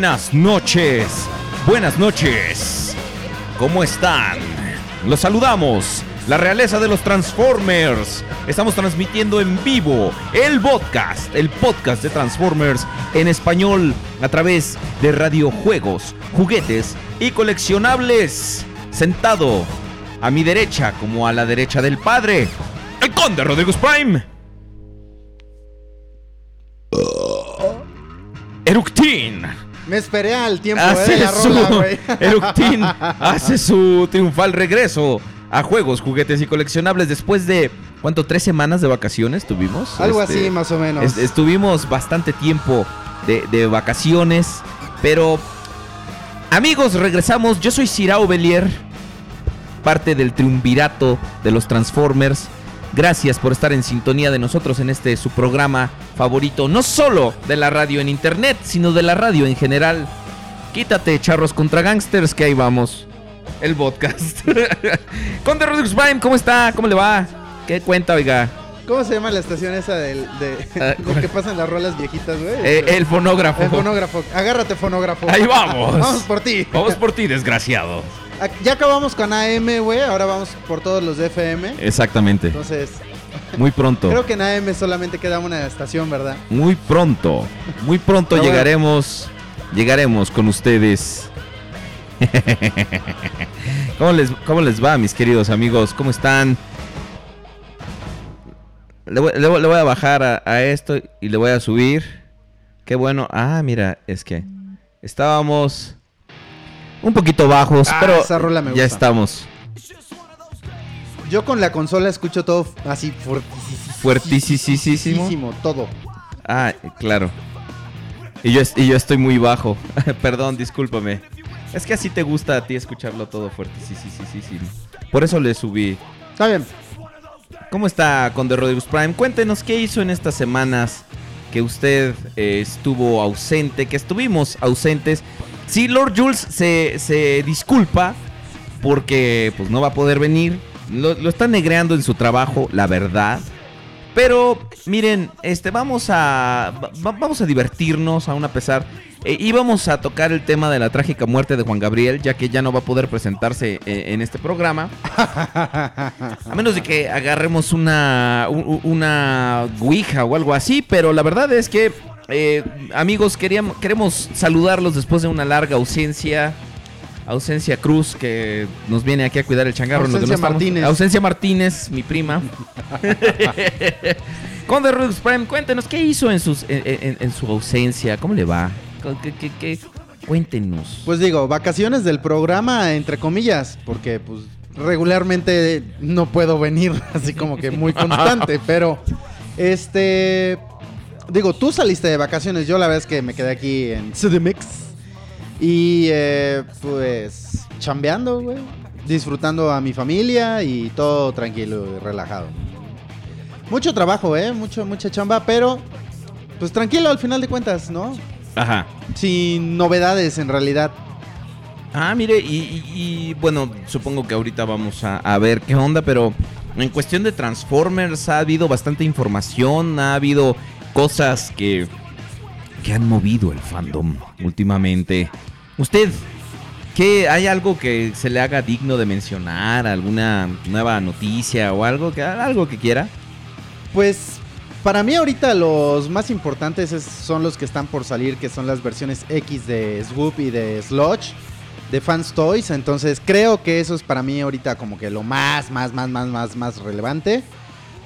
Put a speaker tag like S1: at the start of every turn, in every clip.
S1: Buenas noches. Buenas noches. ¿Cómo están? Los saludamos. La realeza de los Transformers. Estamos transmitiendo en vivo el podcast, el podcast de Transformers en español a través de radiojuegos, juguetes y coleccionables. Sentado a mi derecha como a la derecha del padre, el conde Rodríguez Prime. Eructin.
S2: Me esperé al tiempo eh,
S1: hace
S2: de la
S1: su,
S2: rola, güey.
S1: Eructin hace su triunfal regreso a juegos, juguetes y coleccionables después de ¿cuánto? ¿Tres semanas de vacaciones tuvimos?
S2: Algo
S1: Este,
S2: así, más o menos.
S1: es- estuvimos bastante tiempo de, de vacaciones, pero amigos, regresamos. Yo soy Cirao Belier, parte del triunvirato de los Transformers. Gracias por estar en sintonía de nosotros en este su programa favorito, no solo de la radio en internet, sino de la radio en general. Quítate, charros contra gangsters, que ahí vamos. El podcast. Conde Rodríguez Prime, ¿cómo está? ¿Cómo le va? ¿Qué cuenta, oiga?
S2: ¿Cómo se llama la estación esa del, de,
S1: Ah,
S2: de que pasan las rolas viejitas, güey?
S1: Eh, el fonógrafo.
S2: El fonógrafo. Agárrate, fonógrafo.
S1: Ahí vamos.
S2: Vamos por ti.
S1: Vamos por ti, desgraciado.
S2: Ya acabamos con AM, güey. Ahora vamos por todos los de FM.
S1: Exactamente.
S2: Entonces,
S1: Muy pronto.
S2: creo que en AM solamente queda una estación, ¿verdad?
S1: Muy pronto. Muy pronto
S2: Pero bueno.
S1: llegaremos. Llegaremos con ustedes. ¿Cómo les, ¿Cómo les va, mis queridos amigos? ¿Cómo están? Le voy, le voy- le voy a bajar a, a esto y le voy a subir. Qué bueno. Ah, mira, es que estábamos un poquito bajos,
S2: Ah,
S1: pero
S2: esa rola me
S1: ya estamos.
S2: Yo con la consola escucho todo así fuertísimo.
S1: Fuertísimo.
S2: todo.
S1: Ah, claro. Y yo, es- y yo estoy muy bajo. Perdón, discúlpame. Es que así te gusta a ti escucharlo todo sí. Por eso le subí.
S2: Está bien.
S1: ¿Cómo está Conde Rodríguez Prime? Cuéntenos qué hizo en estas semanas que usted eh, estuvo ausente, que estuvimos ausentes. Sí, Lord Jules se, se disculpa porque pues no va a poder venir. Lo, está negreando en su trabajo, la verdad. Pero miren, este vamos a va- vamos a divertirnos aún a pesar. Eh, íbamos a tocar el tema de la trágica muerte de Juan Gabriel, ya que ya no va a poder presentarse eh, en este programa. A menos de que agarremos una, una o algo así, pero la verdad es que, eh, amigos, queríamos, queremos saludarlos después de una larga ausencia. Ausencia Cruz, que nos viene aquí a cuidar el changarro. en lo que
S2: Ausencia
S1: no.
S2: Martínez.
S1: Ausencia Martínez, mi prima. Conde Rux Prime, cuéntenos, ¿qué hizo en, sus, en, en- en su ausencia? ¿Cómo le va? ¿Qué, qué- qué? Cuéntenos.
S2: Pues digo, vacaciones del programa, entre comillas, porque pues regularmente no puedo venir así como que muy constante, pero este digo, tú saliste de vacaciones, yo la verdad es que me quedé aquí en CDMX y eh, pues chambeando, güey, disfrutando a mi familia y todo tranquilo y relajado. Mucho trabajo, eh, mucho mucha chamba, pero pues tranquilo al final de cuentas, ¿no?
S1: Ajá.
S2: Sin novedades en realidad.
S1: Ah, mire, y, y- y, bueno, supongo que ahorita vamos a, a ver qué onda, pero en cuestión de Transformers ha habido bastante información, ha habido cosas que, que han movido el fandom últimamente. Usted, ¿qué, ¿hay algo que se le haga digno de mencionar? ¿Alguna nueva noticia o algo que, algo que quiera?
S2: Pues para mí ahorita los más importantes es- son los que están por salir, que son las versiones X de Swoop y de Sludge, de Fans Toys. Entonces creo que eso es para mí ahorita como que lo más, más, más, más, más, más relevante.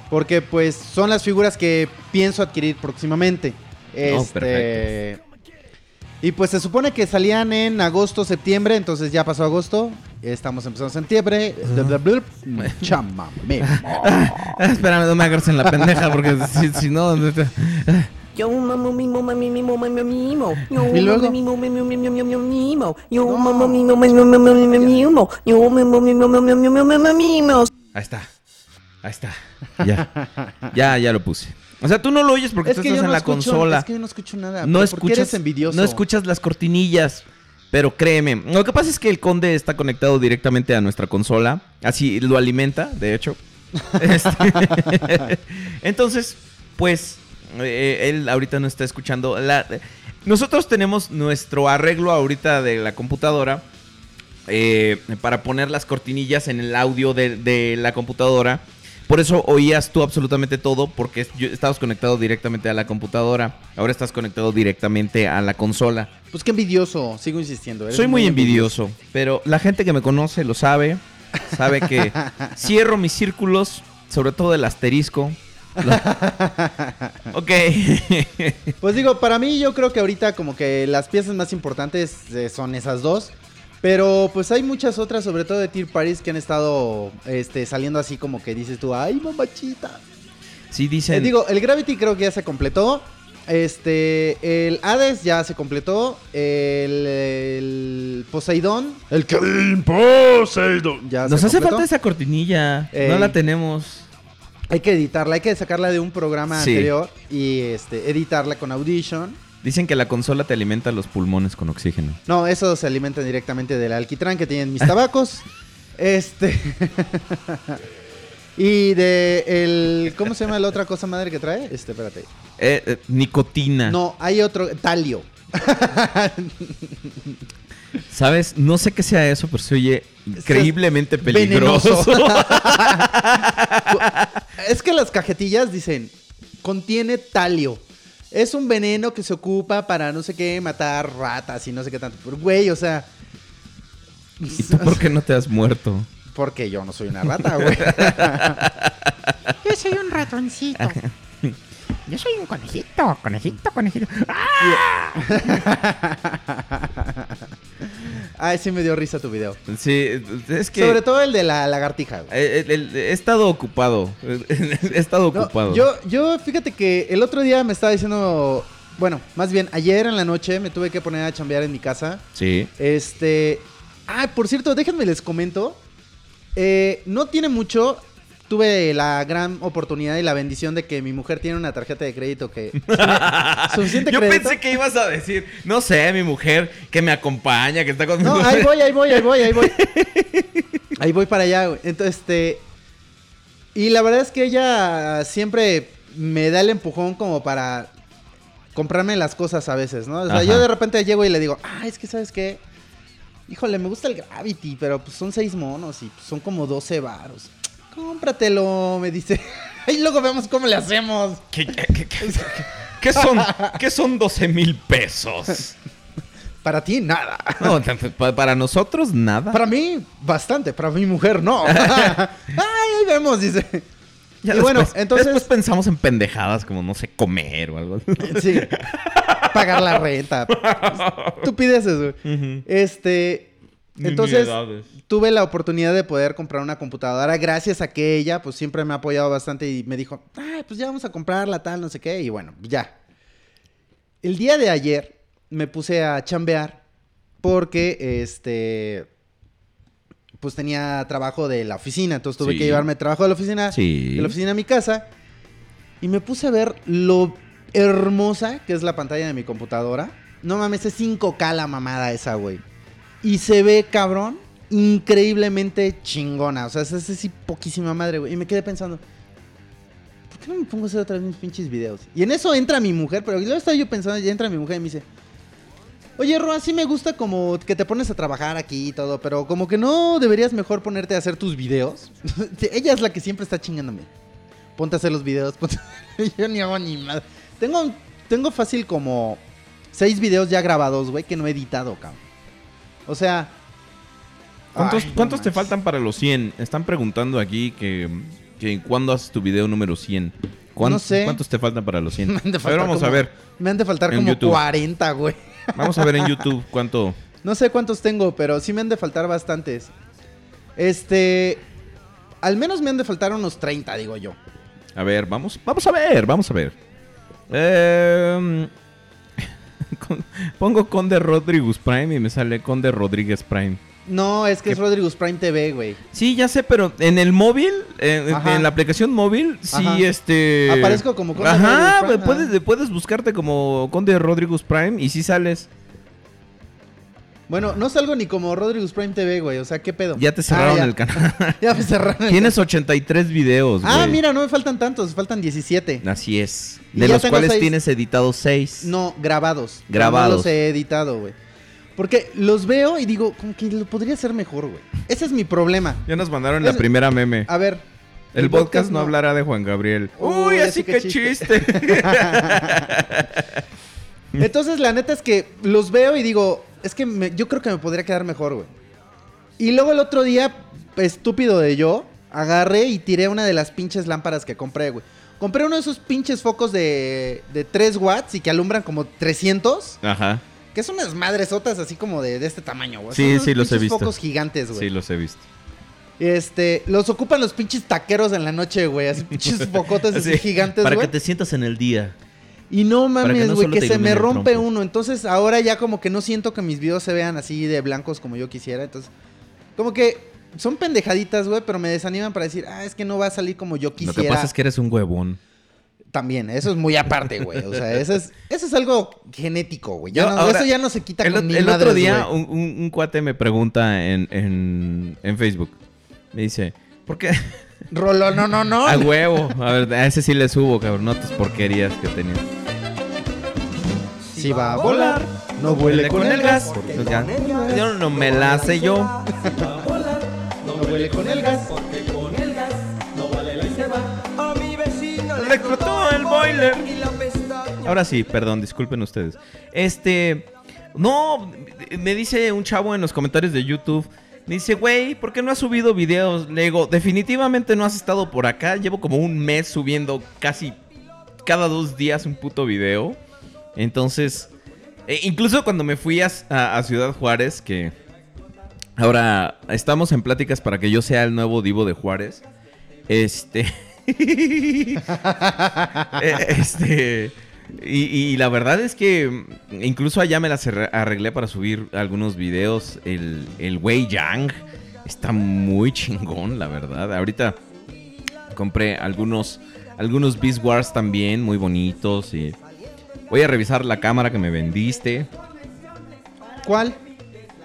S2: Porque pues son las figuras que pienso adquirir próximamente.
S1: Oh,
S2: Este... Y pues se supone que salían en agosto, septiembre, entonces ya pasó agosto, estamos empezando septiembre. Chamame.
S1: Ah, espérame, no me agarres en la pendeja, porque si, si no...
S3: Yo mamo mimo mami mimo mami mimo. Yo
S2: ¿Y luego?
S3: mamo mimo mimo mimo mimo mimo. Yo
S2: No.
S3: mamo mimo mimo mimo mimo mimo. Yo mamo mimo mimo mimo mimo mimo.
S1: Ahí está. Ahí está. Ya. Ya, ya lo puse. O sea, tú no lo oyes porque tú estás en
S2: no
S1: la
S2: escucho-
S1: consola.
S2: Es que yo no escucho nada.
S1: no
S2: pero ¿por qué
S1: escuchas
S2: eres envidioso.
S1: No escuchas las cortinillas. Pero créeme, lo que pasa es que el conde está conectado directamente a nuestra consola. Así lo alimenta, de hecho. Este- Entonces, pues, eh, él ahorita no está escuchando. La... Nosotros tenemos nuestro arreglo ahorita de la computadora. eh, para poner las cortinillas en el audio de, de la computadora. Por eso oías tú absolutamente todo, porque estabas conectado directamente a la computadora. Ahora estás conectado directamente a la consola.
S2: Pues qué envidioso, sigo insistiendo.
S1: Soy muy envidioso, pero la gente que me conoce lo sabe. Sabe que cierro mis círculos, sobre todo el asterisco. ok.
S2: Pues digo, para mí yo creo que ahorita como que las piezas más importantes eh, son esas dos. Pero pues hay muchas otras, sobre todo de Tier Paris, que han estado este, saliendo así como que dices tú, ay mamachita.
S1: sí,
S2: Eh,
S1: dicen.
S2: digo, el Gravity creo que ya se completó. Este, el Hades ya se completó. El, el Poseidón. El Kevin Poseidón. Ya
S1: Nos
S2: se
S1: hace
S2: completó.
S1: falta esa cortinilla.
S2: Ey.
S1: No la tenemos.
S2: Hay que editarla, hay que sacarla de un programa
S1: Sí.
S2: anterior y este, editarla con Audition.
S1: Dicen que la consola te alimenta los pulmones con oxígeno.
S2: No, eso se alimenta directamente del alquitrán que tienen mis tabacos. este. y de el. ¿Cómo se llama la otra cosa madre que trae? Este, espérate.
S1: Eh, eh, nicotina.
S2: No, hay otro. Talio.
S1: ¿Sabes? No sé qué sea eso, pero se oye increíblemente peligroso.
S2: es que las cajetillas dicen. Contiene talio. Es un veneno que se ocupa para no sé qué, matar ratas y no sé qué tanto. Pero, güey, o sea.
S1: ¿Y tú por qué no te has muerto?
S2: Porque yo no soy una rata, güey.
S4: Yo soy un ratoncito. Yo soy un conejito, conejito, conejito.
S2: Ay, sí me dio risa tu video.
S1: Sí, es que...
S2: Sobre todo el de la lagartija,
S1: eh, he estado ocupado. He estado
S2: No,
S1: ocupado.
S2: yo, yo, fíjate que el otro día me estaba diciendo, bueno, más bien ayer en la noche me tuve que poner a chambear en mi casa.
S1: Sí.
S2: Este, ah, por cierto, déjenme les comento. Eh, no tiene mucho tuve la gran oportunidad y la bendición de que mi mujer tiene una tarjeta de crédito que... suficiente
S1: Yo
S2: crédito.
S1: pensé que ibas a decir, no sé, mi mujer que me acompaña, que está conmigo.
S2: No, ahí voy, ahí voy, ahí voy, ahí voy. Ahí voy para allá, güey. Entonces, este... Y la verdad es que ella siempre me da el empujón como para comprarme las cosas a veces, ¿no? O sea,
S1: Ajá.
S2: yo de repente llego y le digo, ah, es que, ¿sabes qué? Híjole, me gusta el Gravity, pero pues son seis monos y pues, son como 12 varos. Cómpratelo, me dice. Y luego vemos cómo le hacemos.
S1: ¿Qué, qué- qué- qué- qué son, ¿Qué son 12 mil pesos?
S2: Para ti, nada.
S1: No, para nosotros, nada.
S2: Para mí, bastante. Para mi mujer, no. Ay, ahí vemos, dice.
S1: Ya
S2: y bueno, entonces-
S1: Después pensamos en pendejadas como, no sé, comer o algo.
S2: Sí. Pagar la renta. Estupideces, güey.
S1: Ujú.
S2: Este. Entonces, tuve la oportunidad de poder comprar una computadora gracias a que ella, pues siempre me ha apoyado bastante y me dijo, ay, pues ya vamos a comprarla, tal, no sé qué. Y bueno, ya. El día de ayer me puse a chambear porque, este. Pues tenía trabajo de la oficina, entonces tuve
S1: Sí.
S2: que llevarme trabajo de la oficina,
S1: Sí.
S2: de la oficina a mi casa. Y me puse a ver lo hermosa que es la pantalla de mi computadora. No mames, es 5K la mamada esa, güey. Y se ve, cabrón, increíblemente chingona. O sea, es así poquísima madre, güey. Y me quedé pensando, ¿por qué no me pongo a hacer otra vez mis pinches videos? Y en eso entra mi mujer, pero luego estaba yo pensando, y entra mi mujer y me dice, Oye, Roa, sí me gusta como que te pones a trabajar aquí y todo, pero como que no deberías mejor ponerte a hacer tus videos. Ella es la que siempre está chingándome. Ponte a hacer los videos. ponte- yo ni hago ni madre. Tengo, tengo fácil como seis videos ya grabados, güey, que no he editado, cabrón. O sea...
S1: ¿Cuántos,
S2: ay, no
S1: cuántos te faltan para los 100? Están preguntando aquí que, que cuándo haces tu video número 100. ¿Cuán-
S2: No sé.
S1: ¿Cuántos te faltan para los 100?
S2: Me han de
S1: A ver,
S2: faltar
S1: vamos
S2: como-
S1: a ver.
S2: Me han de faltar como
S1: YouTube.
S2: 40, güey.
S1: Vamos a ver en YouTube cuánto.
S2: No sé cuántos tengo, pero sí me han de faltar bastantes. Este. Al menos me han de faltar unos 30, digo yo.
S1: A ver, vamos, vamos a ver, vamos a ver. Con- pongo Conde Rodríguez Prime y me sale Conde Rodríguez Prime.
S2: No, es que es Rodriguez Prime TV, güey.
S1: Sí, ya sé, pero en el móvil, en, la aplicación móvil, sí,
S2: Ajá.
S1: este...
S2: Aparezco como Conde
S1: Ajá,
S2: Rodríguez Prime,
S1: puedes, puedes buscarte como Conde Rodríguez Prime y sí sales.
S2: Bueno, no salgo ni como Rodriguez Prime TV, güey. O sea, ¿qué pedo?
S1: Ya te cerraron
S2: Ah, ya.
S1: el canal.
S2: Ya me cerraron. el
S1: Tienes 83 videos, güey.
S2: Ah, mira, no me faltan tantos, faltan 17.
S1: Así es. De los cuales
S2: seis.
S1: tienes editados 6.
S2: No, grabados.
S1: Grabados.
S2: No los he editado, güey. Porque los veo y digo, como que lo podría hacer mejor, güey. Ese es mi problema.
S1: Ya nos mandaron la primera meme.
S2: A ver.
S1: El, podcast, no hablará de Juan Gabriel.
S2: Uy,
S1: Uy, así
S2: así
S1: que
S2: que
S1: chiste.
S2: Entonces, la neta es que los veo y digo, es que me- yo creo que me podría quedar mejor, güey. Y luego el otro día, estúpido de yo, agarré y tiré una de las pinches lámparas que compré, güey. Compré uno de esos pinches focos de, de 3 watts y que alumbran como 300.
S1: Ajá.
S2: Que son unas madresotas así como de, de este tamaño, güey.
S1: Sí,
S2: Son
S1: sí, los he visto.
S2: focos gigantes, güey.
S1: Sí, los he visto.
S2: Este, los ocupan los pinches taqueros en la noche, güey. Así pinches focotes así
S1: Sí,
S2: gigantes,
S1: Para
S2: güey.
S1: que te sientas en el día.
S2: Y no mames, güey, que, se me
S1: el
S2: rompe uno. Entonces ahora ya como que no siento que mis videos se vean así de blancos como yo quisiera. Entonces, como que son pendejaditas, güey, pero me desaniman para decir, ah, es que no va a salir como yo
S1: Lo
S2: quisiera.
S1: que pasa es que eres un huevón.
S2: También, eso es muy aparte, güey. O sea, eso es, eso es algo genético, güey. No- eso ya no se quita
S1: El,
S2: con ni
S1: el otro día
S2: güey.
S1: un, un- un cuate me pregunta en, en, en Facebook. Me dice, ¿por qué?
S2: Rolo, no, no, no.
S1: A huevo. A ver, a ese sí le subo, cabrón. No tus porquerías que tenía.
S2: Si va a volar, no vuele con el gas.
S1: Pues ya. Yo no me la sé yo.
S2: No vuele con el gas.
S5: A mi vecino
S1: Le explotó el boiler.
S5: y la pestaña.
S1: Ahora sí, perdón, disculpen ustedes. Este. No, me dice un chavo en los comentarios de YouTube. Me dice, güey, ¿por qué no has subido videos? Le digo, definitivamente no has estado por acá. Llevo como un mes subiendo casi cada dos días un puto video. Entonces, e incluso cuando me fui a, a- Ciudad Juárez, que ahora estamos en pláticas para que yo sea el nuevo divo de Juárez. Este. Eh, este. Y, y la verdad es que mm, incluso allá me las arre- arreglé para subir algunos videos. El, el Wei Yang está muy chingón, la verdad. Ahorita Compré algunos, algunos Beast Wars también, muy bonitos. Y voy a revisar la cámara que me vendiste.
S2: ¿Cuál?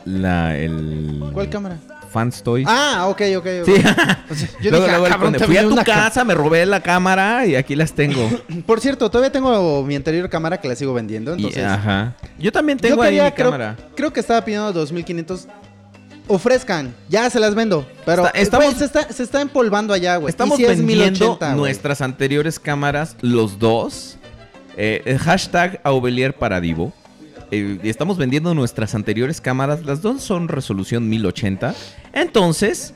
S1: La, el...
S2: ¿Cuál cámara?
S1: Fans Toys.
S2: Ah, ok, ok. ok.
S1: Sí.
S2: O sea, yo
S1: Luego,
S2: dije,
S1: luego
S2: ah, cabrón,
S1: fui a tu
S2: una ca-
S1: casa, me robé la cámara y aquí las tengo.
S2: Por cierto, todavía tengo mi anterior cámara que la sigo vendiendo,
S1: Y-
S2: entonces...
S1: ajá. Yo también
S2: yo
S1: tengo ahí mi
S2: creo,
S1: cámara.
S2: creo que estaba pidiendo 2500. Ofrezcan, ya se las vendo. Pero
S1: Está- estamos-
S2: se, está, se está empolvando allá, güey.
S1: Estamos
S2: Y es
S1: vendiendo
S2: 1080, güey.
S1: nuestras anteriores cámaras, los dos. Eh, el hashtag Aubelier para Divo. Eh, estamos vendiendo nuestras anteriores cámaras. Las dos son resolución 1080. Entonces,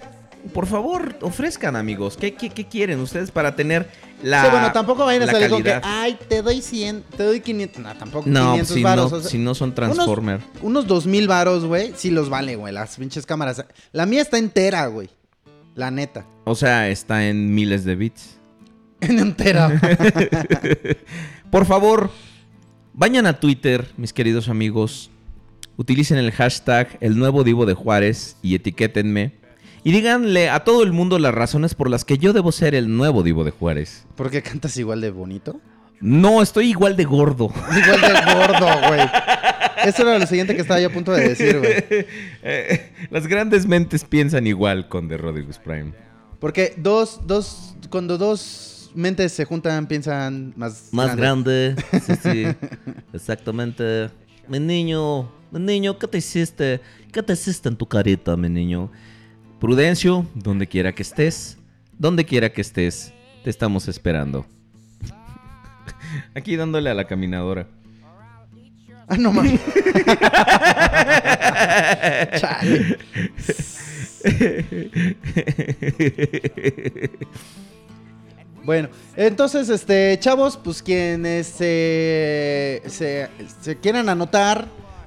S1: por favor, ofrezcan, amigos. ¿Qué, qué, qué quieren ustedes para tener la.
S2: Sí, bueno, tampoco vayan a salir con que, ay, te doy 100, te doy 500. No, tampoco
S1: No,
S2: 500
S1: si
S2: varos.
S1: no,
S2: o sea,
S1: si no son Transformer.
S2: Unos 2000 varos, güey, sí los vale, güey, las pinches cámaras. La mía está entera, güey. La neta.
S1: O sea, está en miles de bits.
S2: En entera.
S1: Por favor, vayan a Twitter, mis queridos amigos. Utilicen el hashtag El Nuevo Divo de Juárez y etiquétenme. Y díganle a todo el mundo las razones por las que yo debo ser el nuevo Divo de Juárez.
S2: ¿Por qué cantas igual de bonito?
S1: No, estoy igual de gordo.
S2: Igual de gordo, güey. Eso era lo siguiente que estaba yo a punto de decir, güey.
S1: Eh, las grandes mentes piensan igual con The Rodriguez Prime.
S2: Porque dos, dos, cuando dos mentes se juntan, piensan más,
S6: Más
S2: grande.
S6: grande. Sí, sí. Exactamente. Mi niño, mi niño, ¿qué te hiciste? ¿Qué te hiciste en tu carita, mi niño?
S1: Prudencio, donde quiera que estés, donde quiera que estés, te estamos esperando. Aquí dándole a la caminadora.
S2: Ah, no mames. Bueno, entonces, este, chavos, pues quienes se, se, se quieran anotar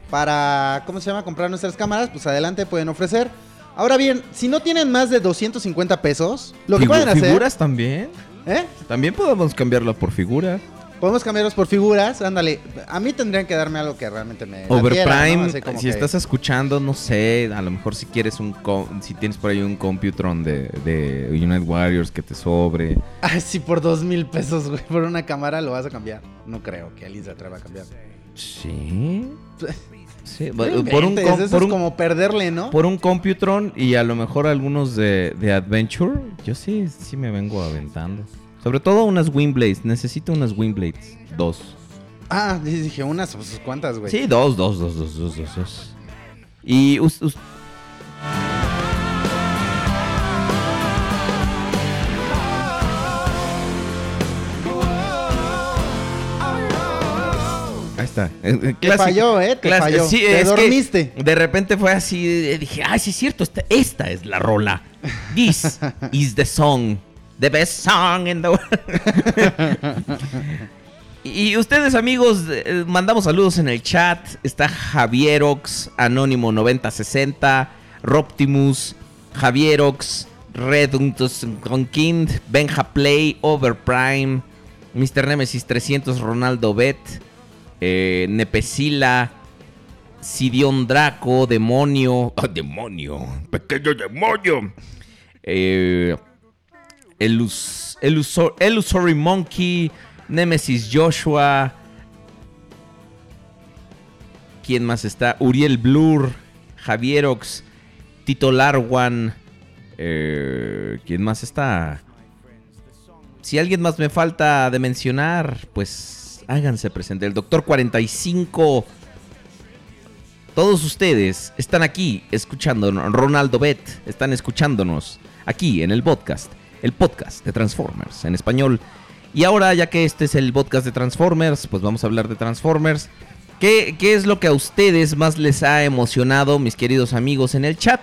S2: para, ¿cómo se llama? Comprar nuestras cámaras, pues adelante pueden ofrecer. Ahora bien, si no tienen más de 250 pesos, lo que
S1: Figu-
S2: pueden hacer...
S1: ¿Figuras también?
S2: ¿Eh?
S1: También podemos cambiarla por figura.
S2: Podemos cambiarlos por figuras, ándale. A mí tendrían que darme algo que realmente me...
S1: Overprime, si
S2: que-
S1: estás escuchando, no sé, a lo mejor si quieres un, co- si tienes por ahí un Computron de, de United Warriors que te sobre.
S2: Ay, sí, por dos mil pesos, güey, por una cámara lo vas a cambiar. No creo que alguien se atreva a cambiar.
S1: Sí. Sí, por un, com-
S2: eso
S1: por
S2: es
S1: un-
S2: como perderle, ¿no?
S1: por un Computron y a lo mejor algunos de, de Adventure, yo sí, sí me vengo aventando. Sobre todo unas Windblades, necesito unas Windblades. Dos.
S2: Ah, dije unas, pues, ¿cuántas, güey?
S1: Sí, dos, dos, dos, dos, dos, dos, dos. Y us- us- Ahí está. Eh, eh,
S2: Te falló, ¿eh? Te
S1: clásico.
S2: falló.
S1: Sí,
S2: Te
S1: es que
S2: dormiste.
S1: de repente fue así. eh, Dije, ay, sí es cierto. Esta, esta es la rola. This is the song. The best song in the world. Y ustedes, amigos, eh, mandamos saludos en el chat. Está Javierox, Anónimo 9060, Roptimus, Javierox, Red Kind, Benja Play, Overprime, Mr. Nemesis 300, Ronaldo Bet, eh, Nepesila, Sidion Draco, Demonio. ¡Ah, demonio! ¡Pequeño demonio! Eh, Elus, Elusor- Illusory Monkey, Nemesis Joshua. ¿Quién más está? Uriel Blur, Javierox, Tito Larwan. eh, ¿Quién más está? Si alguien más me falta de mencionar, pues háganse presente. El Doctor 45. Todos ustedes están aquí escuchándonos. Ronaldo Bet, están escuchándonos aquí en el podcast. El podcast de Transformers en español. Y ahora, ya que este es el podcast de Transformers, pues vamos a hablar de Transformers. ¿Qué, qué es lo que a ustedes más les ha emocionado, mis queridos amigos, en el chat?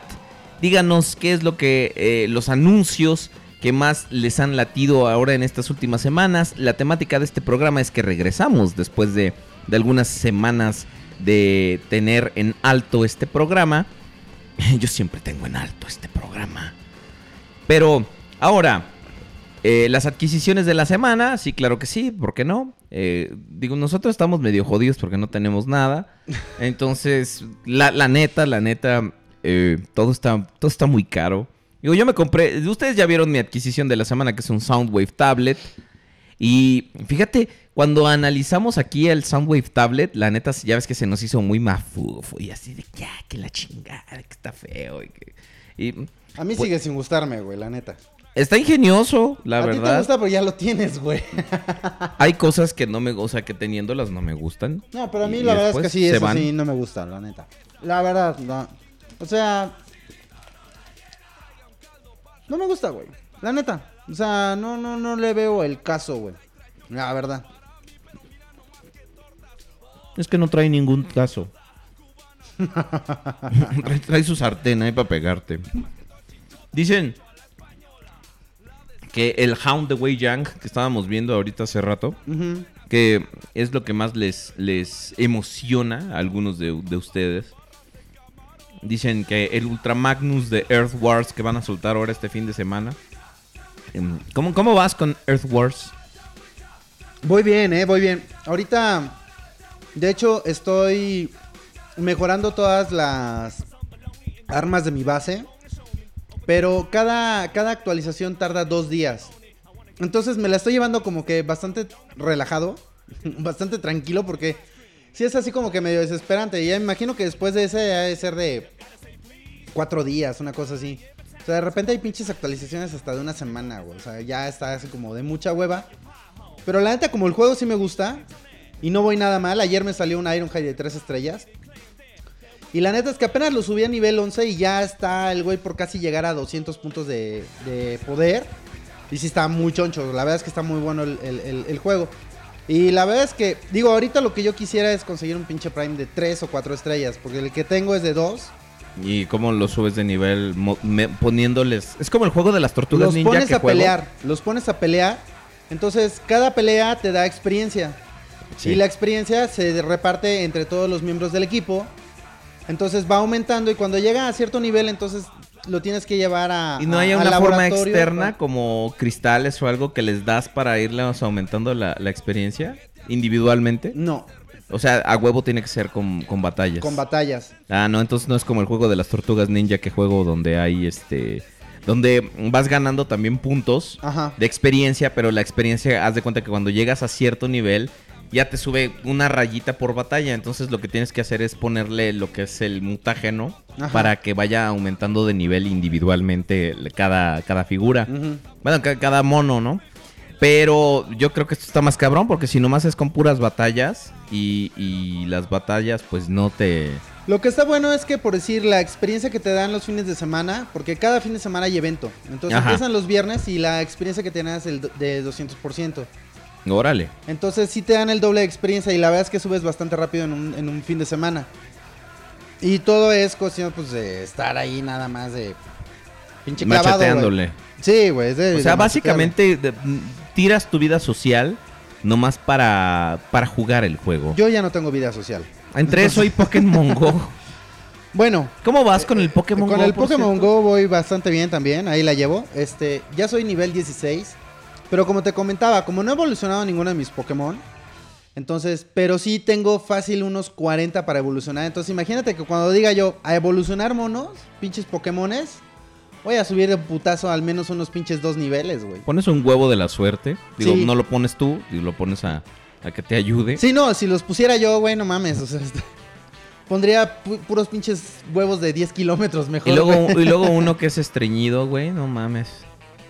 S1: Díganos qué es lo que eh, los anuncios que más les han latido ahora en estas últimas semanas. La temática de este programa es que regresamos después de, de algunas semanas de tener en alto este programa. Yo siempre tengo en alto este programa. Pero ahora, eh, las adquisiciones de la semana, sí, claro que sí, ¿por qué no? Eh, digo, nosotros estamos medio jodidos porque no tenemos nada. Entonces, la, la neta, la neta, eh, todo, está, todo está muy caro. Digo, yo me compré. Ustedes ya vieron mi adquisición de la semana, que es un Soundwave Tablet. Y fíjate, cuando analizamos aquí el Soundwave Tablet, la neta, ya ves que se nos hizo muy mafufo y así de ya, que la chingada, que está feo. Y, que- y
S2: A mí
S1: Pues-
S2: sigue sin gustarme, güey, la neta.
S1: Está ingenioso, la
S2: a ti te
S1: verdad.
S2: gusta, pero ya lo tienes, güey.
S1: Hay cosas que no me, o sea, que teniéndolas no me gustan.
S2: No, pero a mí
S1: Y
S2: la verdad es que sí, eso
S1: van.
S2: sí no me gusta, la neta. La verdad, no. O sea, no me gusta, güey. La neta. O sea, no, no, no le veo el caso, güey. La verdad.
S1: Es que no trae ningún caso. trae, trae su sartén ahí para pegarte. Dicen que el Hound de Wei Yang, que estábamos viendo ahorita hace rato, que es lo que más les, les emociona a algunos de, de ustedes. Dicen que el Ultra Magnus de Earth Wars que van a soltar ahora este fin de semana. Em, ¿Cómo, cómo vas con Earth Wars?
S2: Voy bien, eh, voy bien. Ahorita, de hecho, estoy mejorando todas las armas de mi base. Pero cada, cada actualización tarda dos días. Entonces me la estoy llevando como que bastante relajado. bastante tranquilo porque si es así como que medio desesperante. Y ya me imagino que después de ese debe ser de cuatro días, una cosa así. O sea, de repente hay pinches actualizaciones hasta de una semana, güey. O sea, ya está así como de mucha hueva. Pero la neta, como el juego sí me gusta y no voy nada mal. Ayer me salió un Ironhide de 3 estrellas. Y la neta es que apenas lo subí a nivel 11 y ya está el güey por casi llegar a 200 puntos de, de poder. Y sí está muy choncho. La verdad es que está muy bueno el, el- el- el juego. Y la verdad es que, digo, ahorita lo que yo quisiera es conseguir un pinche Prime de 3 o 4 estrellas. Porque el que tengo es de 2.
S1: ¿Y cómo lo subes de nivel? Me- poniéndoles... Es como el juego de las tortugas
S2: Los
S1: ninja
S2: pones
S1: que
S2: a
S1: juego.
S2: pelear. Los pones a pelear. Entonces, cada pelea te da experiencia.
S1: Sí.
S2: Y la experiencia se reparte entre todos los miembros del equipo. Entonces va aumentando y cuando llega a cierto nivel, entonces lo tienes que llevar a.
S1: ¿Y no hay una forma externa como cristales o algo que les das para irles aumentando la, la experiencia individualmente?
S2: No,
S1: O sea, a huevo tiene que ser con, con batallas.
S2: con batallas.
S1: Ah, no, entonces no es como el juego de las tortugas ninja que juego donde hay este... Donde vas ganando también puntos
S2: Ajá.
S1: de experiencia, pero la experiencia, haz de cuenta que cuando llegas a cierto nivel, ya te sube una rayita por batalla. Entonces lo que tienes que hacer es ponerle lo que es el mutágeno
S2: Ajá.
S1: para que vaya aumentando de nivel individualmente cada, cada figura. Bueno, ca- cada mono, ¿no? Pero yo creo que esto está más cabrón porque si nomás es con puras batallas y, y las batallas pues no te...
S2: Lo que está bueno es que, por decir, la experiencia que te dan los fines de semana, porque cada fin de semana hay evento. Entonces
S1: Ajá.
S2: empiezan los viernes y la experiencia que te dan es el de 200%.
S1: Órale.
S2: Entonces sí te dan el doble de experiencia y la verdad es que subes bastante rápido en un, en un fin de semana. Y todo es cuestión pues de estar ahí nada más de pinche clavado. Sí, güey.
S1: O sea,
S2: de
S1: básicamente de- tiras tu vida social nomás para, para jugar el juego.
S2: Yo ya no tengo vida social.
S1: Entre eso y Pokémon Go.
S2: Bueno,
S1: ¿Cómo vas con el Pokémon
S2: con
S1: Go?
S2: el
S1: por
S2: Pokémon
S1: cierto?
S2: Go voy bastante bien también, ahí la llevo. Este, ya soy nivel 16, pero como te comentaba, como no he evolucionado ninguno de mis Pokémon, entonces, pero sí tengo fácil unos 40 para evolucionar. Entonces, imagínate que cuando diga yo a evolucionar monos, pinches Pokémones, voy a subir de putazo al menos unos pinches dos niveles, güey.
S1: Pones un huevo de la suerte. Digo,
S2: Sí.
S1: no lo pones tú, y lo pones a, a que te ayude.
S2: Sí, no, si los pusiera yo, güey, no mames, o sea, este, pondría pu- puros pinches huevos de 10 kilómetros mejor.
S1: Y luego, y luego uno que es estreñido, güey, no mames.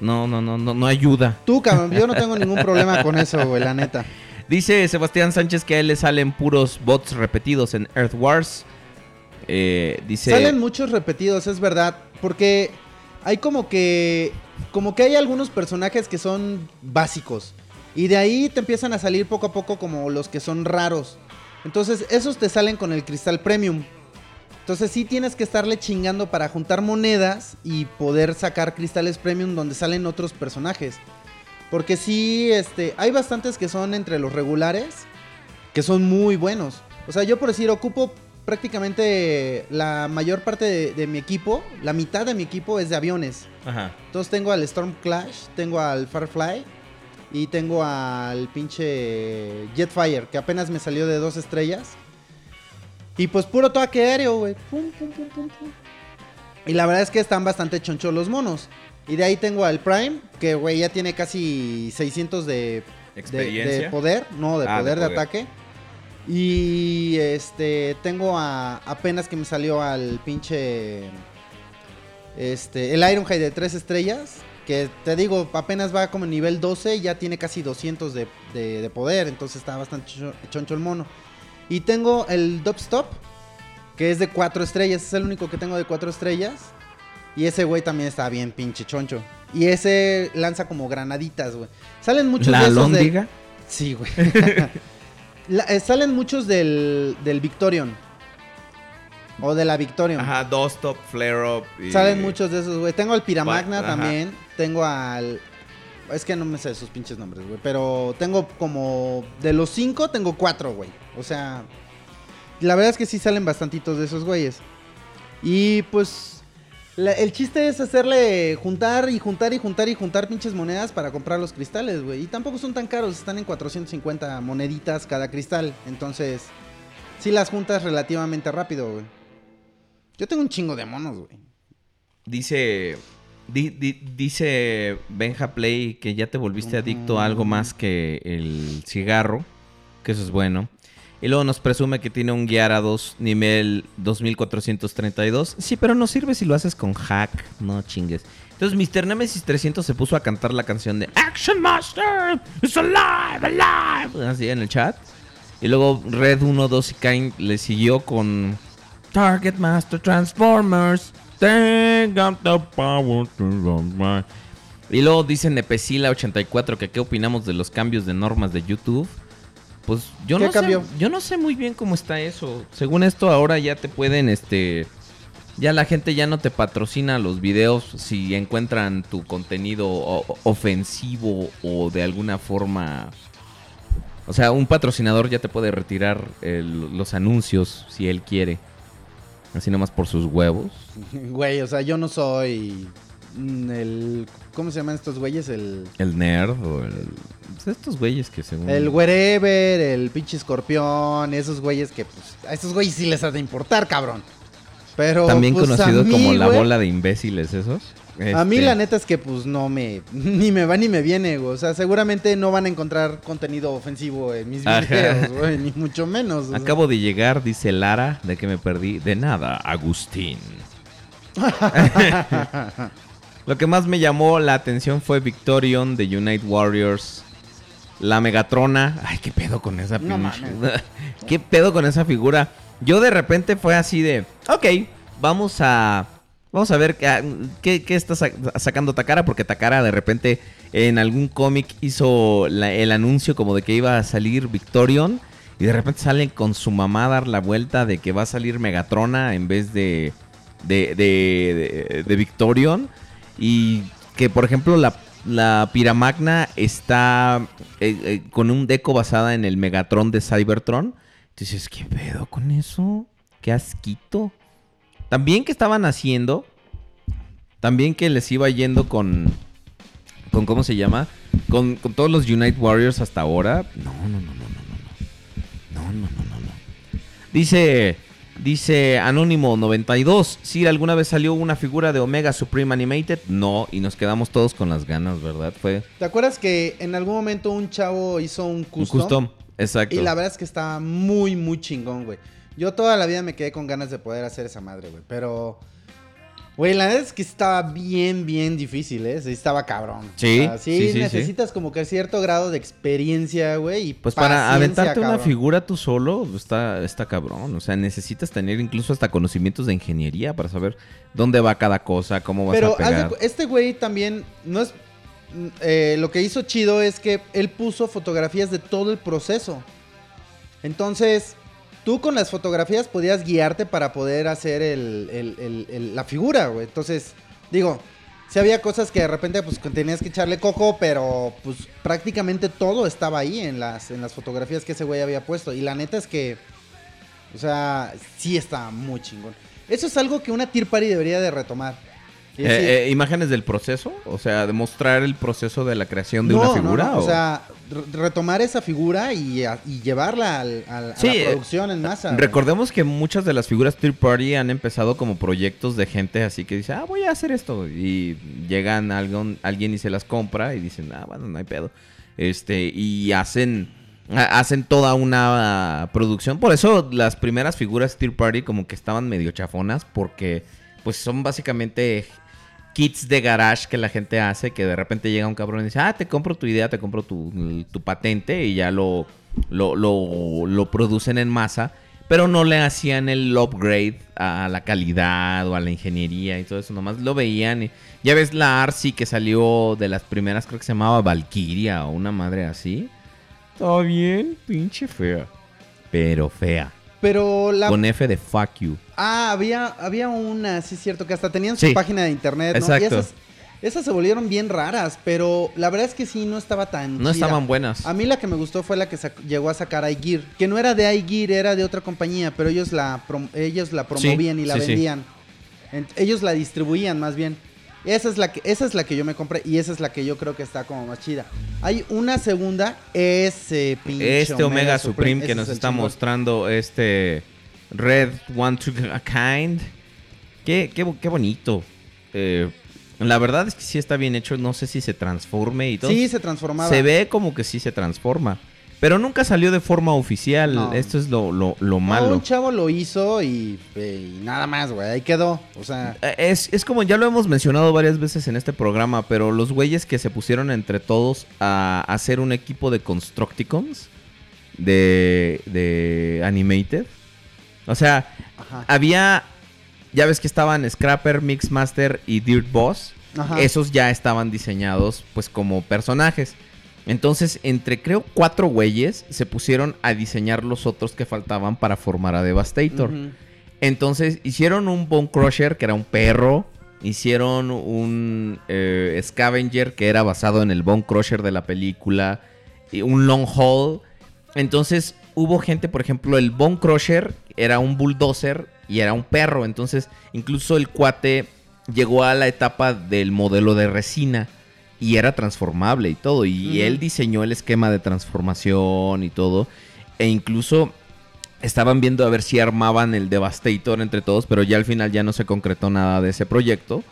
S1: No, no, no, no, no ayuda.
S2: Tú, cabrón, yo no tengo ningún problema con eso, güey, la neta.
S1: Dice Sebastián Sánchez que a él le salen puros bots repetidos en Earth Wars. Eh, dice.
S2: Salen muchos repetidos, es verdad, porque hay como que como que hay algunos personajes que son básicos y de ahí te empiezan a salir poco a poco como los que son raros. Entonces, esos te salen con el cristal premium. Entonces, sí tienes que estarle chingando para juntar monedas y poder sacar cristales premium donde salen otros personajes. Porque sí, este, hay bastantes que son entre los regulares que son muy buenos. O sea, yo por decir, ocupo prácticamente la mayor parte de, de mi equipo, la mitad de mi equipo es de aviones.
S1: Ajá.
S2: Entonces tengo al Storm Clash, tengo al Firefly y tengo al pinche Jetfire, que apenas me salió de dos estrellas. Y pues puro toque aéreo, güey. Pum, pum, pum, pum, pum. Y la verdad es que están bastante chonchos los monos. Y de ahí tengo al Prime, que güey ya tiene casi 600 de,
S1: Experiencia.
S2: de poder, no, de
S1: Ah, de
S2: poder de, ataque. Y este tengo a apenas que me salió al pinche este el Ironhide de 3 estrellas, que te digo, apenas va como nivel 12 y ya tiene casi 200 de, de- de poder, entonces está bastante cho- choncho el mono. Y tengo el Dubstop, que es de 4 estrellas, es el único que tengo de 4 estrellas. Y ese güey también está bien pinche choncho. Y ese lanza como granaditas, güey. Salen muchos
S1: La
S2: de esos de-. Sí, güey. La- eh, salen muchos del, del Victorion. O de la Victorion.
S1: Ajá, dos top, flare up. y-
S2: Salen muchos de esos, güey. Tengo al Piramagna también. Tengo al. Es que no me sé sus pinches nombres, güey. Pero tengo como. De los cinco, tengo cuatro, güey. O sea. La verdad es que sí salen bastantitos de esos güeyes. Y pues. el chiste es hacerle juntar y juntar y juntar y juntar pinches monedas para comprar los cristales, güey. Y tampoco son tan caros, están en 450 moneditas cada cristal. Entonces, sí las juntas relativamente rápido, güey. Yo tengo un chingo de monos, güey.
S1: Dice. Di- di- dice Benja Play que ya te volviste adicto a algo más que el cigarro. Que eso es bueno. Y luego nos presume que tiene un Gyarados nivel 2432. Sí, pero no sirve si lo haces con hack. No chingues. Entonces Mr. Nemesis 300 se puso a cantar la canción de Action Master is alive, alive. Así en el chat. Y luego Red 1, 2 y Kain le siguió con Target Master Transformers. They got the power to run my- Y luego dice Nepesila84 que qué opinamos de los cambios de normas de YouTube. Pues yo
S2: ¿Qué
S1: no
S2: cambió?
S1: sé, yo no sé muy bien cómo está eso. Según esto ahora ya te pueden este ya la gente ya no te patrocina los videos si encuentran tu contenido ofensivo o de alguna forma o sea, un patrocinador ya te puede retirar el- los anuncios si él quiere. Así nomás por sus huevos.
S2: Güey, o sea, yo no soy mm, el... ¿Cómo se llaman estos güeyes? El...
S1: El nerd o el... pues, estos güeyes que según...
S2: El wherever, el pinche escorpión, esos güeyes que pues a esos güeyes sí les ha de importar, cabrón. Pero
S1: También
S2: pues,
S1: conocido
S2: mí,
S1: como la bola de imbéciles esos.
S2: A mí
S1: Este,
S2: la neta es que pues no me ni me va ni me viene, güey. O sea, seguramente no van a encontrar contenido ofensivo en mis videos, güey, ni mucho menos. sea.
S1: Acabo de llegar, dice Lara, de que me perdí. De nada, Agustín. Lo que más me llamó la atención fue Victorion de Unite Warriors. La Megatrona. Ay, qué pedo con esa
S2: No
S1: ¿Qué pedo con esa figura? Yo de repente fue así de. Ok, vamos a. Vamos a ver qué, qué está sa- sacando Takara. Porque Takara de repente en algún cómic hizo el anuncio como de que iba a salir Victorion. Y de repente salen con su mamá a dar la vuelta de que va a salir Megatrona en vez de- de Victorion. Y que, por ejemplo, la, la Piramagna está eh, eh, con un deco basada en el Megatron de Cybertron. Entonces, ¿qué pedo con eso? ¿Qué asquito? También que estaban haciendo. También que les iba yendo con. con ¿Cómo se llama? Con, con todos los Unite Warriors hasta ahora. No, no, no, no, no, no. No, no, no, no, no. Dice. Dice Anónimo 92. Si alguna vez salió una figura de Omega Supreme Animated. No, y nos quedamos todos con las ganas, ¿verdad? Fue
S2: ¿Te acuerdas que en algún momento un chavo hizo un
S1: un
S2: custom?
S1: custom. Exacto.
S2: Y la verdad es que está muy, muy chingón, güey. Yo toda la vida me quedé con ganas de poder hacer esa madre, güey. Pero, güey, la verdad es que estaba bien, bien difícil, ¿eh? Sí, estaba cabrón.
S1: Sí,
S2: O sea, sí,
S1: sí, sí,
S2: necesitas como que cierto grado de experiencia, güey. Y
S1: Pues para aventarte una figura tú solo, está, está cabrón. O sea, necesitas tener incluso hasta conocimientos de ingeniería para saber dónde va cada cosa, cómo vas
S2: Pero
S1: a pegar.
S2: cu- este güey también no es. eh, lo que hizo chido es que él puso fotografías de todo el proceso. Entonces, tú con las fotografías podías guiarte para poder hacer la figura, güey. Entonces, digo, si había cosas que de repente pues tenías que echarle coco, pero pues prácticamente todo estaba ahí en las, en las fotografías que ese güey había puesto. Y la neta es que, o sea, sí está muy chingón. Eso es algo que una Tier Party debería de retomar. Sí.
S1: Eh, eh, ¿Imágenes del proceso? O sea, demostrar el proceso de la creación de
S2: No,
S1: una figura.
S2: no, O sea, re- retomar esa figura y, a- y llevarla al- al- a la
S1: eh,
S2: producción en masa.
S1: Recordemos que muchas de las figuras third party han empezado como proyectos de gente así que dice, ah, voy a hacer esto. Y llegan algún, alguien y se las compra y dicen, ah, bueno, no hay pedo. Este, y hacen, ha- hacen toda una producción. Por eso las primeras figuras third party como que estaban medio chafonas porque pues son básicamente kits de garage que la gente hace que de repente llega un cabrón y dice, ah, te compro tu idea, te compro tu, patente y ya lo, lo, lo, producen en masa, pero no le hacían el upgrade a la calidad o a la ingeniería y todo eso, nomás lo veían. Ya ves la Arcy que salió de las primeras, creo que se llamaba Valkyria o una madre así. Todo bien, pinche fea. Pero fea.
S2: Pero la...
S1: Con F de fuck you.
S2: Ah, había, había una, sí es cierto, que hasta tenían su
S1: Sí.
S2: página de internet, ¿no?
S1: Exacto.
S2: Y esas, esas se volvieron bien raras, pero la verdad es que sí, no estaba tan
S1: No estaban buenas.
S2: A mí la que me gustó fue la que llegó a sacar iGear, que no era de iGear, era de otra compañía, pero ellos la, prom- ellos la promovían y la
S1: sí,
S2: vendían. Ellos la distribuían más bien. Esa es, la que, esa es la que yo me compré y esa es la que yo creo que está como más chida. Hay una segunda, ese pinche
S1: Este Omega Supreme, que nos está mostrando este Red One to a Kind. Qué, qué, qué bonito. Eh, la verdad es que sí está bien hecho. No sé si se transforme y todo.
S2: Sí, se transformaba.
S1: Se ve como que sí se transforma. Pero nunca salió de forma oficial.
S2: No.
S1: Esto es lo, lo, lo
S2: No,
S1: malo.
S2: un chavo lo hizo y, y nada más, güey. Ahí quedó. O sea,
S1: Eh, Es, es como ya lo hemos mencionado varias veces en este programa, pero los güeyes que se pusieron entre todos a hacer un equipo de Constructicons de, de Animated. O sea,
S2: ajá.
S1: había. Ya ves que estaban Scrapper, Mixmaster y Dirt Boss.
S2: Ajá.
S1: Esos ya estaban diseñados, pues, como personajes. Entonces, entre creo cuatro güeyes se pusieron a diseñar los otros que faltaban para formar a Devastator. Entonces hicieron un Bone Crusher, que era un perro. Hicieron un eh, Scavenger, que era basado en el Bone Crusher de la película. Y un Long Haul. Entonces hubo gente, por ejemplo, el Bone Crusher era un bulldozer y era un perro. Entonces incluso el cuate llegó a la etapa del modelo de resina. Y era transformable y todo. Y él diseñó el esquema de transformación y todo. E incluso estaban viendo a ver si armaban el Devastator entre todos, pero ya al final ya no se concretó nada de ese proyecto.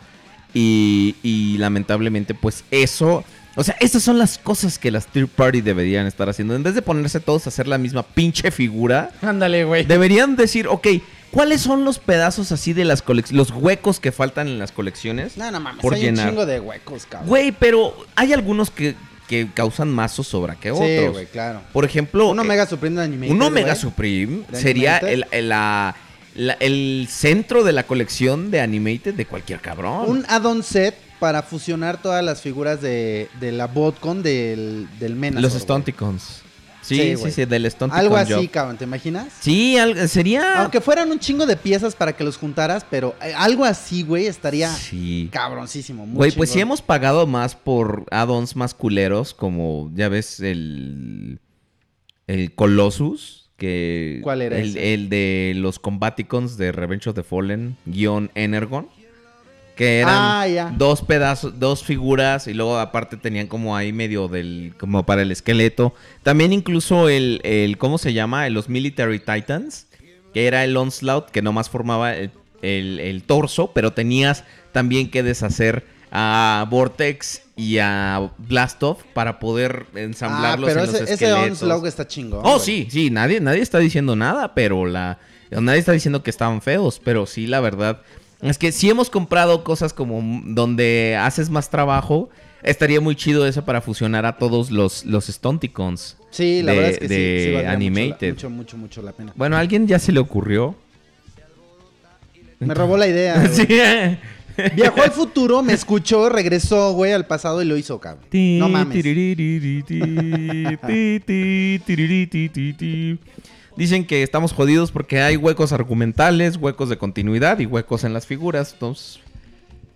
S1: Y, y lamentablemente, pues eso. O sea, esas son las cosas que las third party deberían estar haciendo. En vez de ponerse todos a hacer la misma pinche figura,
S2: Ándale, güey.
S1: deberían decir, ok, ¿cuáles son los pedazos así de las colecciones, los huecos que faltan en las colecciones?
S2: No, no mames.
S1: por
S2: hay
S1: llenar.
S2: un chingo de huecos, cabrón.
S1: Güey, pero hay algunos que, que causan más zozobra que otros.
S2: Sí, güey, claro.
S1: Por ejemplo,
S2: Un
S1: eh,
S2: Omega Supreme de Animated,
S1: un Omega. Supreme
S2: ¿De
S1: sería el, el- la- la- el centro de la colección de Animated de cualquier cabrón.
S2: Un add-on set para fusionar todas las figuras de, de la botcon del, del Menazor.
S1: Los. Stunticons. Sí,
S2: Sí,
S1: sí, sí, del Stunticon
S2: Algo así,
S1: Job.
S2: cabrón, ¿te imaginas?
S1: Sí, sería...
S2: Aunque fueran un chingo de piezas para que los juntaras, pero eh, algo así, güey, estaría
S1: Sí.
S2: cabroncísimo. muy
S1: Güey, pues sí hemos pagado más por add-ons más culeros, como ya ves el... El Colossus, que...
S2: ¿Cuál era
S1: el,
S2: ese?
S1: el de los Combaticons de Revenge of the Fallen, guion Energon. Que eran
S2: Ah,
S1: dos pedazos, dos figuras y luego aparte tenían como ahí medio del, como para el esqueleto. También incluso el, el ¿cómo se llama? Los Military Titans, que era el Onslaught, que nomás formaba el, el- el torso, pero tenías también que deshacer a Vortex y a Blastoff para poder
S2: Ah,
S1: ensamblarlos
S2: pero
S1: en los
S2: ese, ese
S1: esqueletos.
S2: Onslaught está chingón.
S1: Oh,
S2: güey.
S1: sí, sí, nadie, nadie está diciendo nada, pero la. Nadie está diciendo que estaban feos, pero sí, la verdad. Es que si hemos comprado cosas como donde haces más trabajo. Estaría muy chido eso para fusionar a todos los, los Stunticons.
S2: Sí, la
S1: de-
S2: verdad es que sí,
S1: de
S2: sí. valdría
S1: Animated.
S2: Mucho, mucho, mucho, la pena.
S1: Bueno, ¿a alguien ya se le ocurrió?
S2: Me robó la idea.
S1: Sí.
S2: Viajó al futuro, me escuchó, regresó, güey, al pasado y lo hizo, cabrón. No mames.
S1: Dicen que estamos jodidos porque hay huecos argumentales, huecos de continuidad y huecos en las figuras. Entonces...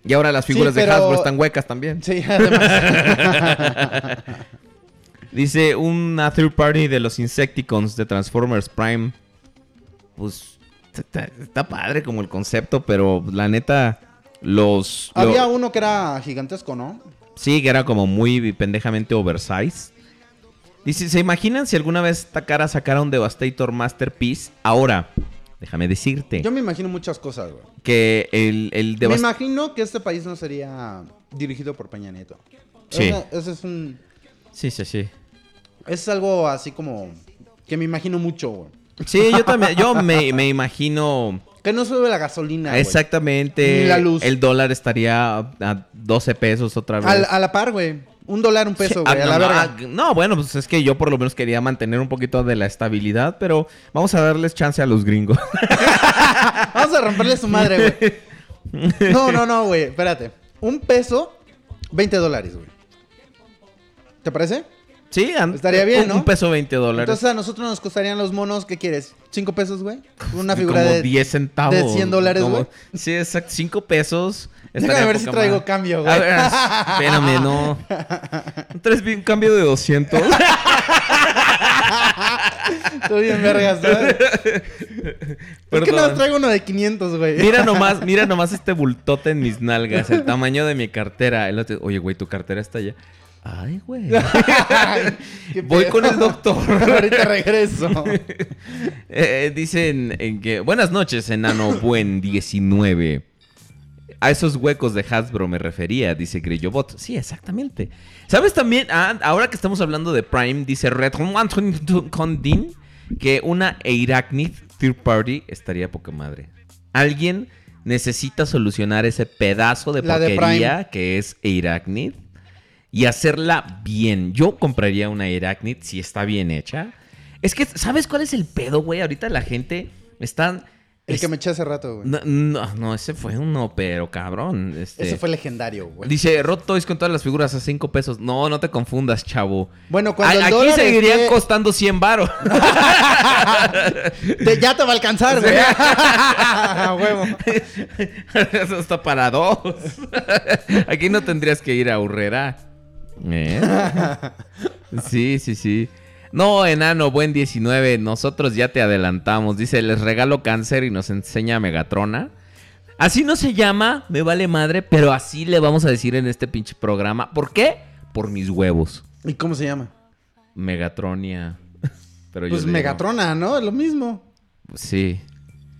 S1: Y ahora las
S2: Sí,
S1: figuras de Hasbro están huecas también.
S2: Sí, además.
S1: Dice una third party de los Insecticons de Transformers Prime. Pues está, está padre como el concepto, pero la neta los... lo-
S2: Había uno que era gigantesco, ¿no?
S1: Sí, que era como muy pendejamente oversize. Dice, ¿se imaginan si alguna vez Takara sacara un Devastator Masterpiece? Ahora, déjame decirte
S2: Yo me imagino muchas cosas, güey.
S1: que el, el
S2: Me imagino que este país no sería dirigido por Peña Nieto.
S1: Sí.
S2: Ese, es un...
S1: Sí, sí, sí.
S2: Es algo así como... Que me imagino mucho, güey.
S1: Sí, yo también, yo me, me imagino
S2: Que no sube la gasolina,
S1: exactamente.
S2: Ni la luz.
S1: El dólar estaría a 12 pesos otra vez.
S2: Al- a la par, güey. Un dólar, un peso,
S1: Ah,
S2: güey. a
S1: no,
S2: la
S1: no,
S2: verga.
S1: ah, no, bueno, pues es que yo por lo menos quería mantener un poquito de la estabilidad, pero vamos a darles chance a los gringos.
S2: Vamos a romperle su madre, güey. No, no, no, güey. Espérate. Un peso, 20 dólares, güey. ¿Te parece?
S1: sí,
S2: Estaría bien,
S1: un,
S2: ¿no?
S1: un peso 20 dólares.
S2: Entonces a nosotros nos costarían los monos, ¿qué quieres? ¿5 pesos, güey? Una
S1: Como
S2: figura de...
S1: 10 centavos.
S2: de 100 dólares,
S1: como-
S2: güey.
S1: Sí, exacto. 5 pesos.
S2: Déjame ver si traigo cambio,
S1: A
S2: güey.
S1: ver, espérame, no. ¿No ¿Traes un cambio de 200?
S2: Estoy bien vergas, ¿sabes? ¿Por qué no traigo uno de 500, güey?
S1: Mira nomás, mira nomás este bultote en mis nalgas, el tamaño de mi cartera. El otro- Oye, güey, tu cartera está allá. Ay, güey. Voy con el doctor.
S2: Ahorita regreso.
S1: Eh, dicen en que. Buenas noches, enano buen 19. A esos huecos de Hasbro me refería, dice Grillobot. Sí, exactamente. ¿Sabes también? Ah, ahora que estamos hablando de Prime, dice Red Condin que una Eiracnid Third Party estaría poca madre. Alguien necesita solucionar ese pedazo de
S2: La de
S1: porquería que es Eiracnid y hacerla bien. Yo compraría una Eiracnid si está bien hecha. Es que, ¿sabes cuál es el pedo, güey? Ahorita la gente está...
S2: El
S1: es-
S2: que me eché hace rato, güey.
S1: no, no, no, ese fue uno, pero cabrón. Este...
S2: Ese fue legendario, güey.
S1: Dice, Rot Toys con todas las figuras a 5 pesos. No, no te confundas, chavo.
S2: Bueno, cuando
S1: A-
S2: el
S1: Aquí seguirían
S2: esté-
S1: costando 100 varos.
S2: Te- ya te va a alcanzar, güey. Huevo.
S1: Eso está para dos. Aquí no tendrías que ir a Urrera. ¿Eh? Sí, sí, sí. No, enano, buen 19. Nosotros ya te adelantamos. Dice, les regalo cáncer y nos enseña Megatrona. Así no se llama, me vale madre, pero así le vamos a decir en este pinche programa. ¿Por qué? Por mis huevos.
S2: ¿Y cómo se llama?
S1: Megatronia. Pero yo
S2: Pues
S1: digo-
S2: Megatrona, ¿no? Es lo mismo.
S1: Sí,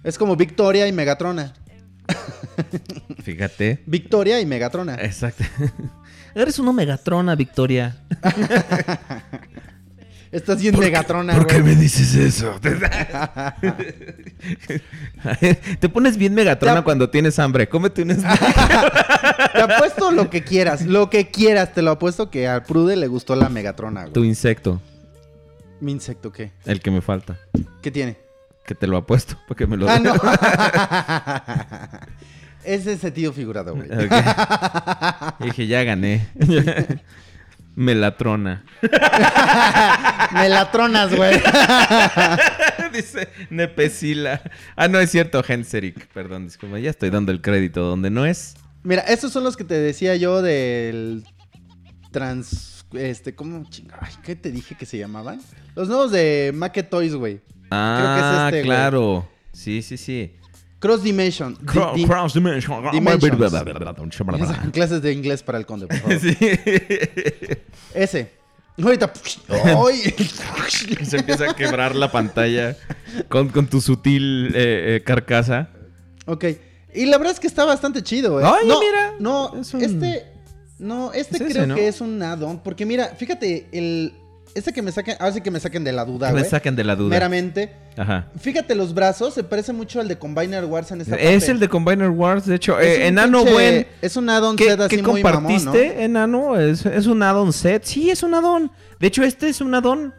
S2: Es como Victoria y Megatrona.
S1: fíjate.
S2: Victoria y Megatrona.
S1: Exacto. Eres una Megatrona, Victoria.
S2: Estás bien Megatrona, güey.
S1: dices eso? Te pones bien Megatrona cuando tienes hambre. Cómete un.
S2: Te apuesto lo que quieras. Lo que quieras. Te lo apuesto que al Prude le gustó la Megatrona,
S1: tu
S2: güey.
S1: insecto,
S2: ¿Mi insecto qué?
S1: el que me falta.
S2: ¿Qué tiene?
S1: Que te lo apuesto porque me lo
S2: Ah, no. Ese sentido figurado, güey.
S1: Dije, ya gané. Melatrona.
S2: Melatronas, güey.
S1: Dice Nepesila. Ah, no es cierto, Henseric. Perdón, disculpa. Ya estoy dando el crédito donde no es.
S2: Mira, estos son los que te decía yo del trans... Este, ¿cómo chinga? Ay, ¿qué te dije que se llamaban? Los nuevos de Make Toys, güey.
S1: Ah,
S2: este, güey.
S1: claro. Sí, sí, sí.
S2: Cross Dimension. Di- di-
S1: Cross Dimension.
S2: Dimensions. Clases de inglés para el conde, por favor.
S1: Sí.
S2: Ese. Ahorita. ¡Ay!
S1: Se empieza a quebrar la pantalla con, con tu sutil eh, eh, carcasa.
S2: ok. Y la verdad es que está bastante chido, ¿eh?
S1: Ay,
S2: no,
S1: mira,
S2: No,
S1: es un-
S2: este. No, este
S1: Es ese,
S2: creo
S1: ¿no?
S2: que es un add-on. Porque mira, fíjate, el. Este que me saquen. Ahora sí que me saquen de la duda,
S1: Que me
S2: güey.
S1: saquen de la duda.
S2: Meramente.
S1: Ajá.
S2: Fíjate los brazos, se parece mucho al de Combiner Wars en esta
S1: Es
S2: parte.
S1: el de Combiner Wars, de hecho. Eh, enano
S2: pinche-
S1: buen.
S2: Es un add-on
S1: ¿Qué,
S2: set así
S1: qué
S2: muy mamón,
S1: compartiste,
S2: ¿no?
S1: enano? ¿Es, es un add-on set? Sí, es un add-on. De hecho, este es un add-on.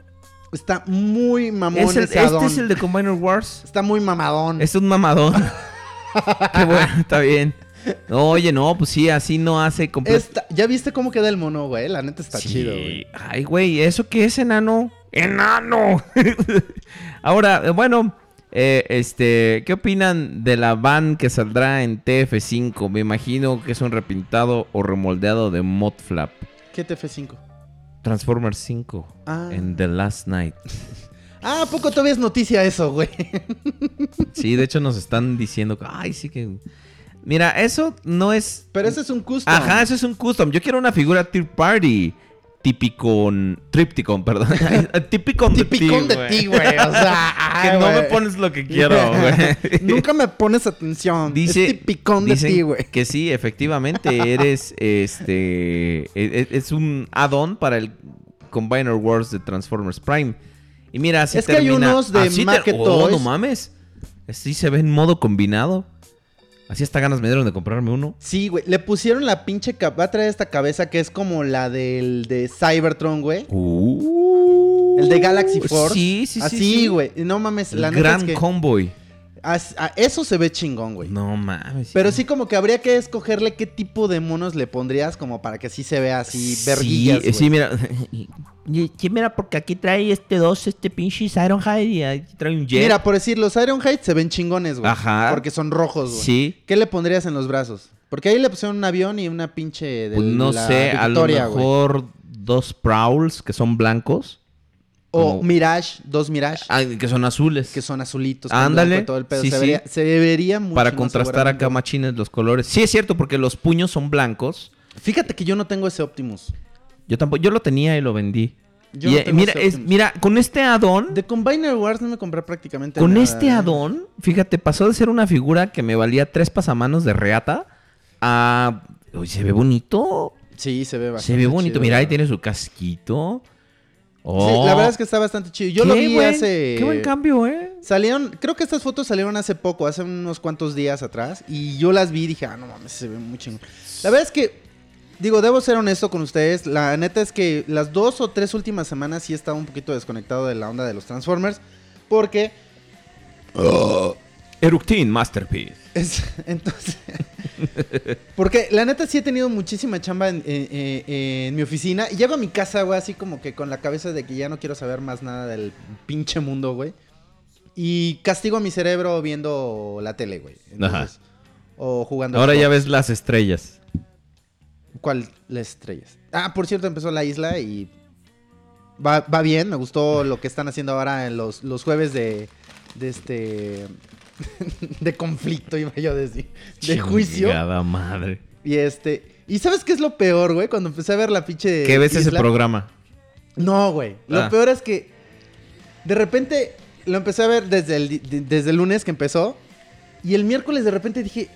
S2: Está muy mamón
S1: Es el-
S2: ese
S1: este es el de Combiner Wars.
S2: Está muy mamadón.
S1: Es un mamadón. Qué bueno, está bien. Oye, no, pues sí, así no hace completo.
S2: ¿Ya viste cómo queda el mono, güey? La neta está chido, güey.
S1: Ay, güey, ¿eso qué es enano? ¡Enano! Ahora, eh, bueno, eh, este, ¿qué opinan de la van que saldrá en TF5? Me imagino que es un repintado o remoldeado de Modflap.
S2: ¿Qué TF5?
S1: Transformers 5
S2: Ah.
S1: en The Last Night.
S2: Ah, ¿a poco todavía es noticia eso, güey?
S1: Sí, de hecho nos están diciendo que, ay, sí que... Mira, eso no es.
S2: Pero ese es un custom.
S1: Ajá, eso es un custom. Yo quiero una figura third party. Tipicon. Tripticon, perdón. Tipicon de ti.
S2: De ti, güey. O sea,
S1: Que no me pones lo que quiero, güey.
S2: Nunca me pones atención.
S1: Dice,
S2: es de ti, güey.
S1: Que sí, efectivamente, eres este. e- e- Es, un add-on para el Combiner Wars de Transformers Prime. Y mira, así
S2: Es que hay unos de
S1: así
S2: Mac
S1: oh, no mames. Así se ve en modo combinado. Así hasta ganas me dieron de comprarme uno.
S2: Sí, güey. Le pusieron la pinche Va a traer esta cabeza que es como la del de Cybertron, güey. El de Galaxy Force.
S1: Uh. Sí, sí, sí.
S2: Así,
S1: sí.
S2: güey. Y No mames,
S1: El
S2: la neta
S1: gran
S2: es que
S1: convoy.
S2: A- eso se ve chingón, güey.
S1: No mames.
S2: Pero sí como que habría que escogerle qué tipo de monos le pondrías como para que así se vea así verguillas,
S1: Sí,
S2: güey.
S1: sí, mira.
S6: Sí, mira, porque aquí trae este dos, este pinche Ironhide y aquí trae un jet.
S2: Mira, por decir, los Ironhide se ven chingones, güey.
S1: Ajá.
S2: Porque son rojos, güey.
S1: Sí.
S2: ¿Qué le pondrías en los brazos? Porque ahí le pusieron un avión y una pinche de
S1: Pues no
S2: la
S1: sé, a lo
S2: Victoria,
S1: mejor dos Prowls que son blancos.
S2: O
S1: como-
S2: Mirage, dos Mirage,
S1: Ah, que son azules.
S2: que son azulitos.
S1: Ándale.
S2: blanco y todo el pedo.
S1: Sí,
S2: se,
S1: sí.
S2: vería, se vería mucho
S1: para contrastar acá machines los colores. Sí, es cierto, porque los puños son blancos.
S2: Fíjate que yo no tengo ese Optimus.
S1: Yo tampoco, yo lo tenía y lo vendí.
S2: Yo
S1: Y,
S2: no
S1: eh,
S2: tengo
S1: mira,
S2: ese
S1: es,
S2: Optimus.
S1: mira, con este add-on,
S2: De Combiner Wars no me compré prácticamente
S1: con
S2: nada,
S1: este
S2: ¿eh?
S1: add-on, fíjate, pasó de ser una figura que me valía tres pasamanos de reata a... Uy, se ve bonito.
S2: Sí, se ve
S1: Se
S2: bastante
S1: ve bonito.
S2: chido,
S1: Mira, ahí
S2: la
S1: tiene su casquito.
S2: Sí, la verdad es que está bastante chido. Yo lo vi
S1: buen-
S2: hace...
S1: Qué buen cambio, ¿eh?
S2: Salieron, creo que estas fotos salieron hace poco, hace unos cuantos días atrás. Y yo las vi y dije, ah, no mames, se ve muy chingón. La verdad es que, digo, debo ser honesto con ustedes. La neta es que las dos o tres últimas semanas sí he estado un poquito desconectado de la onda de los Transformers. Porque
S1: Eructin Masterpiece.
S2: Es, entonces... porque la neta sí he tenido muchísima chamba en, en- en- en mi oficina. Y llego a mi casa, güey, así como que con la cabeza de que ya no quiero saber más nada del pinche mundo, güey. Y castigo a mi cerebro viendo la tele, güey. Entonces, O jugando.
S1: Ahora ya ves las estrellas.
S2: ¿Cuál? Las estrellas. Ah, por cierto, empezó la isla y va, va bien. Me gustó lo que están haciendo ahora en los, los jueves de, de este... de conflicto, iba yo a decir. De juicio.
S1: Madre.
S2: Y este... ¿Y sabes qué es lo peor, güey? Cuando empecé a ver la pinche...
S1: ¿Qué ves ese programa?
S2: No, güey. Lo
S1: Ah.
S2: peor es que de repente lo empecé a ver desde el, de- desde el lunes que empezó. Y el miércoles de repente dije,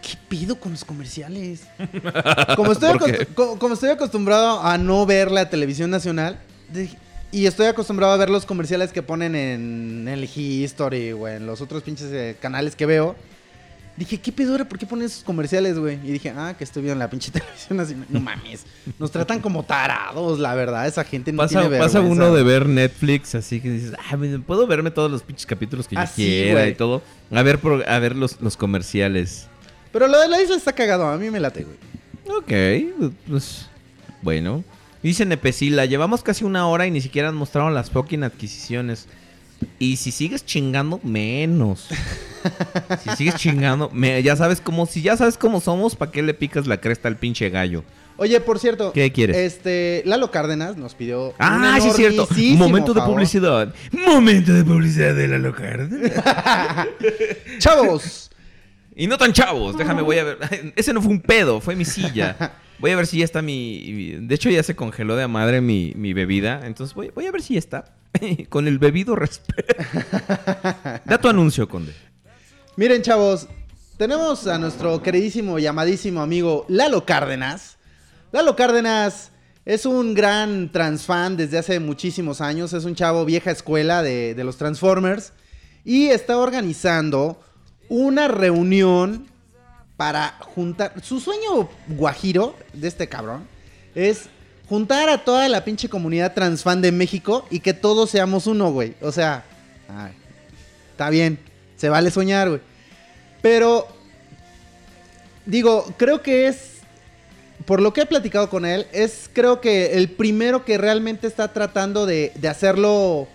S2: ¿qué pido con los comerciales? Como estoy,
S1: ¿Por qué?
S2: acostu- co- como estoy acostumbrado a no ver la televisión nacional. dije- y estoy acostumbrado a ver los comerciales que ponen en el History o en los otros pinches eh, canales que veo. Dije, ¿qué pedo ahora? ¿Por qué ponen esos comerciales, güey? Y dije, ah, que estoy viendo la pinche televisión nacional. No mames. Nos tratan como tarados, la verdad. Esa gente no
S1: Pasa,
S2: tiene
S1: pasa uno de ver Netflix, así que dices, ah, puedo verme todos los pinches capítulos que yo
S2: Ah,
S1: quiera y todo. A ver, a ver los, los comerciales.
S2: Pero lo de la isla está cagado. A mí me late, güey.
S1: Ok, pues bueno. Dice Nepesila, llevamos casi una hora y ni siquiera han mostrado las fucking adquisiciones. Y si sigues chingando, menos. si sigues chingando, me- ya sabes cómo, si ya sabes cómo somos, ¿para qué le picas la cresta al pinche gallo?
S2: Oye, por cierto.
S1: ¿Qué quieres?
S2: Este, Lalo Cárdenas nos pidió. un
S1: Ah, sí es cierto. Momento de publicidad. Momento de publicidad de la local.
S2: Chavos.
S1: Y no tan chavos, déjame, voy a ver. Ese no fue un pedo, fue mi silla. Voy a ver si ya está mi... De hecho, ya se congeló de a madre mi, mi bebida. Entonces voy, voy a ver si ya está. Con el bebido respeto. Da tu anuncio, Conde.
S2: Miren, chavos. Tenemos a nuestro queridísimo y amadísimo amigo Lalo Cárdenas. Lalo Cárdenas es un gran transfan desde hace muchísimos años. Es un chavo vieja escuela de, de los Transformers. Y está organizando una reunión para juntar. Su sueño guajiro de este cabrón es juntar a toda la pinche comunidad transfan de México y que todos seamos uno, güey. O sea, está bien, se vale soñar, güey. Pero, digo, creo que es, por lo que he platicado con él, es creo que el primero que realmente está tratando de, de hacerlo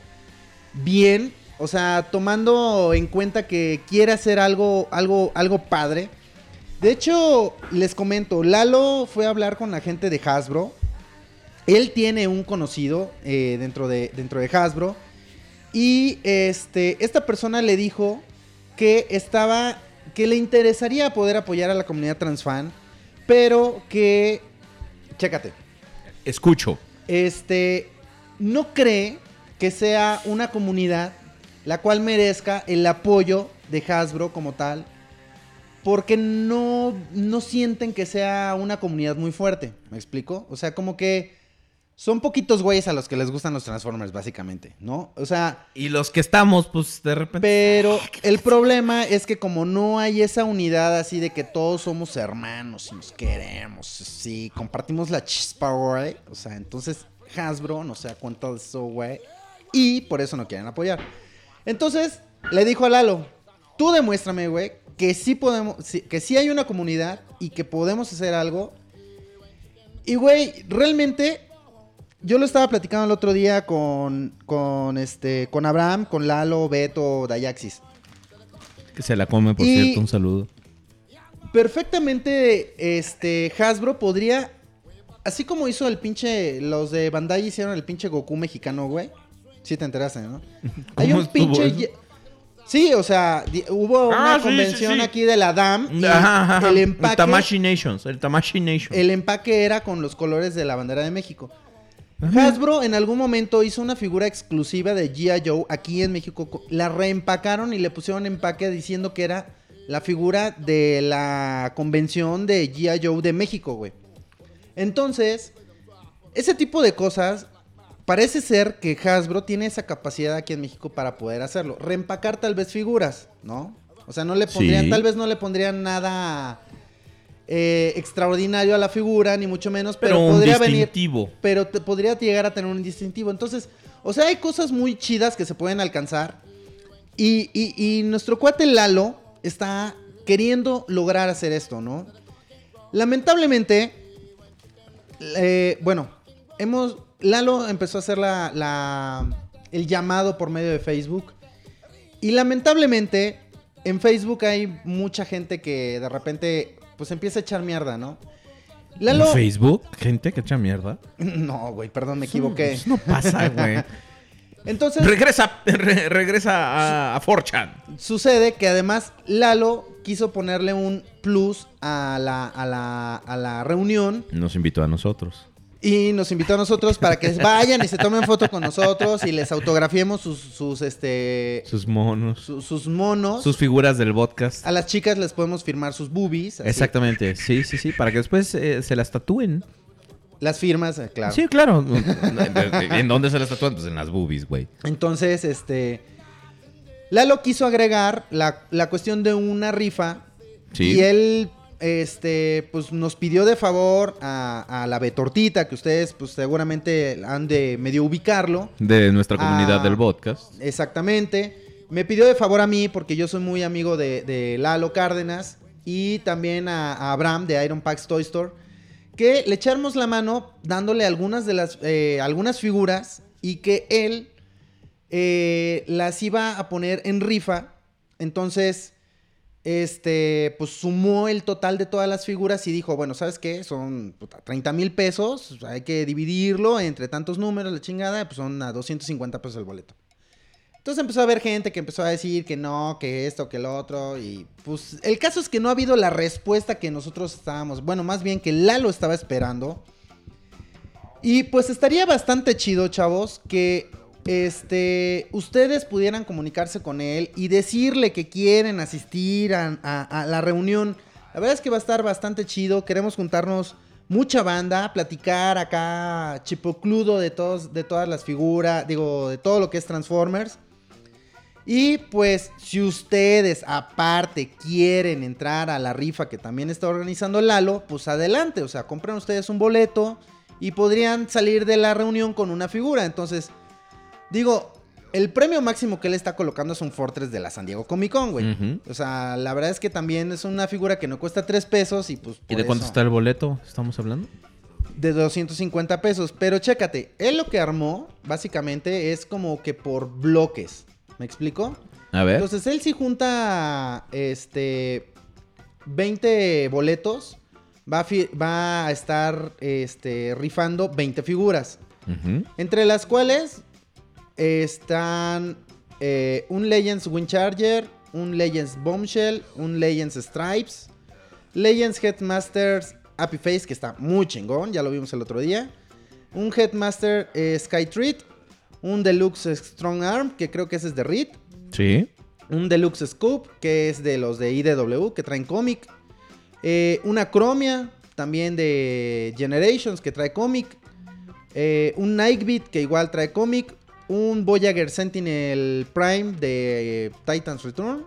S2: bien. O sea, tomando en cuenta que quiere hacer algo, algo, algo padre. De hecho, les comento, Lalo fue a hablar con la gente de Hasbro. Él tiene un conocido eh, dentro, de, dentro de Hasbro. Y este, esta persona le dijo que estaba que le interesaría poder apoyar a la comunidad transfan, pero que, chécate,
S1: Escucho.
S2: este, no cree que sea una comunidad la cual merezca el apoyo de Hasbro como tal, porque no, no sienten que sea una comunidad muy fuerte, ¿me explico? O sea, como que son poquitos güeyes a los que les gustan los Transformers, básicamente, ¿no? O sea,
S1: Y los que estamos, pues de repente.
S2: pero el problema es que como no hay esa unidad así de que todos somos hermanos y nos queremos, sí, compartimos la chispa, güey. O sea, entonces Hasbro no se da cuenta de eso, güey. Y por eso no quieren apoyar. Entonces, le dijo a Lalo, tú demuéstrame, güey, que sí podemos, que sí hay una comunidad y que podemos hacer algo. Y, güey, realmente yo lo estaba platicando el otro día con, con, este, con Abraham, con Lalo, Beto, Dayaxis.
S1: Que se la come, por
S2: Y-
S1: cierto, un saludo.
S2: Perfectamente, este, Hasbro podría, así como hizo el pinche, los de Bandai hicieron el pinche Goku mexicano, güey. Sí te enteraste, ¿no? Hay
S1: ¿Cómo
S2: un pinche... Sí, o sea, hubo
S1: Ah,
S2: una
S1: sí,
S2: convención
S1: sí, sí.
S2: aquí de la DAM y
S1: Ajá, ajá.
S2: el empaque...
S1: Tamashi Nations. El Tamashi Nation.
S2: El empaque era con los colores de la bandera de México. Hasbro en algún momento hizo una figura exclusiva de G.I. Joe aquí en México. Co- La reempacaron y le pusieron empaque diciendo que era la figura de la convención de G.I. Joe de México, güey. Entonces, ese tipo de cosas, parece ser que Hasbro tiene esa capacidad aquí en México para poder hacerlo. Reempacar tal vez figuras, ¿no? O sea, no le pondrían,
S1: Sí.
S2: tal vez no le pondrían nada eh, extraordinario a la figura, ni mucho menos, pero,
S1: pero un
S2: podría venir
S1: distintivo.
S2: pero te podría llegar a tener un distintivo. Entonces, o sea, hay cosas muy chidas que se pueden alcanzar. Y, y- y nuestro cuate Lalo está queriendo lograr hacer esto, ¿no? Lamentablemente, eh, bueno, hemos. Lalo empezó a hacer la, la- el llamado por medio de Facebook. Y lamentablemente, en Facebook hay mucha gente que de repente, pues empieza a echar mierda, ¿no? Lalo.
S1: ¿En Facebook? Gente que echa mierda.
S2: No, güey, perdón, me equivoqué.
S1: Eso no pasa, güey.
S2: Entonces,
S1: regresa, re- regresa a, a 4chan.
S2: sucede que además Lalo quiso ponerle un plus a la, a la, a la reunión
S1: Nos invitó a nosotros.
S2: Y nos invitó a nosotros para que vayan y se tomen foto con nosotros y les autografiemos sus, sus, este,
S1: Sus monos.
S2: su- sus monos.
S1: Sus figuras del podcast.
S2: A las chicas les podemos firmar sus boobies. así.
S1: Exactamente. Sí, sí, sí. Para que después eh, se las tatúen.
S2: Las firmas, eh, claro.
S1: Sí, claro. ¿En dónde se las tatúan? Pues en las boobies, güey.
S2: Entonces, este. Lalo quiso agregar la, la cuestión de una rifa.
S1: Sí.
S2: Y él, este, pues nos pidió de favor a, a la Betortita, que ustedes, pues seguramente han de medio ubicarlo.
S1: De nuestra comunidad
S2: Ah.
S1: del podcast.
S2: Exactamente. Me pidió de favor a mí, porque yo soy muy amigo de, de Lalo Cárdenas. Y también a, a Abraham de Iron Pax Toy Store. Que le echáramos la mano dándole algunas de las eh, algunas figuras. Y que él eh, las iba a poner en rifa. Entonces, este, pues sumó el total de todas las figuras y dijo, bueno, ¿sabes qué? Son puta, 30 mil pesos, hay que dividirlo entre tantos números, la chingada, pues son a 250 pesos el boleto. Entonces empezó a haber gente que empezó a decir que no, que esto, que lo otro. Y pues el caso es que no ha habido la respuesta que nosotros estábamos. Bueno, más bien que Lalo estaba esperando. Y pues estaría bastante chido, chavos, que este ustedes pudieran comunicarse con él y decirle que quieren asistir a, la reunión. La verdad es que va a estar bastante chido. Queremos juntarnos mucha banda, platicar acá chipocludo de todos, de todas las figuras, digo, de todo lo que es Transformers. Y pues, si ustedes aparte quieren entrar a la rifa que también está organizando Lalo, pues adelante. O sea, compren ustedes un boleto y podrían salir de la reunión con una figura. Entonces, digo, el premio máximo que él está colocando es un Fortress de la San Diego Comic Con, güey. O sea, la verdad es que también es una figura que no cuesta 3 pesos y pues...
S1: ¿Y de cuánto está el boleto? ¿Estamos hablando?
S2: de 250 pesos. Pero chécate, él lo que armó, básicamente, es como que por bloques. ¿Me explico?
S1: A ver.
S2: Entonces él sí junta este 20 boletos. Va a, va a estar este, rifando 20 figuras. Entre las cuales están eh, un Legends Wind Charger, un Legends Bombshell, un Legends Stripes, Legends Headmasters Happy Face, que está muy chingón, ya lo vimos el otro día. Un Headmaster eh, Sky Treat, un Deluxe Strong Arm, que creo que ese es de Reed.
S1: Sí.
S2: Un Deluxe Scoop, que es de los de IDW, que traen cómic. Eh, una Chromia, también de Generations, que trae cómic. Eh, un Nightbeat, que igual trae cómic. Un Voyager Sentinel Prime de Titans Return.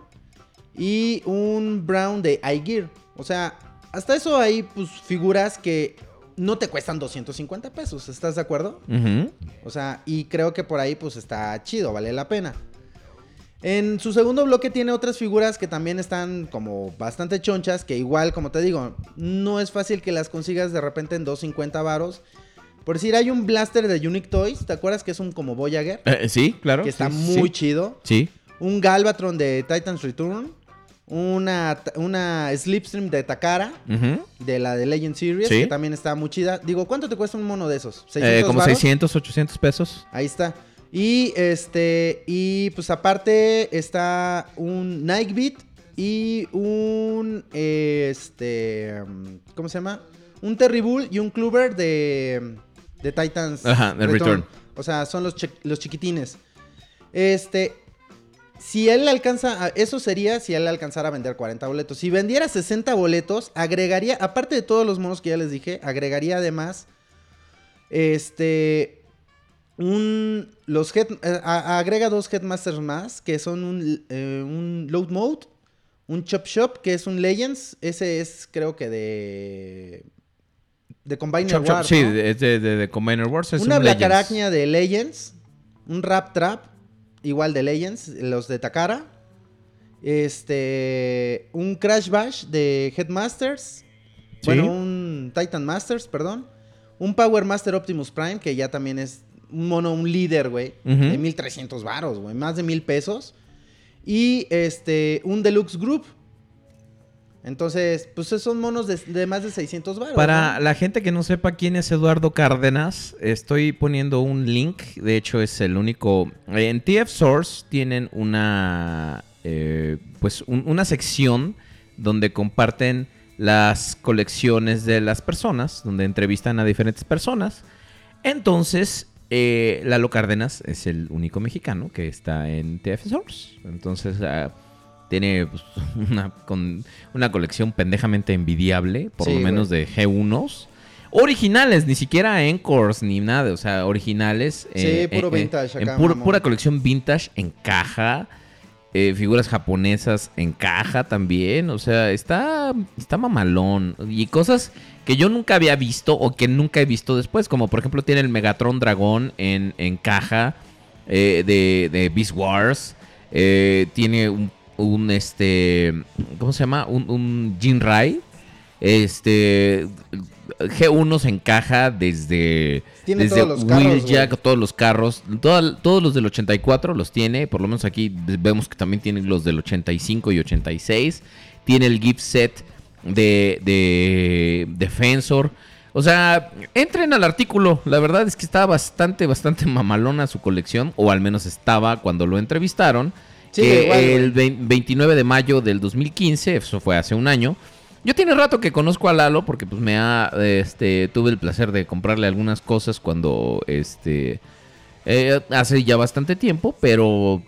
S2: Y un Brown de iGear. O sea, hasta eso hay pues figuras que no te cuestan 250 pesos, ¿estás de acuerdo? O sea, y creo que por ahí pues está chido, vale la pena. En su segundo bloque tiene otras figuras que también están como bastante chonchas, que igual, como te digo, no es fácil que las consigas de repente en 250 varos. Por decir, hay un blaster de Unique Toys, ¿te acuerdas que es un como Voyager?
S1: Eh, sí, claro.
S2: que está
S1: sí,
S2: muy
S1: sí.
S2: chido.
S1: Sí.
S2: Un Galvatron de Titans Return. Una, una Slipstream de Takara,
S1: Ujú.
S2: de la de Legend Series,
S1: Sí.
S2: que también está muy chida. Digo, ¿cuánto te cuesta un mono de esos?
S1: Eh, como
S2: varos?
S1: 600, 800 pesos.
S2: Ahí está. Y este, y pues aparte está un Nightbeat y un, este, ¿cómo se llama? Un Terrible y un Kluber de, de Titans.
S1: Ajá, Return.
S2: O sea, son los, los chiquitines. Este, si él alcanza, a- eso sería si él alcanzara a vender 40 boletos. Si vendiera 60 boletos, agregaría, aparte de todos los monos que ya les dije, agregaría además, este, un, los head, eh, a- agrega dos Headmasters más, que son un, eh, un Load Mode, un Chop Shop, que es un Legends, ese es creo que de, de Combiner
S1: Chop, chop,
S2: Wars,
S1: sí,
S2: ¿no?
S1: de, de, de Combiner Wars. Es
S2: Una
S1: un.
S2: Arachnia de Legends. Un Rap Trap. Igual de Legends. Los de Takara. Este. Un Crash Bash de Headmasters.
S1: Sí.
S2: Bueno, un Titan Masters, perdón. Un Power Master Optimus Prime, que ya también es un mono, un líder, güey.
S1: Ujú.
S2: De 1300 varos, güey. Más de mil pesos. Y este. Un Deluxe Group. Entonces, pues son monos de, de más de 600 varos.
S1: Para
S2: ¿no?
S1: la gente que no sepa quién es Eduardo Cárdenas, estoy poniendo un link. De hecho, es el único. En TF Source tienen una. eh, pues un- una sección donde comparten las colecciones de las personas, donde entrevistan a diferentes personas. Entonces, eh, Lalo Cárdenas es el único mexicano que está en TF Source. Entonces, ah, tiene pues, una, con, una colección pendejamente envidiable, por
S2: Sí,
S1: lo menos de G1s. Originales, ni siquiera Encores ni nada, o sea, originales.
S2: Sí, puro vintage
S1: en
S2: acá,
S1: puro-
S2: mamón.
S1: pura colección vintage en caja. eh, figuras japonesas en caja también. O sea, está, está mamalón. Y cosas que yo nunca había visto o que nunca he visto después. Como por ejemplo tiene el Megatron Dragón en, en caja eh, de, de Beast Wars. Eh, tiene un, un, este. ¿Cómo se llama? Un, un Jinrai. Este. G1 se encaja desde.
S2: Tiene
S1: desde
S2: todos los carros, güey.
S1: todos los carros. todos los del 84 los tiene. Por lo menos aquí vemos que también tiene los del 85 y 86. Tiene el gift set de, de Defensor. O sea, entren al artículo. La verdad es que está bastante, bastante mamalona su colección. O al menos estaba cuando lo entrevistaron.
S2: Sí,
S1: que
S2: igual, güey.
S1: el vein- 29 de mayo del 2015, eso fue hace un año. Yo tiene rato que conozco a Lalo porque pues me ha, este, tuve el placer de comprarle algunas cosas cuando, este, eh, hace ya bastante tiempo, pero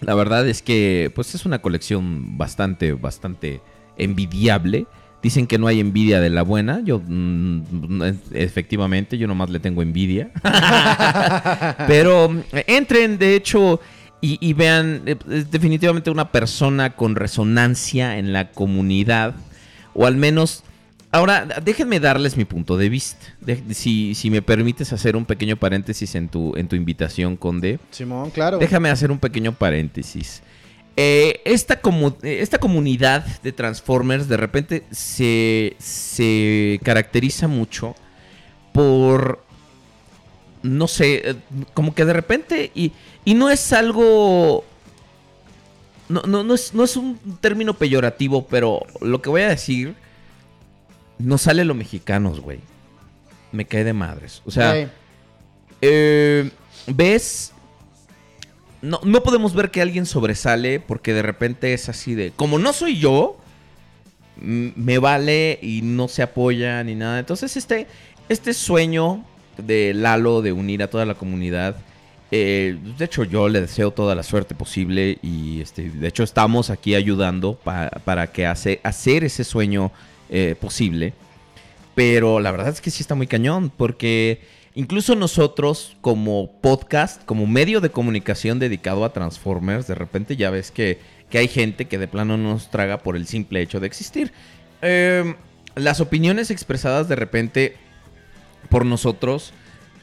S1: la verdad es que pues es una colección bastante, bastante envidiable. Dicen que no hay envidia de la buena. Yo, mm, efectivamente, yo nomás le tengo envidia. Pero mm, entren, de hecho, y, y vean, eh, es definitivamente una persona con resonancia en la comunidad. O al menos, ahora, déjenme darles mi punto de vista. De- si, si me permites hacer un pequeño paréntesis en tu, en tu invitación, Conde.
S2: Simón, claro.
S1: Déjame hacer un pequeño paréntesis. Eh, esta, comu- eh, esta comunidad de Transformers de repente se, se caracteriza mucho por, no sé, eh, como que de repente, y, y no es algo, no, no, no, es, no es un término peyorativo, pero lo que voy a decir, no sale lo mexicanos, güey. Me cae de madres. O sea... Eh, ves no, no podemos ver que alguien sobresale porque de repente es así de, como no soy yo, me vale y no se apoya ni nada. Entonces este, este sueño de Lalo de unir a toda la comunidad, eh, de hecho yo le deseo toda la suerte posible y este, de hecho estamos aquí ayudando pa- para que hace, hacer ese sueño eh, posible. Pero la verdad es que sí está muy cañón, porque incluso nosotros como podcast, como medio de comunicación dedicado a Transformers, de repente ya ves que, que hay gente que de plano no nos traga por el simple hecho de existir. Eh, las opiniones expresadas de repente por nosotros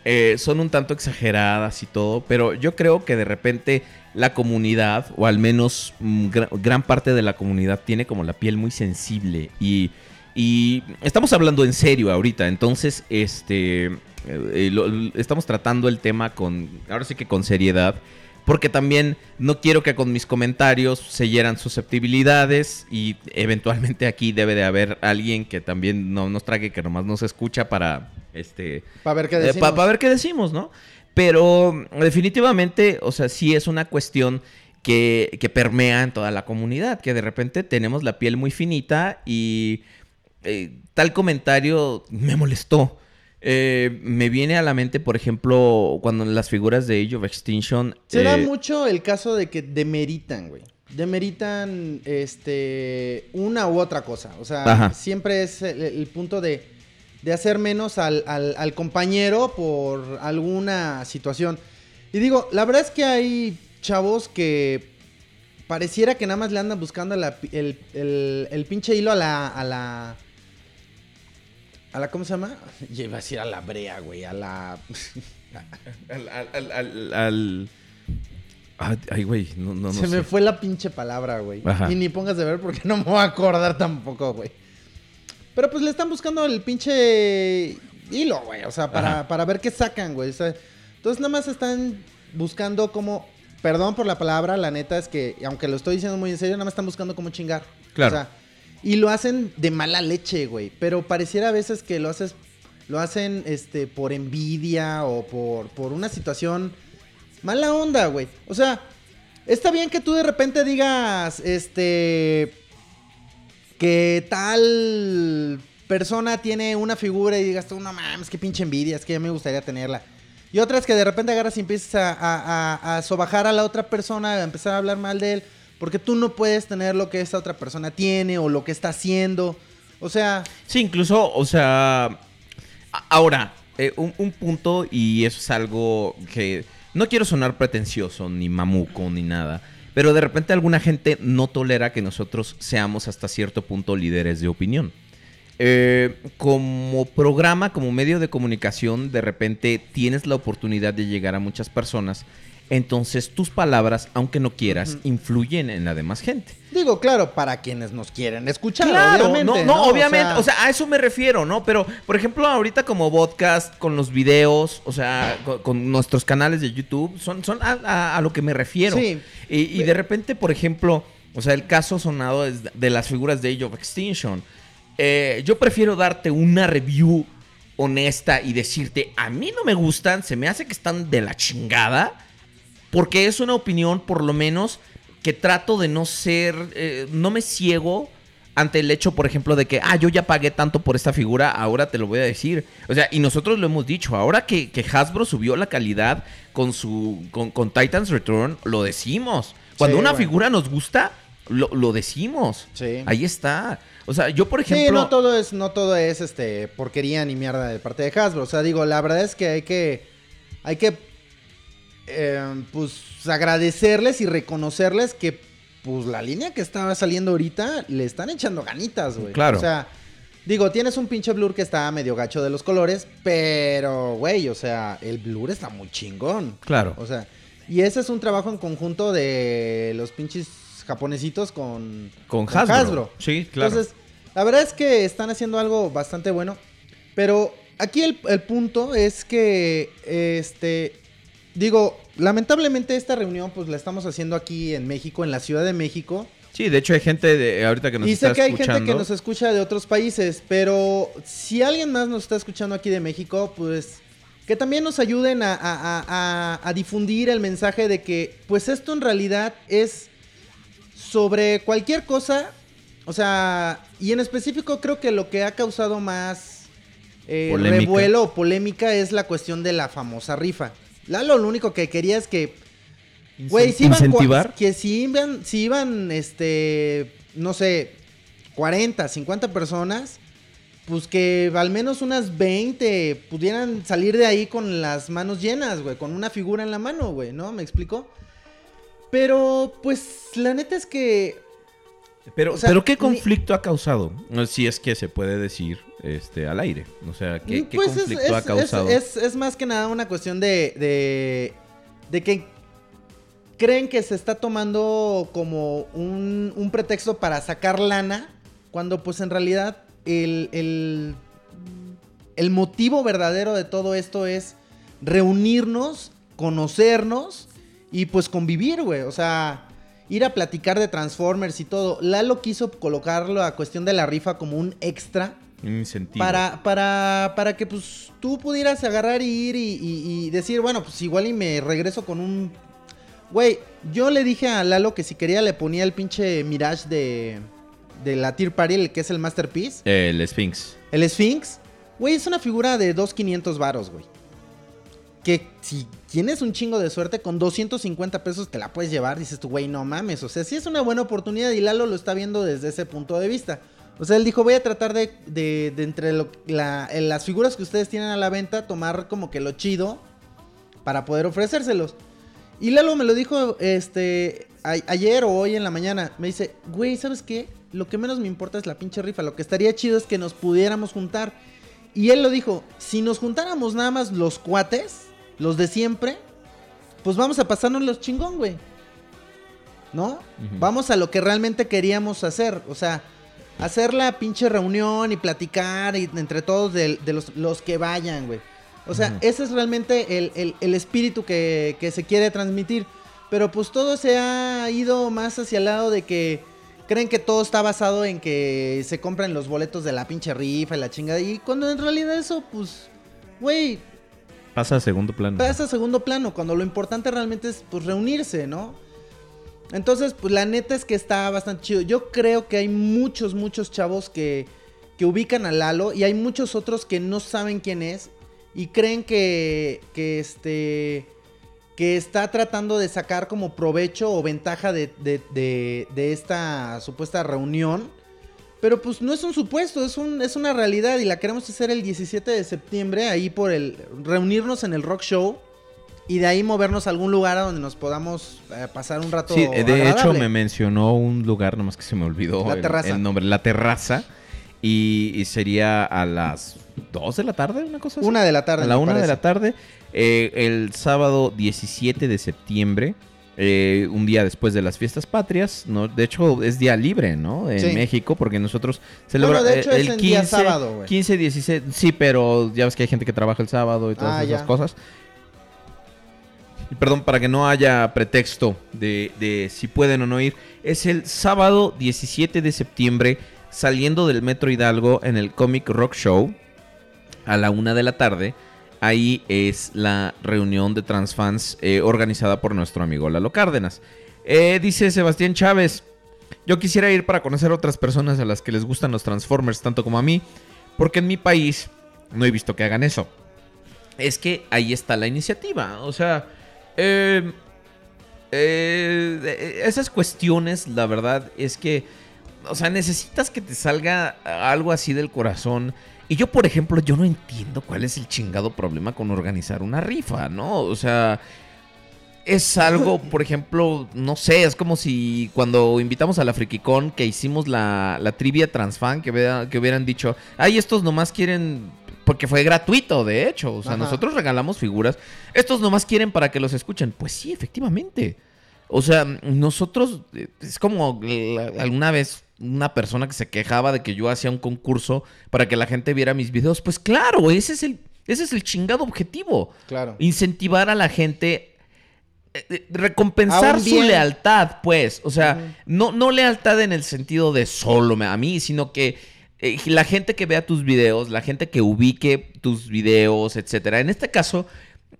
S1: eh, son un tanto exageradas y todo, pero yo creo que de repente la comunidad, o al menos mm, gra- gran parte de la comunidad, tiene como la piel muy sensible y, y estamos hablando en serio ahorita, entonces este eh, eh, estamos tratando el tema con, ahora sí que con seriedad. Porque también no quiero que con mis comentarios se hieran susceptibilidades y eventualmente aquí debe de haber alguien que también no nos trague, que nomás nos escucha para este
S2: Para ver qué
S1: eh,
S2: decimos.
S1: pa- pa ver qué decimos, ¿no? Pero definitivamente, o sea, sí es una cuestión que, que permea en toda la comunidad, que de repente tenemos la piel muy finita y eh, tal comentario me molestó. Eh, me viene a la mente, por ejemplo, cuando las figuras de Age of Extinction...
S2: Se da
S1: eh,
S2: mucho el caso de que demeritan, güey. Demeritan este una u otra cosa. O sea,
S1: Ajá.
S2: siempre es el, el punto de, de hacer menos al, al- al compañero por alguna situación. Y digo, la verdad es que hay chavos que pareciera que nada más le andan buscando la el, el- el pinche hilo a la, a la. A la, ¿cómo se llama? Iba a decir a la brea, güey, a la...
S1: Al... al, al, al- Ay, güey, no, no, no
S2: Se me fue la pinche palabra, güey.
S1: Ajá.
S2: Y ni pongas de ver porque no me voy a acordar tampoco, güey. Pero pues le están buscando el pinche hilo, güey. O sea, para, para ver qué sacan, güey. O sea, entonces nada más están buscando como... Perdón por la palabra, la neta es que, aunque lo estoy diciendo muy en serio, nada más están buscando cómo chingar.
S1: Claro.
S2: O sea, y lo hacen de mala leche, güey. Pero pareciera a veces que lo haces... Lo hacen este, por envidia o por, por una situación Mala onda, güey. O sea, está bien que tú de repente digas, este, que tal persona tiene una figura y digas tú, no mames, qué pinche envidia, es que ya me gustaría tenerla. Y otras que de repente agarras y empiezas a, a, a- a sobajar a la otra persona, a empezar a hablar mal de él, porque tú no puedes tener lo que esa otra persona tiene o lo que está haciendo. O sea,
S1: Sí, incluso, o sea, ahora, eh, un, un punto, y eso es algo que no quiero sonar pretencioso, ni mamuco, ni nada, pero de repente alguna gente no tolera que nosotros seamos hasta cierto punto líderes de opinión. Eh, como programa, como medio de comunicación, de repente tienes la oportunidad de llegar a muchas personas. Entonces tus palabras, aunque no quieras, influyen en la demás gente.
S2: digo, claro, para quienes nos quieren escuchar,
S1: Claro,
S2: obviamente.
S1: no, no,
S2: ¿no? O
S1: obviamente,
S2: sea-
S1: o sea, a eso me refiero, ¿no? Pero, por ejemplo, ahorita como podcast, con los videos, o sea, con, con nuestros canales de YouTube, son, son a, a- a lo que me refiero.
S2: Sí.
S1: Y, y de repente, por ejemplo, o sea, el caso sonado es de las figuras de Age of Extinction. Eh, yo prefiero darte una review honesta y decirte, a mí no me gustan, se me hace que están de la chingada, porque es una opinión, por lo menos, que trato de no ser, eh, no me ciego ante el hecho, por ejemplo, de que, ah, yo ya pagué tanto por esta figura, ahora te lo voy a decir. O sea, y nosotros lo hemos dicho, ahora que, que Hasbro subió la calidad con su, con, con Titans Return, lo decimos. Cuando
S2: Sí,
S1: una figura nos gusta, lo, lo decimos.
S2: Sí.
S1: Ahí está. O sea, yo, por ejemplo...
S2: Sí, no todo es, no todo es este porquería ni mierda de parte de Hasbro. O sea, digo, la verdad es que hay que. Hay que. Eh, pues agradecerles y reconocerles que. Pues la línea que estaba saliendo ahorita le están echando ganitas, güey.
S1: Claro.
S2: O sea, digo, tienes un pinche blur que está medio gacho de los colores, pero, güey, o sea, el blur está muy chingón.
S1: Claro.
S2: O sea, y ese es un trabajo en conjunto de los pinches japonesitos con,
S1: Con Hasbro. Sí, claro.
S2: Entonces, la verdad es que están haciendo algo bastante bueno. Pero aquí el, el punto es que, este, digo, lamentablemente esta reunión pues la estamos haciendo aquí en México, en la Ciudad de México.
S1: Sí, de hecho hay gente de ahorita que nos
S2: y
S1: está
S2: sé que hay
S1: escuchando.
S2: gente que nos escucha de otros países, pero si alguien más nos está escuchando aquí de México, pues que también nos ayuden a, a- a- a- a difundir el mensaje de que, pues esto en realidad es sobre cualquier cosa. O sea, y en específico creo que lo que ha causado más eh, revuelo o polémica es la cuestión de la famosa rifa. Lalo lo único que quería es que, güey, si iban,
S1: incentivar.
S2: que si iban, si iban, este, no sé, 40, 50 personas, pues que al menos unas 20 pudieran salir de ahí con las manos llenas, güey, con una figura en la mano, güey, ¿no? ¿Me explico? Pero, pues, la neta es que
S1: Pero,
S2: O sea,
S1: pero ¿qué
S2: ni-
S1: conflicto ha causado? No, Si es que se puede decir este, al aire. O sea, ¿qué, qué
S2: Pues es-
S1: conflicto ha
S2: es-
S1: causado?
S2: Es, es- es más que nada una cuestión de, de, de que creen que se está tomando como un, un pretexto para sacar lana, cuando pues en realidad el, el, el motivo verdadero de todo esto es reunirnos, conocernos y pues convivir, güey. O sea, ir a platicar de Transformers y todo. Lalo quiso colocarlo a cuestión de la rifa como un extra.
S1: Un incentivo.
S2: Para, para, para que pues tú pudieras agarrar y ir y, y- y decir, bueno, pues igual y me regreso con un... Güey, yo le dije a Lalo que si quería le ponía el pinche Mirage de, de la Tier Party, el que es el Masterpiece.
S1: El Sphinx.
S2: El Sphinx. Güey, es una figura de 2.500 varos, güey. Que si tienes un chingo de suerte, con 250 pesos te la puedes llevar. Dices tú, güey, no mames. O sea, sí es una buena oportunidad y Lalo lo está viendo desde ese punto de vista. O sea, él dijo, voy a tratar de, de- de entre lo- la- en las figuras que ustedes tienen a la venta, tomar como que lo chido para poder ofrecérselos. Y Lalo me lo dijo este a- ayer o hoy en la mañana. Me dice, güey, ¿sabes qué? Lo que menos me importa es la pinche rifa. Lo que estaría chido es que nos pudiéramos juntar. Y él lo dijo, si nos juntáramos nada más los cuates, los de siempre, pues vamos a pasarnos los chingón, güey. ¿No? Vamos a lo que realmente queríamos hacer. O sea, hacer la pinche reunión y platicar y entre todos de, de los, los que vayan, güey. O sea, ese es realmente el, el- el espíritu que, que se quiere transmitir. Pero pues todo se ha ido más hacia el lado de que creen que todo está basado en que se compran los boletos de la pinche rifa y la chingada. Y cuando en realidad eso, pues, güey,
S1: Pasa a segundo plano.
S2: pasa a segundo plano, cuando lo importante realmente es pues reunirse, ¿no? Entonces, pues la neta es que está bastante chido. Yo creo que hay muchos, muchos chavos que, que ubican a Lalo y hay muchos otros que no saben quién es y creen que, que este que está tratando de sacar como provecho o ventaja de, de- de- de esta supuesta reunión. Pero pues no es un supuesto, es, un, es una realidad y la queremos hacer el 17 de septiembre, ahí por el... reunirnos en el rock show y de ahí movernos a algún lugar a donde nos podamos eh, pasar un rato
S1: Sí, de hecho me mencionó un lugar, nomás que se me olvidó
S2: La
S1: el,
S2: terraza.
S1: el nombre, la terraza. Y, y sería a las 2 de la tarde, una cosa así.
S2: Una de la tarde.
S1: a la
S2: me
S1: una de
S2: parece.
S1: la tarde, eh, el sábado 17 de septiembre, eh, un día después de las fiestas patrias, ¿no? De hecho, es día libre, ¿no? En
S2: Sí.
S1: México, porque nosotros celebramos
S2: Bueno, de hecho, es en día sábado, güey.
S1: 15, 16, sí, pero ya ves que hay gente que trabaja el sábado y todas
S2: Ah,
S1: esas
S2: ya.
S1: cosas. Perdón, para que no haya pretexto de, si pueden o no ir. Es el sábado 17 de septiembre, saliendo del Metro Hidalgo en el Comic Rock Show a la una de la tarde. Ahí es la reunión de transfans eh, organizada por nuestro amigo Lalo Cárdenas. Eh, dice Sebastián Chávez, yo quisiera ir para conocer otras personas a las que les gustan los Transformers tanto como a mí, porque en mi país no he visto que hagan eso. Es que ahí está la iniciativa, o sea, eh, eh, esas cuestiones, la verdad es que, o sea, necesitas que te salga algo así del corazón. Y yo, por ejemplo, yo no entiendo cuál es el chingado problema con organizar una rifa, ¿no? O sea, es algo, por ejemplo, no sé, es como si cuando invitamos a la FrikiCon que hicimos la, la trivia transfan, que, hubiera- que hubieran dicho, ay, estos nomás quieren, porque fue gratuito, de hecho, o sea,
S2: Ajá.
S1: nosotros regalamos figuras, estos nomás quieren para que los escuchen. Pues sí, efectivamente. O sea, nosotros, eh, es como la- alguna vez una persona que se quejaba de que yo hacía un concurso para que la gente viera mis videos. Pues claro, ese es el, ese es el chingado objetivo
S2: Claro.
S1: incentivar a la gente, eh, eh, recompensar su lealtad, pues. O sea, no, no lealtad en el sentido de solo me- a mí, sino que eh, la gente que vea tus videos, la gente que ubique tus videos, etcétera. En este caso,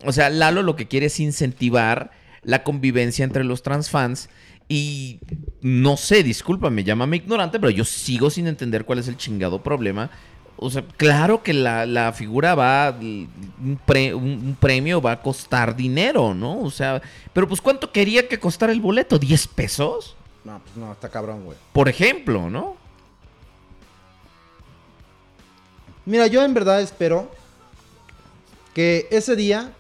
S1: o sea, Lalo lo que quiere es incentivar la convivencia entre los transfans. Y no sé, discúlpame, llámame ignorante, pero yo sigo sin entender cuál es el chingado problema. O sea, claro que la, la figura va, un, pre- un- un premio va a costar dinero, ¿no? O sea, pero pues ¿cuánto quería que costara el boleto? ¿10 pesos?
S2: No, pues no, está cabrón, güey.
S1: Por ejemplo, ¿no?
S2: Mira, yo en verdad espero que ese día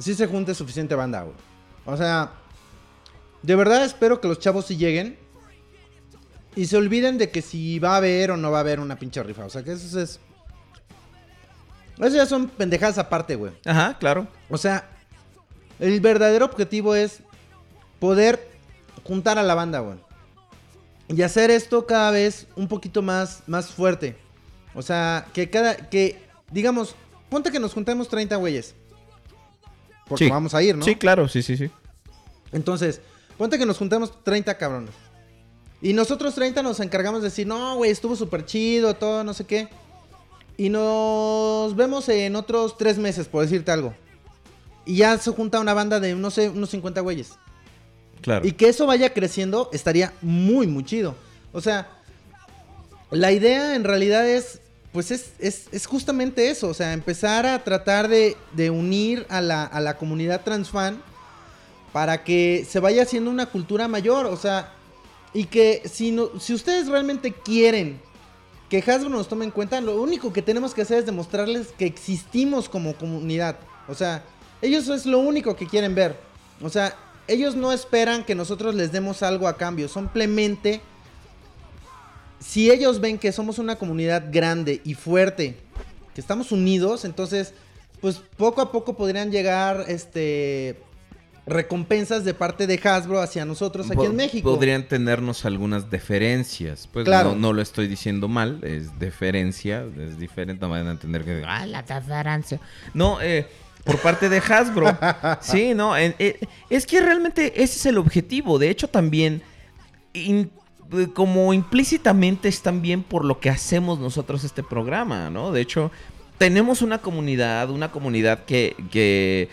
S2: sí se junte suficiente banda, güey. O sea, de verdad espero que los chavos sí lleguen y se olviden de que si va a haber o no va a haber una pinche rifa. O sea, que eso es... Eso ya son pendejadas aparte, güey.
S1: Ajá, claro.
S2: O sea, el verdadero objetivo es poder juntar a la banda, güey. Y hacer esto cada vez un poquito más, más fuerte. O sea, que cada, que, digamos, ponte que nos juntemos 30 güeyes. Porque
S1: Sí.
S2: vamos a ir, ¿no?
S1: Sí, claro, sí, sí, sí.
S2: Entonces, ponte que nos juntemos 30 cabrones. Y nosotros 30 nos encargamos de decir, no, güey, estuvo súper chido, todo, no sé qué. Y nos vemos en otros 3 meses, por decirte algo. Y ya se junta una banda de, no sé, unos 50 güeyes.
S1: Claro.
S2: Y que eso vaya creciendo estaría muy, muy chido. O sea, la idea en realidad es, pues es, es, es justamente eso. O sea, empezar a tratar de, de unir a la, a la comunidad transfan para que se vaya haciendo una cultura mayor. O sea, y que si, no, si ustedes realmente quieren que Hasbro nos tome en cuenta, lo único que tenemos que hacer es demostrarles que existimos como comunidad. O sea, ellos es lo único que quieren ver. O sea, ellos no esperan que nosotros les demos algo a cambio. Simplemente, si ellos ven que somos una comunidad grande y fuerte, que estamos unidos, entonces, pues poco a poco podrían llegar, este, recompensas de parte de Hasbro hacia nosotros aquí en México.
S1: Podrían tenernos algunas deferencias. Pues
S2: Claro.
S1: no, no lo estoy diciendo mal, es deferencia, es diferente. No van a entender que.
S4: Ah, la deferencia.
S1: No, eh, por parte de Hasbro. sí, no, eh, es que realmente ese es el objetivo. De hecho, también, in- como implícitamente es también por lo que hacemos nosotros este programa, ¿no? De hecho, tenemos una comunidad, una comunidad que, que,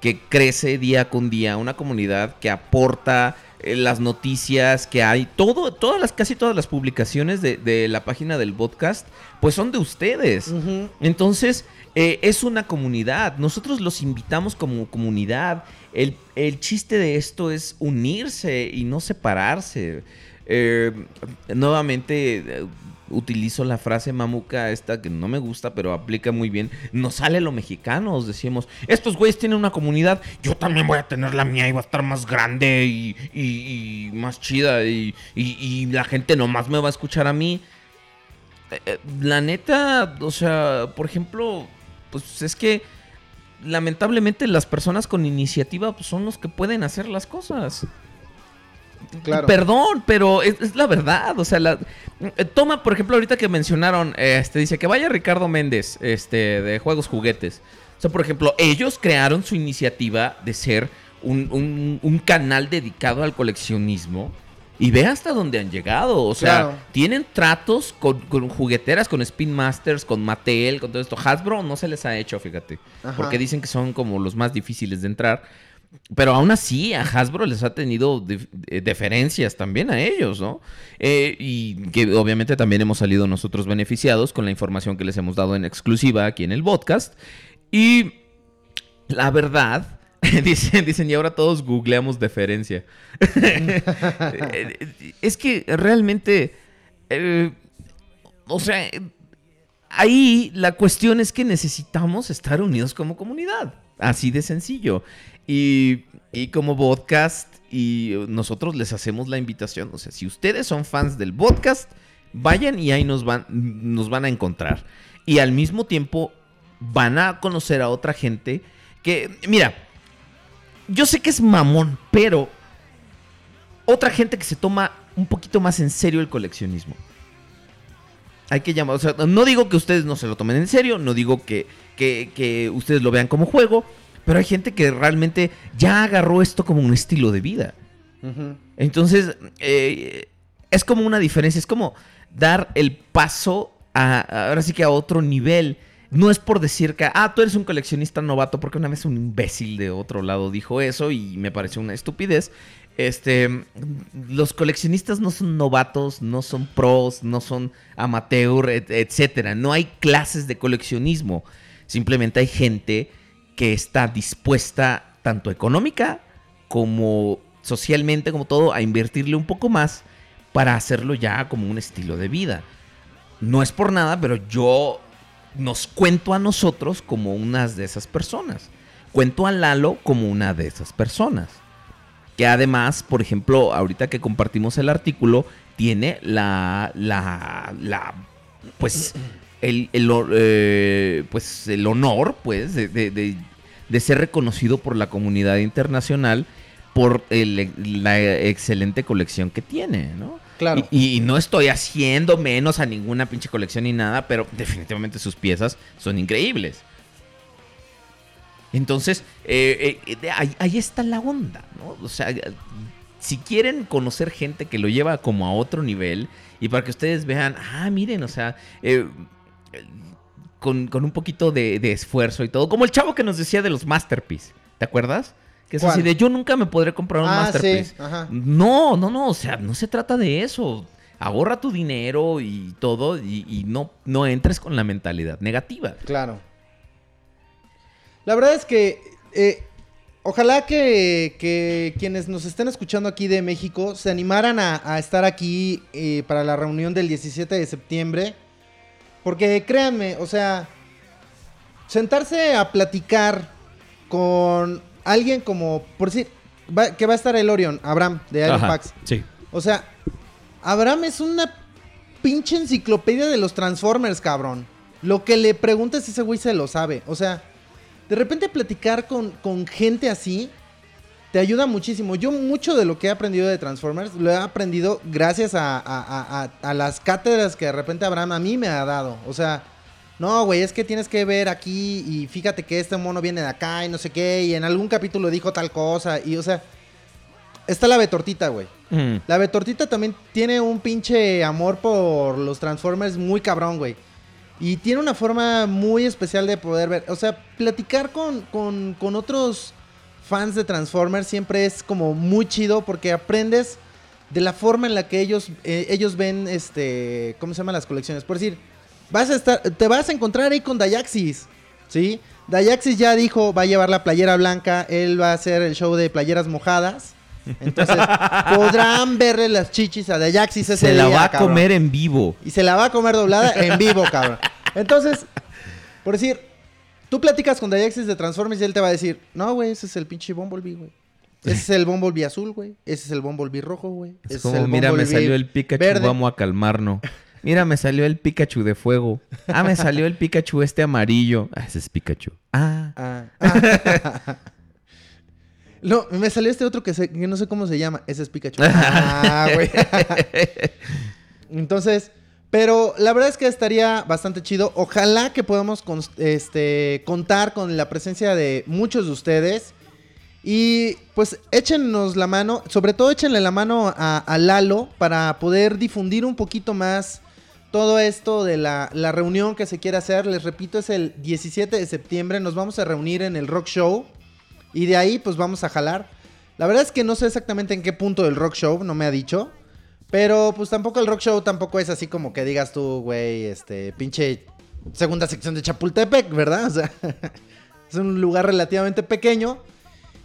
S1: que crece día con día, una comunidad que aporta eh, las noticias que hay, todo, todas las, casi todas las publicaciones de, de la página del podcast, pues son de ustedes. Entonces, eh, es una comunidad. Nosotros los invitamos como comunidad. El, el chiste de esto es unirse y no separarse. Eh, nuevamente eh, utilizo la frase mamuca esta que no me gusta, pero aplica muy bien. Nos sale lo mexicanos, decimos. Estos güeyes tienen una comunidad. Yo también voy a tener la mía y va a estar más grande y, más chida. Y la gente nomás me va a escuchar a mí. Eh, eh, la neta, o sea, por ejemplo, pues es que lamentablemente las personas con iniciativa pues, son los que pueden hacer las cosas.
S2: Claro.
S1: Perdón, pero es, es la verdad. O sea, la- eh, toma, por ejemplo, ahorita que mencionaron, este dice que vaya Ricardo Méndez, este, de Juegos Juguetes. O sea, por ejemplo, ellos crearon su iniciativa de ser un, un- un canal dedicado al coleccionismo. Y ve hasta dónde han llegado. O sea,
S2: Claro.
S1: tienen tratos con, con jugueteras, con Spin Masters, con Mattel, con todo esto. Hasbro no se les ha hecho, fíjate.
S2: Ajá.
S1: Porque dicen que son como los más difíciles de entrar. Pero aún así, a Hasbro les ha tenido eh, deferencias también a ellos, ¿no? Eh, y que obviamente también hemos salido nosotros beneficiados con la información que les hemos dado en exclusiva aquí en el podcast. Y la verdad, dicen, y ahora todos googleamos deferencia. Es que realmente, eh, o sea, ahí la cuestión es que necesitamos estar unidos como comunidad. Así de sencillo. Y, como podcast, y nosotros les hacemos la invitación. O sea, si ustedes son fans del podcast, vayan y ahí nos van, nos van a encontrar. Y al mismo tiempo van a conocer a otra gente que, mira, yo sé que es mamón, pero otra gente que se toma un poquito más en serio el coleccionismo. Hay que llamar, o sea, no digo que ustedes no se lo tomen en serio, no digo que, que, que ustedes lo vean como juego, pero hay gente que realmente ya agarró esto como un estilo de vida. Entonces, eh, es como una diferencia, es como dar el paso a- ahora sí que a otro nivel. No es por decir que, ah, tú eres un coleccionista novato, porque una vez un imbécil de otro lado dijo eso y me pareció una estupidez. Este, los coleccionistas no son novatos, no son pros, no son amateur, et- etcétera. No hay clases de coleccionismo. Simplemente hay gente que está dispuesta, tanto económica como socialmente, como todo, a invertirle un poco más para hacerlo ya como un estilo de vida. No es por nada, pero yo nos cuento a nosotros como unas de esas personas. Cuento a Lalo como una de esas personas. Que además, por ejemplo, ahorita que compartimos el artículo, tiene la. la. la. pues. El, el, eh, pues el honor, pues, de, de- de- de ser reconocido por la comunidad internacional por el- la excelente colección que tiene, ¿no?
S2: Claro.
S1: Y, y no estoy haciendo menos a ninguna pinche colección ni nada, pero definitivamente sus piezas son increíbles. Entonces, eh, eh, ahí, ahí está la onda, ¿no? O sea, si quieren conocer gente que lo lleva como a otro nivel y para que ustedes vean, ah, miren, o sea, eh, con, con un poquito de, de esfuerzo y todo, como el chavo que nos decía de los Masterpiece, ¿te acuerdas? Que es
S2: ¿Cuál?
S1: así de yo nunca me podré comprar un
S2: Ah,
S1: Masterpiece.
S2: sí, ajá.
S1: No, no, no, o sea, no se trata de eso. Ahorra tu dinero y todo y, y no, no entres con la mentalidad negativa.
S2: Claro. La verdad es que eh, ojalá que, que quienes nos estén escuchando aquí de México se animaran a, a estar aquí eh, para la reunión del 17 de septiembre. Porque créanme, o sea, sentarse a platicar con alguien como, por decir, va- que va a estar el Orion, Abraham, de Iron
S1: Ajá,
S2: Pax.
S1: Sí.
S2: O sea, Abraham es una pinche enciclopedia de los Transformers, cabrón. Lo que le preguntes, ese güey se lo sabe. O sea, de repente platicar con, con gente así te ayuda muchísimo. Yo mucho de lo que he aprendido de Transformers lo he aprendido gracias a, a- a- a- a las cátedras que de repente Abraham a mí me ha dado. O sea, no, güey, es que tienes que ver aquí y fíjate que este mono viene de acá y no sé qué. Y en algún capítulo dijo tal cosa. Y, o sea, está la Betortita, güey.
S1: Mm.
S2: La Betortita también tiene un pinche amor por los Transformers muy cabrón, güey. Y tiene una forma muy especial de poder ver. O sea, platicar con, con, con otros fans de Transformers siempre es como muy chido porque aprendes de la forma en la que ellos, eh, ellos ven, este, ¿cómo se llaman las colecciones? Por decir, vas a estar, te vas a encontrar ahí con Dayaxis, ¿sí? Dayaxis ya dijo, va a llevar la playera blanca, él va a hacer el show de playeras mojadas. Entonces, podrán verle las chichis a Dayaxis ese
S1: Se la
S2: día,
S1: va a
S2: cabrón.
S1: comer en vivo.
S2: Y se la va a comer doblada en vivo, cabrón. Entonces, por decir, tú platicas con Dayaxis de Transformers y él te va a decir, no, güey, ese es el pinche Bumblebee, güey. Ese es el Bumblebee azul, güey. Ese es el Bumblebee rojo, güey.
S1: Es
S2: es
S1: como,
S2: el
S1: mira, me salió el Pikachu,
S2: verde".
S1: vamos a calmarnos. Mira, me salió el Pikachu de fuego. Ah, me salió el Pikachu este amarillo. Ah, ese es Pikachu. Ah.
S2: Ah. Ah. No, me salió este otro que, se- que no sé cómo se llama. Ese es Pikachu. Ah, güey. Entonces, pero la verdad es que estaría bastante chido. Ojalá que podamos este, contar con la presencia de muchos de ustedes. Y pues échenos la mano, sobre todo échenle la mano a, a Lalo para poder difundir un poquito más todo esto de la, la reunión que se quiere hacer. Les repito, es el 17 de septiembre. Nos vamos a reunir en el Rock Show. Y de ahí pues vamos a jalar. La verdad es que no sé exactamente en qué punto del Rock Show, no me ha dicho. Pero pues tampoco el Rock Show tampoco es así como que digas tú, güey, este, pinche segunda sección de Chapultepec, ¿verdad? O sea, es un lugar relativamente pequeño.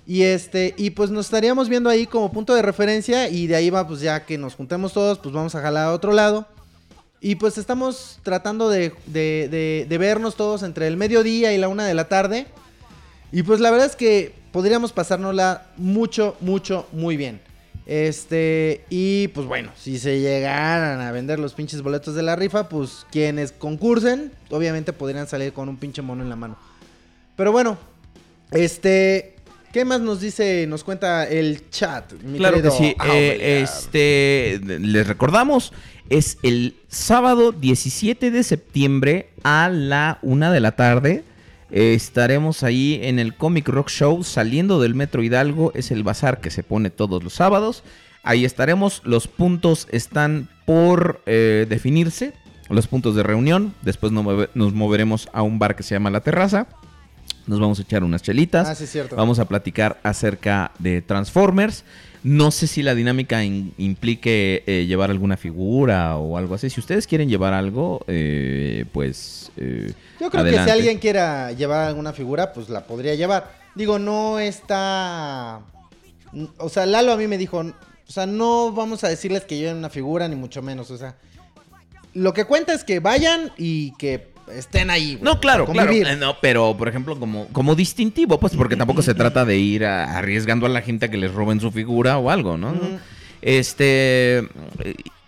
S2: Y este, y pues nos estaríamos viendo ahí como punto de referencia. Y de ahí va, pues ya que nos juntemos todos, pues vamos a jalar a otro lado. Y pues estamos tratando de, de, de- de vernos todos entre el mediodía y la una de la tarde. Y pues la verdad es que podríamos pasárnosla mucho, mucho, muy bien. Este, y pues bueno, si se llegaran a vender los pinches boletos de la rifa, pues quienes concursen, obviamente podrían salir con un pinche mono en la mano. Pero bueno, este, ¿qué más nos dice, nos cuenta el chat? mi
S1: Claro que
S2: querido
S1: sí. Eh, este, les recordamos, es el sábado 17 de septiembre a la una de la tarde. Eh, estaremos ahí en el Comic Rock Show saliendo del Metro Hidalgo. Es el bazar que se pone todos los sábados. Ahí estaremos. Los puntos están por eh, definirse. los puntos de reunión. Después nos, move- nos moveremos a un bar que se llama La Terraza. Nos vamos a echar unas chelitas.
S2: Ah, sí, cierto.
S1: Vamos a platicar acerca de Transformers. No sé si la dinámica in- implique eh, llevar alguna figura o algo así. Si ustedes quieren llevar algo, eh, pues... eh,
S2: Yo creo que si alguien quiera llevar alguna figura, pues la podría llevar. Digo, no está... O sea, Lalo a mí me dijo, o sea, no vamos a decirles que lleven una figura, ni mucho menos, o sea... Lo que cuenta es que vayan y que estén ahí. güey,
S1: No, claro, claro. Eh, No, pero, por ejemplo, como, como distintivo, pues porque tampoco se trata de ir a- arriesgando a la gente a que les roben su figura o algo, ¿no? Este.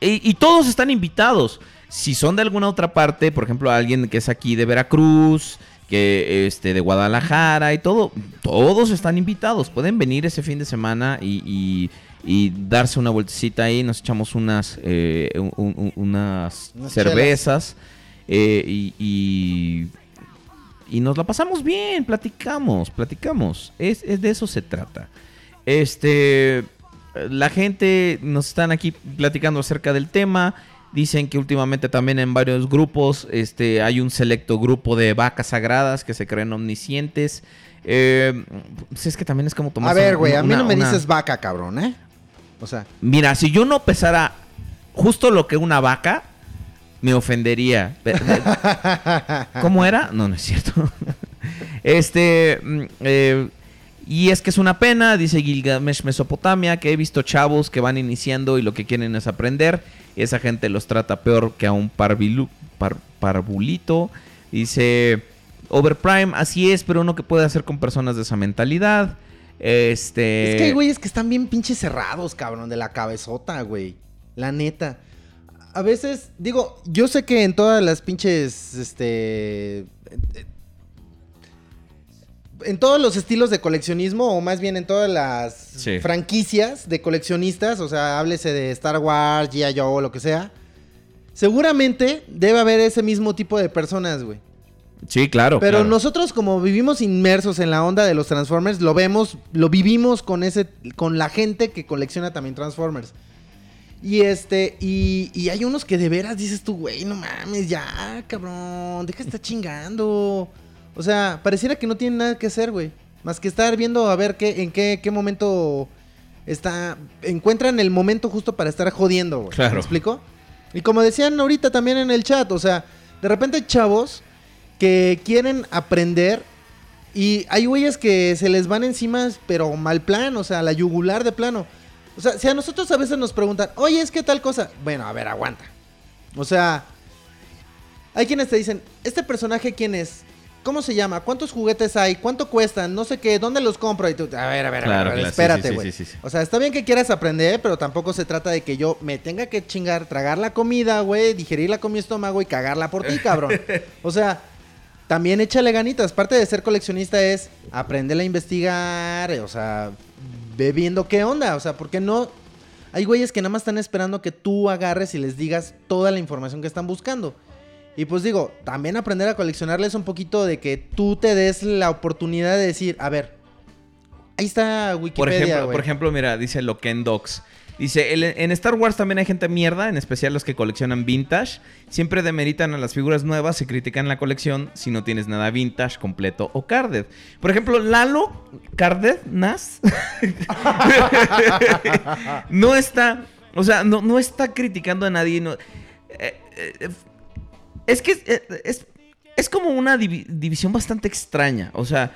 S1: Y, y todos están invitados. Si son de alguna otra parte, por ejemplo, alguien que es aquí de Veracruz, que este de Guadalajara y todo, todos están invitados. Pueden venir ese fin de semana y, y- y darse una vueltecita ahí. Nos echamos unas, eh, un- un- unas
S2: Unas
S1: cervezas eh, y, y, y nos la pasamos bien, platicamos, platicamos. Es, es de eso se trata. Este, la gente nos están aquí platicando acerca del tema. Dicen que últimamente también en varios grupos este, hay un selecto grupo de vacas sagradas que se creen omniscientes. Eh, pues es que también es como tomar.
S2: A ver, güey, a mí no me dices vaca, cabrón, ¿eh? O sea,
S1: Mira, si yo no pesara justo lo que una vaca, me ofendería. ¿Cómo era? No, no es cierto. Este. mm, eh, y es que es una pena, dice Gilgamesh Mesopotamia, que he visto chavos que van iniciando y lo que quieren es aprender. Y esa gente los trata peor que a un parvilu- par- parvulito. Dice Overprime, así es, pero uno que puede hacer con personas de esa mentalidad. Este.
S2: es que hay güeyes que están bien pinches cerrados, cabrón, de la cabezota, güey. La neta. A veces, digo, yo sé que en todas las pinches, este... En todos los estilos de coleccionismo, o más bien en todas las
S1: Sí.
S2: franquicias de coleccionistas, o sea, háblese de Star Wars, G.I. Joe, lo que sea, seguramente debe haber ese mismo tipo de personas, güey.
S1: Sí, claro.
S2: Pero
S1: claro.
S2: nosotros como vivimos inmersos en la onda de los Transformers, lo vemos, lo vivimos con ese, con la gente que colecciona también Transformers. Y este, y, y hay unos que de veras dices tú, güey, no mames, ya, cabrón, deja de estar chingando. O sea, pareciera que no tienen nada que hacer, güey. Más que estar viendo a ver qué, en qué, qué momento está. Encuentran el momento justo para estar jodiendo, güey.
S1: Claro.
S2: ¿Me explico? Y como decían ahorita también en el chat, o sea, de repente hay chavos que quieren aprender y hay güeyes que se les van encima, pero mal plan, o sea, la yugular de plano. O sea, si a nosotros a veces nos preguntan, oye, es que tal cosa. Bueno, a ver, aguanta. O sea, hay quienes te dicen, ¿este personaje quién es? ¿Cómo se llama? ¿Cuántos juguetes hay? ¿Cuánto cuestan? No sé qué, ¿dónde los compro? Y tú, a ver, a ver, a
S1: Claro,
S2: ver, a ver,
S1: claro,
S2: espérate, güey.
S1: sí, sí, sí.
S2: O sea, está bien que quieras aprender, pero tampoco se trata de que yo me tenga que chingar, tragar la comida, güey, digerirla con mi estómago y cagarla por ti, cabrón. O sea, también échale ganitas. Parte de ser coleccionista es aprender a investigar, o sea, ve viendo qué onda. O sea, ¿por qué no? Hay güeyes que nada más están esperando que tú agarres y les digas toda la información que están buscando. Y pues digo, también aprender a coleccionarles un poquito de que tú te des la oportunidad de decir, a ver, ahí está
S1: Por
S2: Wikipedia,
S1: ejemplo,
S2: güey.
S1: por ejemplo, mira, dice Loken Docs. Dice, "El- en Star Wars también hay gente mierda, en especial los que coleccionan vintage. Siempre demeritan a las figuras nuevas y critican la colección si no tienes nada vintage, completo o carded. Por ejemplo, Lalo Carded, Nas, no está, o sea, no, no está criticando a nadie. no- eh, eh, es que es, eh, es- es como una divi- división bastante extraña. O sea,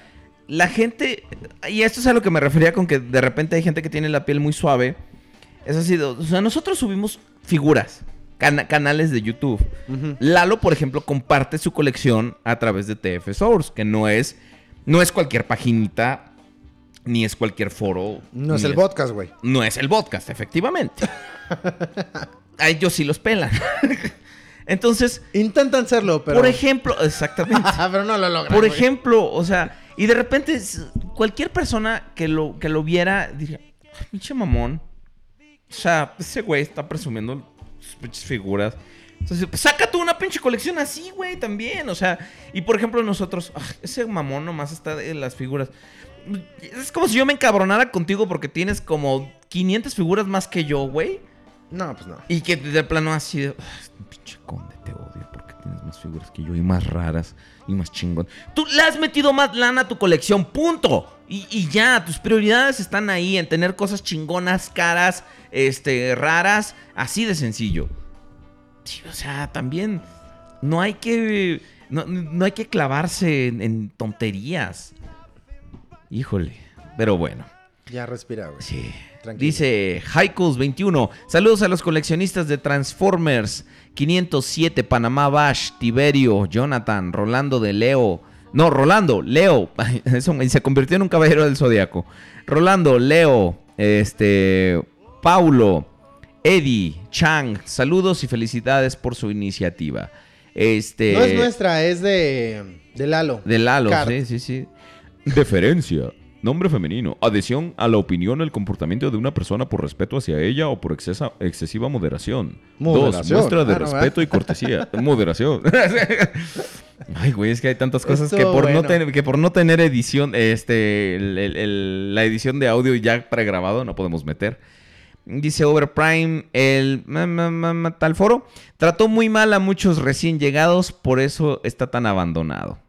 S1: la gente. Y esto es a lo que me refería con que de repente hay gente que tiene la piel muy suave. Es así, de- o sea, nosotros subimos figuras, cana- canales de YouTube. Lalo, por ejemplo, comparte su colección a través de TF Source, que no es, no es cualquier paginita, ni es cualquier foro.
S2: No es el podcast, güey.
S1: no es el podcast, efectivamente. A ellos sí los pelan. Entonces,
S2: Intentan serlo, pero.
S1: por ejemplo, exactamente.
S2: pero no lo logran.
S1: Por
S2: güey.
S1: ejemplo, o sea, y de repente cualquier persona que lo, que lo viera diría, "Ay, pinche mamón. O sea, ese güey está presumiendo sus pinches figuras. Entonces, pues, saca tú una pinche colección así, güey, también. O sea, y por ejemplo nosotros, "Ah, ese mamón nomás está en las figuras. Es como si yo me encabronara contigo porque tienes como 500 figuras más que yo, güey.
S2: No, pues no.
S1: Y que de plano así de. "Ay, Pinche conde, te odio porque tienes más figuras que yo y más raras y más chingón. Tú le has metido más lana a tu colección, punto. Y, y ya, tus prioridades están ahí en tener cosas chingonas, caras, este, raras, así de sencillo. Sí, o sea, también no hay que. No, no hay que clavarse en, en tonterías. Híjole. Pero bueno.
S2: Ya respira, güey.
S1: Sí.
S2: Tranquilo.
S1: Dice Haikos21. Saludos a los coleccionistas de Transformers. 507, Panamá Bash, Tiberio, Jonathan, Rolando de Leo. No, Rolando, Leo. Eso se convirtió en un caballero del zodiaco. Rolando, Leo, este, Paulo, Eddie, Chang. Saludos y felicidades por su iniciativa. Este.
S2: No es nuestra, es de, de Lalo.
S1: De Lalo, sí, sí, sí. Deferencia. Nombre femenino. Adhesión a la opinión o el comportamiento de una persona por respeto hacia ella o por excesa- excesiva moderación.
S2: Moderación.
S1: Dos, muestra de
S2: Ah, no,
S1: respeto y cortesía. moderación. Ay, güey, es que hay tantas cosas que por, no ten- que por no tener edición, este, el- el- el- la edición de audio ya pregrabado no podemos meter. Dice Overprime, el tal foro trató muy mal a muchos recién llegados, por eso está tan abandonado.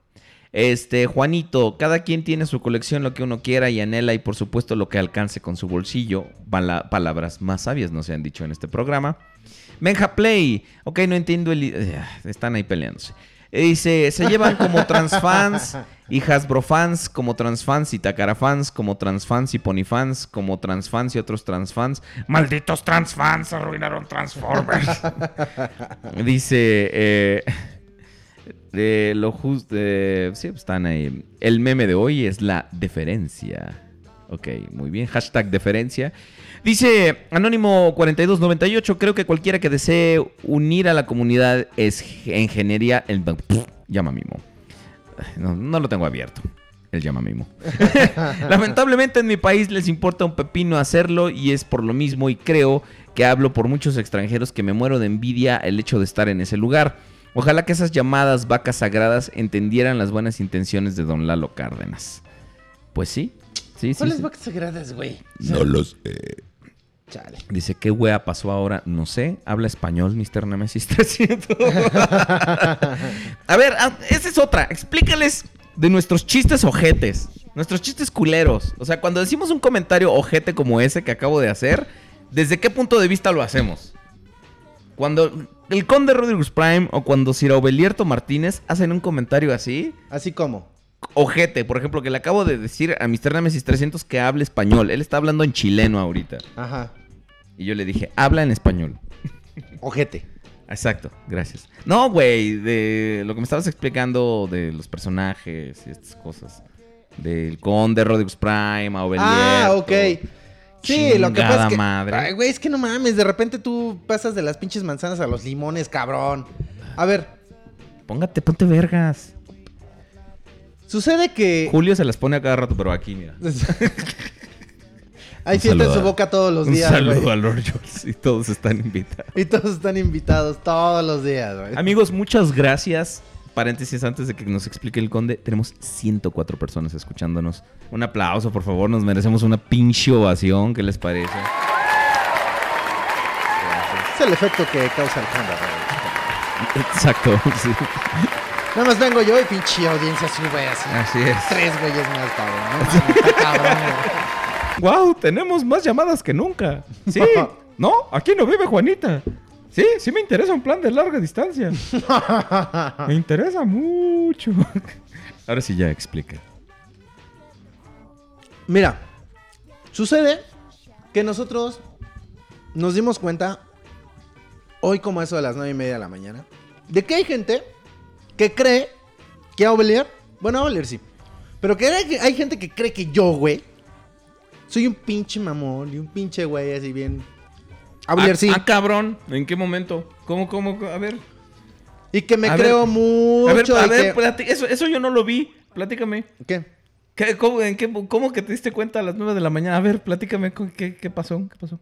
S1: Este, Juanito, cada quien tiene su colección, lo que uno quiera y anhela y por supuesto lo que alcance con su bolsillo. Pala- palabras más sabias no se han dicho en este programa. Benja Play, ok, no entiendo el... eh, Están ahí peleándose. Eh, Dice, se llevan como transfans y Hasbro fans, como transfans y Takara fans, como transfans y Pony fans, como transfans y otros transfans.
S4: Malditos transfans arruinaron Transformers.
S1: Dice, eh, de lo justo, sí, pues, están ahí. El meme de hoy es la deferencia. Ok, muy bien. Hashtag deferencia. Dice Anónimo 4298, creo que cualquiera que desee unir a la comunidad es ingeniería... El, llama mimo. No, no lo tengo abierto. El llama mimo. Lamentablemente en mi país les importa un pepino hacerlo y es por lo mismo y creo que hablo por muchos extranjeros que me muero de envidia el hecho de estar en ese lugar. Ojalá que esas llamadas vacas sagradas entendieran las buenas intenciones de don Lalo Cárdenas. Pues sí, sí.
S2: ¿Cuáles
S1: sí.
S2: vacas sagradas, güey?
S1: No lo sé.
S2: Chale.
S1: Dice, ¿qué wea pasó ahora? No sé. Habla español, Mr. Nemesis 300. A ver, ah, esa es otra. Explícales de nuestros chistes ojetes. Nuestros chistes culeros. O sea, cuando decimos un comentario ojete como ese que acabo de hacer, ¿desde qué punto de vista lo hacemos? Cuando el conde Rodriguez Prime o cuando Ciro Belierto Martínez hacen un comentario así,
S2: Así como.
S1: ojete, por ejemplo, que le acabo de decir a Mr. Nemesis 300 que hable español. Él está hablando en chileno ahorita.
S2: Ajá.
S1: Y yo le dije, habla en español.
S2: Ojete.
S1: Exacto, gracias. No, güey, de lo que me estabas explicando de los personajes y estas cosas. Del Conde, Rodriguez Prime, Aubelier.
S2: Ah, ok. Sí, lo que pasa es que.
S1: madre.
S2: Ay, güey, es que no mames. De repente tú pasas de las pinches manzanas a los limones, cabrón. A ver,
S1: Póngate, ponte vergas.
S2: sucede que.
S1: Julio se las pone a cada rato, pero aquí, mira.
S2: Hay
S1: Un
S2: fiesta en
S1: saludo
S2: su boca todos los
S1: Un
S2: días,
S1: saludo
S2: güey.
S1: a Lord George y todos están invitados.
S2: Y todos están invitados todos los días, güey.
S1: Amigos, muchas gracias. Paréntesis antes de que nos explique el conde. Tenemos 104 personas escuchándonos. Un aplauso, por favor. Nos merecemos una pinche ovación. ¿Qué les parece?
S2: Es el efecto que causa el güey.
S1: Exacto, sí.
S2: Nada más vengo yo y pinche audiencia sube así.
S1: Así es.
S2: Tres güeyes más, cabrón. No mames, está cabrón, güey.
S1: ¡Wow! Tenemos más llamadas que nunca. Sí. no, aquí no vive Juanita. Sí, sí me interesa un plan de larga distancia. me interesa mucho. Ahora sí ya explica.
S2: Mira, sucede que nosotros nos dimos cuenta, hoy como eso de las nueve y media de la mañana, de que hay gente que cree que a Ovelier, bueno, a Ovelier sí, pero que hay, hay gente que cree que yo, güey, soy un pinche mamón y un pinche güey así bien... A Ovelier sí.
S1: Ah, cabrón. ¿En qué momento? ¿Cómo, cómo? A ver.
S2: Y que me
S1: a
S2: creo
S1: ver,
S2: mucho.
S1: A ver, a ver,
S2: que-
S1: plati- eso, eso yo no lo vi. Platícame.
S2: ¿Qué?
S1: ¿Qué, cómo, en qué- cómo que te diste cuenta a las 9 de la mañana? A ver, platícame. ¿Qué, qué pasó? ¿Qué pasó?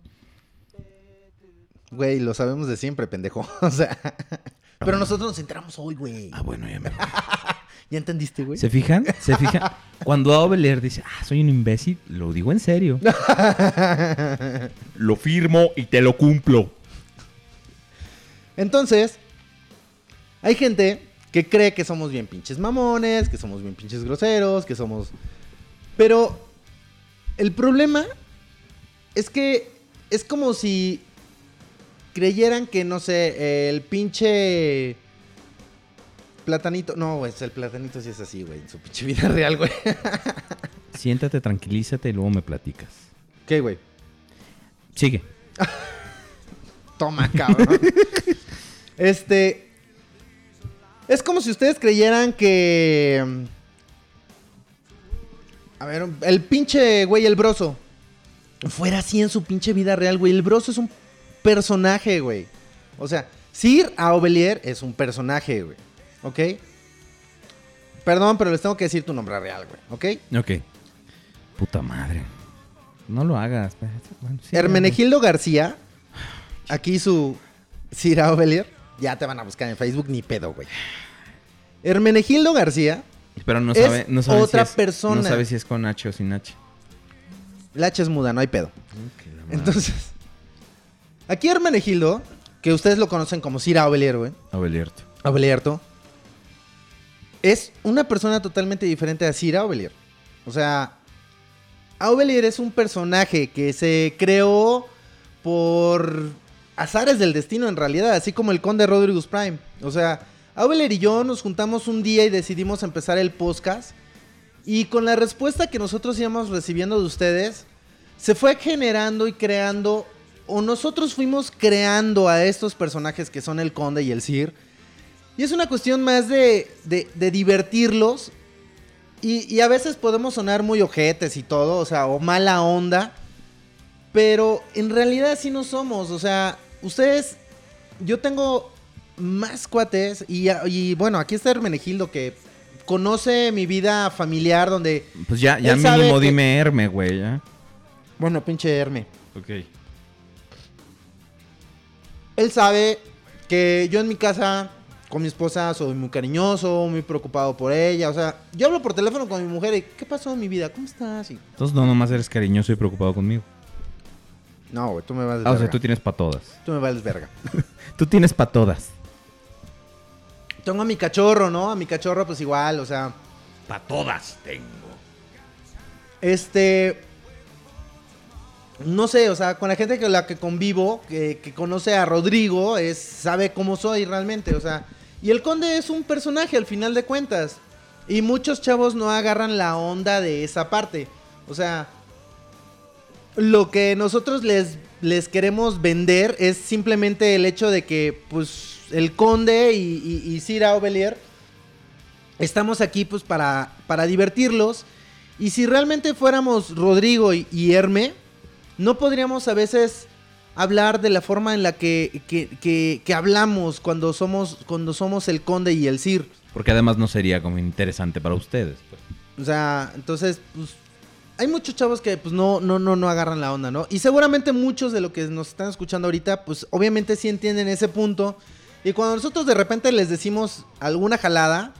S2: Güey, lo sabemos de siempre, pendejo. O sea... Pero nosotros nos enteramos hoy, güey.
S1: Ah, bueno, ya me
S2: ¿Ya entendiste, güey?
S1: ¿Se fijan? ¿Se fijan? Cuando Aubelier dice, ah, soy un imbécil, lo digo en serio. lo firmo y te lo cumplo.
S2: Entonces, hay gente que cree que somos bien pinches mamones, que somos bien pinches groseros, que somos... Pero el problema es que es como si creyeran que, no sé, el pinche platanito... No, güey, el platanito sí es así, güey, en su pinche vida real, güey.
S1: Siéntate, tranquilízate y luego me platicas.
S2: ¿Qué, güey?
S1: Sigue.
S2: Toma, cabrón. este. Es como si ustedes creyeran que. A ver, el pinche güey, el broso. Fuera así en su pinche vida real, güey. El broso es un personaje, güey. O sea, Sir Aubelier es un personaje, güey. ¿Ok? Perdón, pero les tengo que decir tu nombre real, güey. ¿Ok?
S1: Ok. Puta madre. No lo hagas. espérate. Bueno, sí,
S2: Hermenegildo García. Aquí su Sir Aubelier. Ya te van a buscar en Facebook, ni pedo, güey. Hermenegildo García.
S1: Pero no
S2: Es
S1: sabe, no sabe
S2: otra
S1: si es,
S2: persona.
S1: No sabe si es con H o sin H.
S2: La H es muda, no hay pedo. Entonces, aquí Hermenegildo, que ustedes lo conocen como Sir Aubelier, güey.
S1: Abelierto.
S2: Es una persona totalmente diferente a Sir Aubelier. O sea, Aubelier es un personaje que se creó por azares del destino en realidad, así como el conde Rodriguez Prime. O sea, Aubelier y yo nos juntamos un día y decidimos empezar el podcast. Y con la respuesta que nosotros íbamos recibiendo de ustedes, se fue generando y creando, o nosotros fuimos creando a estos personajes que son el conde y el Sir. Y es una cuestión más de, de- de divertirlos. Y, y a veces podemos sonar muy ojetes y todo, o sea, o mala onda. Pero en realidad así no somos. O sea, ustedes. Yo tengo más cuates. Y, y bueno, aquí está Hermenegildo que conoce mi vida familiar donde.
S1: Pues ya, ya mínimo
S2: que-
S1: dime Herme, güey, ya.
S2: Bueno, pinche Herme.
S1: Ok.
S2: Él sabe que yo en mi casa con mi esposa soy muy cariñoso, muy preocupado por ella. O sea, yo hablo por teléfono con mi mujer y ¿qué pasó en mi vida? ¿Cómo estás? Y,
S1: Entonces no nomás eres cariñoso y preocupado conmigo.
S2: no, güey, tú me vales
S1: Ah, o
S2: verga.
S1: sea, tú tienes para todas.
S2: Tú me vales verga.
S1: Tú tienes para todas.
S2: Tengo a mi cachorro, ¿no? A mi cachorro pues igual, o sea,
S7: Pa' todas tengo.
S2: este... No sé, o sea, con la gente con la que convivo, que, que conoce a Rodrigo, es, sabe cómo soy realmente, o sea... Y el conde es un personaje al final de cuentas. Y muchos chavos no agarran la onda de esa parte. O sea, lo que nosotros les, les queremos vender es simplemente el hecho de que, pues, el conde y, y, y Sir Aubelier estamos aquí, pues, para, para divertirlos. Y si realmente fuéramos Rodrigo y, y Herme, no podríamos a veces hablar de la forma en la que, que, que- que hablamos cuando somos, cuando somos el conde y el Sir.
S1: Porque además no sería como interesante para ustedes. pues.
S2: O sea, entonces, pues, hay muchos chavos que, pues, no, no, no, no agarran la onda, ¿no? Y seguramente muchos de los que nos están escuchando ahorita, pues, obviamente sí entienden ese punto. Y cuando nosotros de repente les decimos alguna jalada,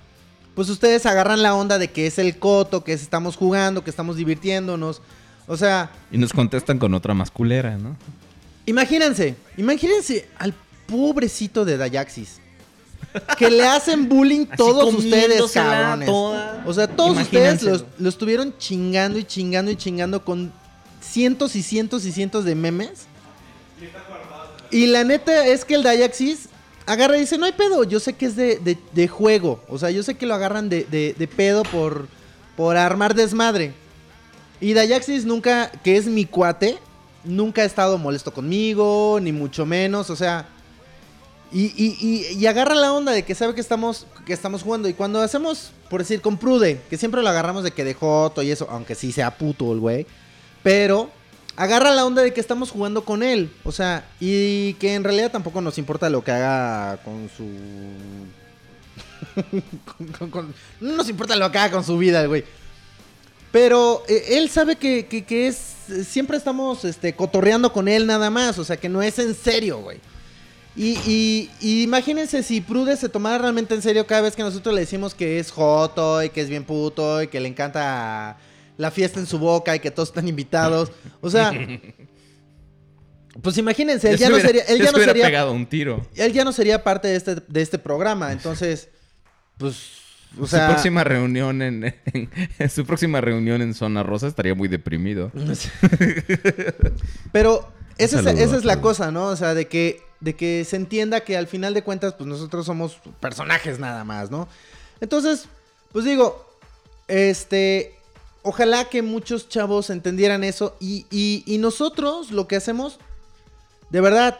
S2: pues ustedes agarran la onda de que es el coto, que es- estamos jugando, que estamos divirtiéndonos. O sea,
S1: Y nos contestan con otra masculera, ¿no?
S2: Imagínense, imagínense al pobrecito de Dayaxis. Que le hacen bullying todos ustedes, cabrones.
S6: toda.
S2: O sea, todos ustedes los, lo estuvieron chingando y chingando y chingando con cientos y cientos y cientos de memes. Y la neta es que el Dayaxis agarra y dice, no hay pedo, yo sé que es de, de- de juego. O sea, yo sé que lo agarran de, de- de pedo por, por armar desmadre. Y Dayaxis nunca, que es mi cuate, nunca ha estado molesto conmigo, ni mucho menos, o sea... Y, y- y- agarra la onda de que sabe que estamos, que estamos jugando. Y cuando hacemos, por decir, con Prude, que siempre lo agarramos de que de Joto y eso, aunque sí sea puto el güey. Pero agarra la onda de que estamos jugando con él. O sea, y que en realidad tampoco nos importa lo que haga con su. no nos importa lo que haga con su vida, el güey. Pero eh, él sabe que, que- que es. Siempre estamos este, cotorreando con él nada más. O sea, que no es en serio, güey. Y, y- y imagínense si Prude se tomara realmente en serio cada vez que nosotros le decimos que es joto y que es bien puto y que le encanta la fiesta en su boca y que todos están invitados. O sea, Pues imagínense, él
S1: Ya
S2: no sería, él
S1: ya
S2: no sería,
S1: pegado un tiro.
S2: él ya no sería parte de este, de este programa. Entonces, pues, o sea,
S1: su próxima reunión en, en- en su próxima reunión en Zona Rosa estaría muy deprimido.
S2: Pero esa, es, esa es la cosa, ¿no? O sea, de que, de que se entienda que al final de cuentas, pues nosotros somos personajes nada más, ¿no? Entonces, pues digo, este, ojalá que muchos chavos entendieran eso y, y- y nosotros lo que hacemos, de verdad,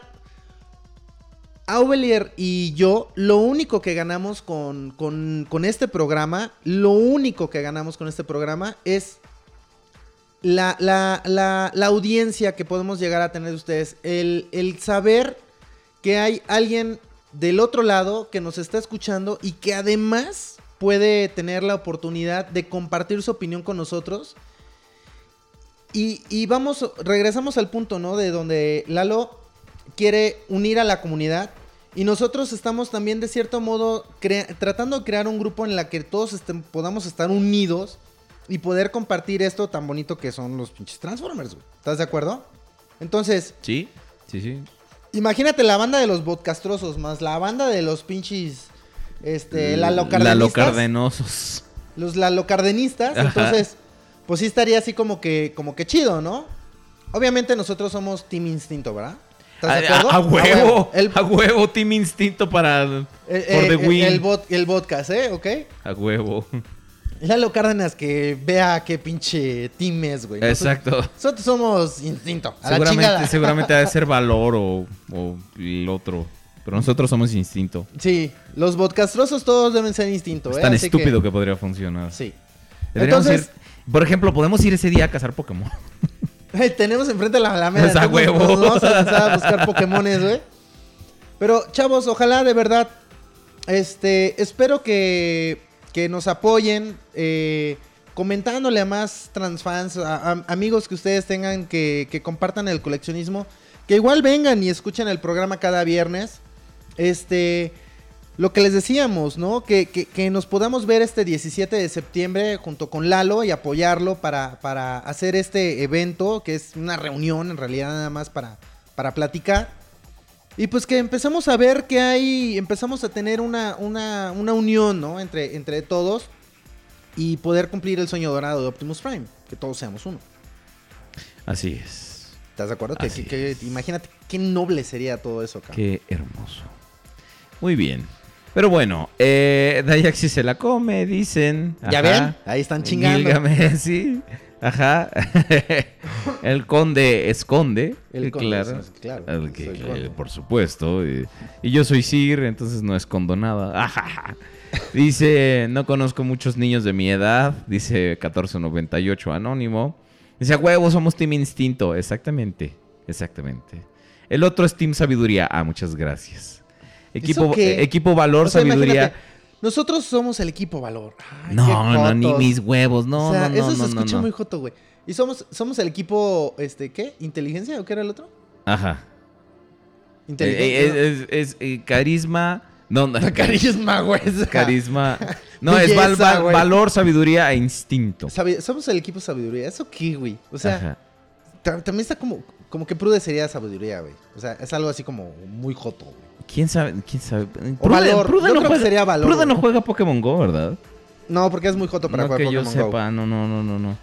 S2: Aubelier y yo, lo único que ganamos con, con- este programa, lo único que ganamos con este programa es la, la- la- la audiencia que podemos llegar a tener de ustedes. El, el saber que hay alguien del otro lado que nos está escuchando y que además puede tener la oportunidad de compartir su opinión con nosotros. Y, y vamos, regresamos al punto, ¿no? De donde Lalo quiere unir a la comunidad. Y nosotros estamos también, de cierto modo, tratando de crear un grupo en la que todos podamos estar unidos y poder compartir esto tan bonito que son los pinches Transformers, güey. ¿Estás de acuerdo? Entonces,
S1: Sí, sí, sí.
S2: imagínate la banda de los podcastrosos más la banda de los pinches. Este, lalocardenistas.
S1: Lalocardenosos.
S2: Los lalocardenistas.
S1: Ajá.
S2: Entonces, pues sí estaría así como que, como que chido, ¿no? Obviamente nosotros somos Team Instinto, ¿verdad? ¿Estás de
S1: A, a-
S2: acuerdo?
S1: a huevo.
S2: El,
S1: A huevo, Team Instinto para.
S2: el-
S1: for
S2: eh,
S1: the win.
S2: el bot- el podcast, ¿eh? ¿Ok?
S1: A huevo.
S2: Lalo Cárdenas que vea qué pinche team es, güey.
S1: Exacto.
S2: Nosotros somos instinto. A
S1: Seguramente, seguramente ha de ser valor o, o el otro. Pero nosotros somos instinto.
S2: Sí, los podcastrosos todos deben ser instinto,
S1: Es
S2: ¿eh?
S1: tan
S2: Así
S1: estúpido que... podría funcionar.
S2: Sí.
S1: Deberíamos
S2: Entonces-
S1: ir- por ejemplo, podemos ir ese día a cazar Pokémon.
S2: Tenemos enfrente la Alameda.
S1: Es a
S2: entonces
S1: huevo.
S2: nos Vamos a lanzar a buscar Pokémones, güey. Pero, chavos, ojalá de verdad. Este, espero que, que nos apoyen. eh, comentándole a más transfans, a, a- amigos que ustedes tengan que, que compartan el coleccionismo. Que igual vengan y escuchen el programa cada viernes. Este. Lo que les decíamos, ¿no? Que, que- que nos podamos ver este 17 de septiembre junto con Lalo y apoyarlo para, para hacer este evento, que es una reunión en realidad nada más para, para platicar. Y pues que empezamos a ver que hay, empezamos a tener una, una, una unión, ¿no? Entre, entre todos y poder cumplir el sueño dorado de Optimus Prime, que todos seamos uno.
S1: Así es.
S2: ¿Estás de acuerdo? Que, que- imagínate qué noble sería todo eso, cabrón.
S1: Qué hermoso. Muy bien. Pero bueno, eh, Dayaxi se la come, dicen.
S2: ¿Ya
S1: Ajá.
S2: ven? Ahí están chingando.
S1: Gilgamesh, sí. Ajá. el conde esconde.
S2: El
S1: eh,
S2: conde,
S1: claro.
S2: claro,
S1: El que-
S2: conde.
S1: por supuesto. Y, y yo soy Sir, entonces no escondo nada. Ajaja. Dice, no conozco muchos niños de mi edad. Dice 1498 Anónimo. Dice, a huevo, somos Team Instinto. Exactamente, exactamente. El otro es Team Sabiduría. Ah, muchas gracias. Equipo, eh, equipo Valor,
S2: O sea,
S1: Sabiduría.
S2: nosotros somos el equipo valor. Ay,
S1: No, no, ni mis huevos. No,
S2: o sea,
S1: no, no,
S2: eso se
S1: no,
S2: escucha muy joto, güey. Y somos, somos el equipo, este, ¿qué? ¿Inteligencia o qué era el otro?
S1: Ajá.
S2: Inteligencia.
S1: Eh, eh, es, es, eh, carisma. No, no,
S2: Carisma, güey.
S1: Carisma. No, es val- valor, sabiduría e instinto.
S2: sabi- somos el equipo sabiduría. ¿Eso qué, güey? O sea, también está como, como que Prude sería sabiduría, güey. O sea, es algo así como muy joto, güey.
S1: ¿Quién sabe? ¿Quién sabe?
S2: O valor. Yo creo que
S1: juega,
S2: sería valor,
S1: Prude no juega Pokémon Go, ¿verdad?
S2: No, porque es muy joto para
S1: no
S2: jugar
S1: que yo
S2: Pokémon Go.
S1: sepa, no, no, no, no, no.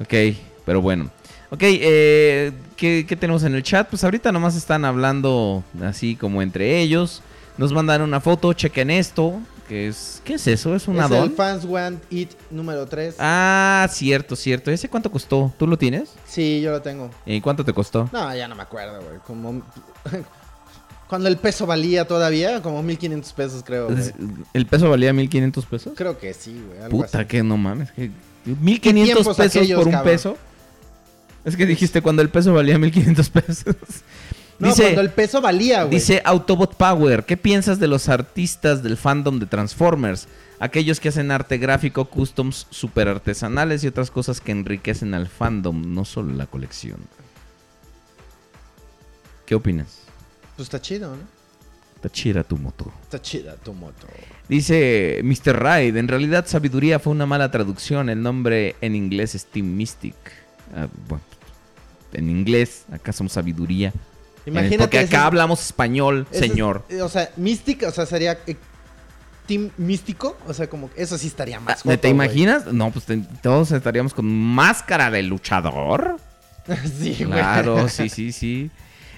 S1: Ok, pero bueno. Ok, eh, ¿qué, qué tenemos en el chat? Pues ahorita nomás están hablando así como entre ellos. Nos mandan una foto, chequen esto. Que es, ¿Qué es eso? ¿Es un
S2: Es el Fans Want It número 3.
S1: Ah, cierto, cierto. ¿Ese cuánto costó? ¿Tú lo tienes?
S2: Sí, yo lo tengo.
S1: ¿Y cuánto te costó?
S2: No, ya no me acuerdo, güey. Como... Cuando el peso valía todavía, como 1500 pesos, creo. güey.
S1: ¿El peso valía 1500 pesos?
S2: Creo que sí, güey. algo
S1: Puta,
S2: así.
S1: que no mames. que 1500
S2: tiempos
S1: pesos
S2: aquellos,
S1: por un
S2: cabrón?
S1: peso. Es que dijiste cuando el peso valía 1500 pesos.
S2: No,
S1: dice,
S2: cuando el peso valía, güey.
S1: dice Autobot Power, ¿qué piensas de los artistas del fandom de Transformers? Aquellos que hacen arte gráfico, customs super artesanales y otras cosas que enriquecen al fandom, no solo la colección. ¿Qué opinas?
S2: Pues está chido, ¿no?
S1: Tachira tu moto.
S2: Está chida tu moto.
S1: Dice Mr. Ride, en realidad sabiduría fue una mala traducción, el nombre en inglés es Team Mystic. Ah, bueno, en inglés, acá somos sabiduría.
S2: Imagínate
S1: Porque
S2: ese-
S1: acá hablamos español,
S2: es-
S1: señor.
S2: eh, o sea, Mystic, o sea, sería eh, Team Místico. O sea, como que eso sí estaría más.
S1: Ah,
S2: joto,
S1: ¿Te imaginas? No, pues te- todos estaríamos con máscara de luchador.
S2: sí, güey.
S1: Claro, sí, sí, sí.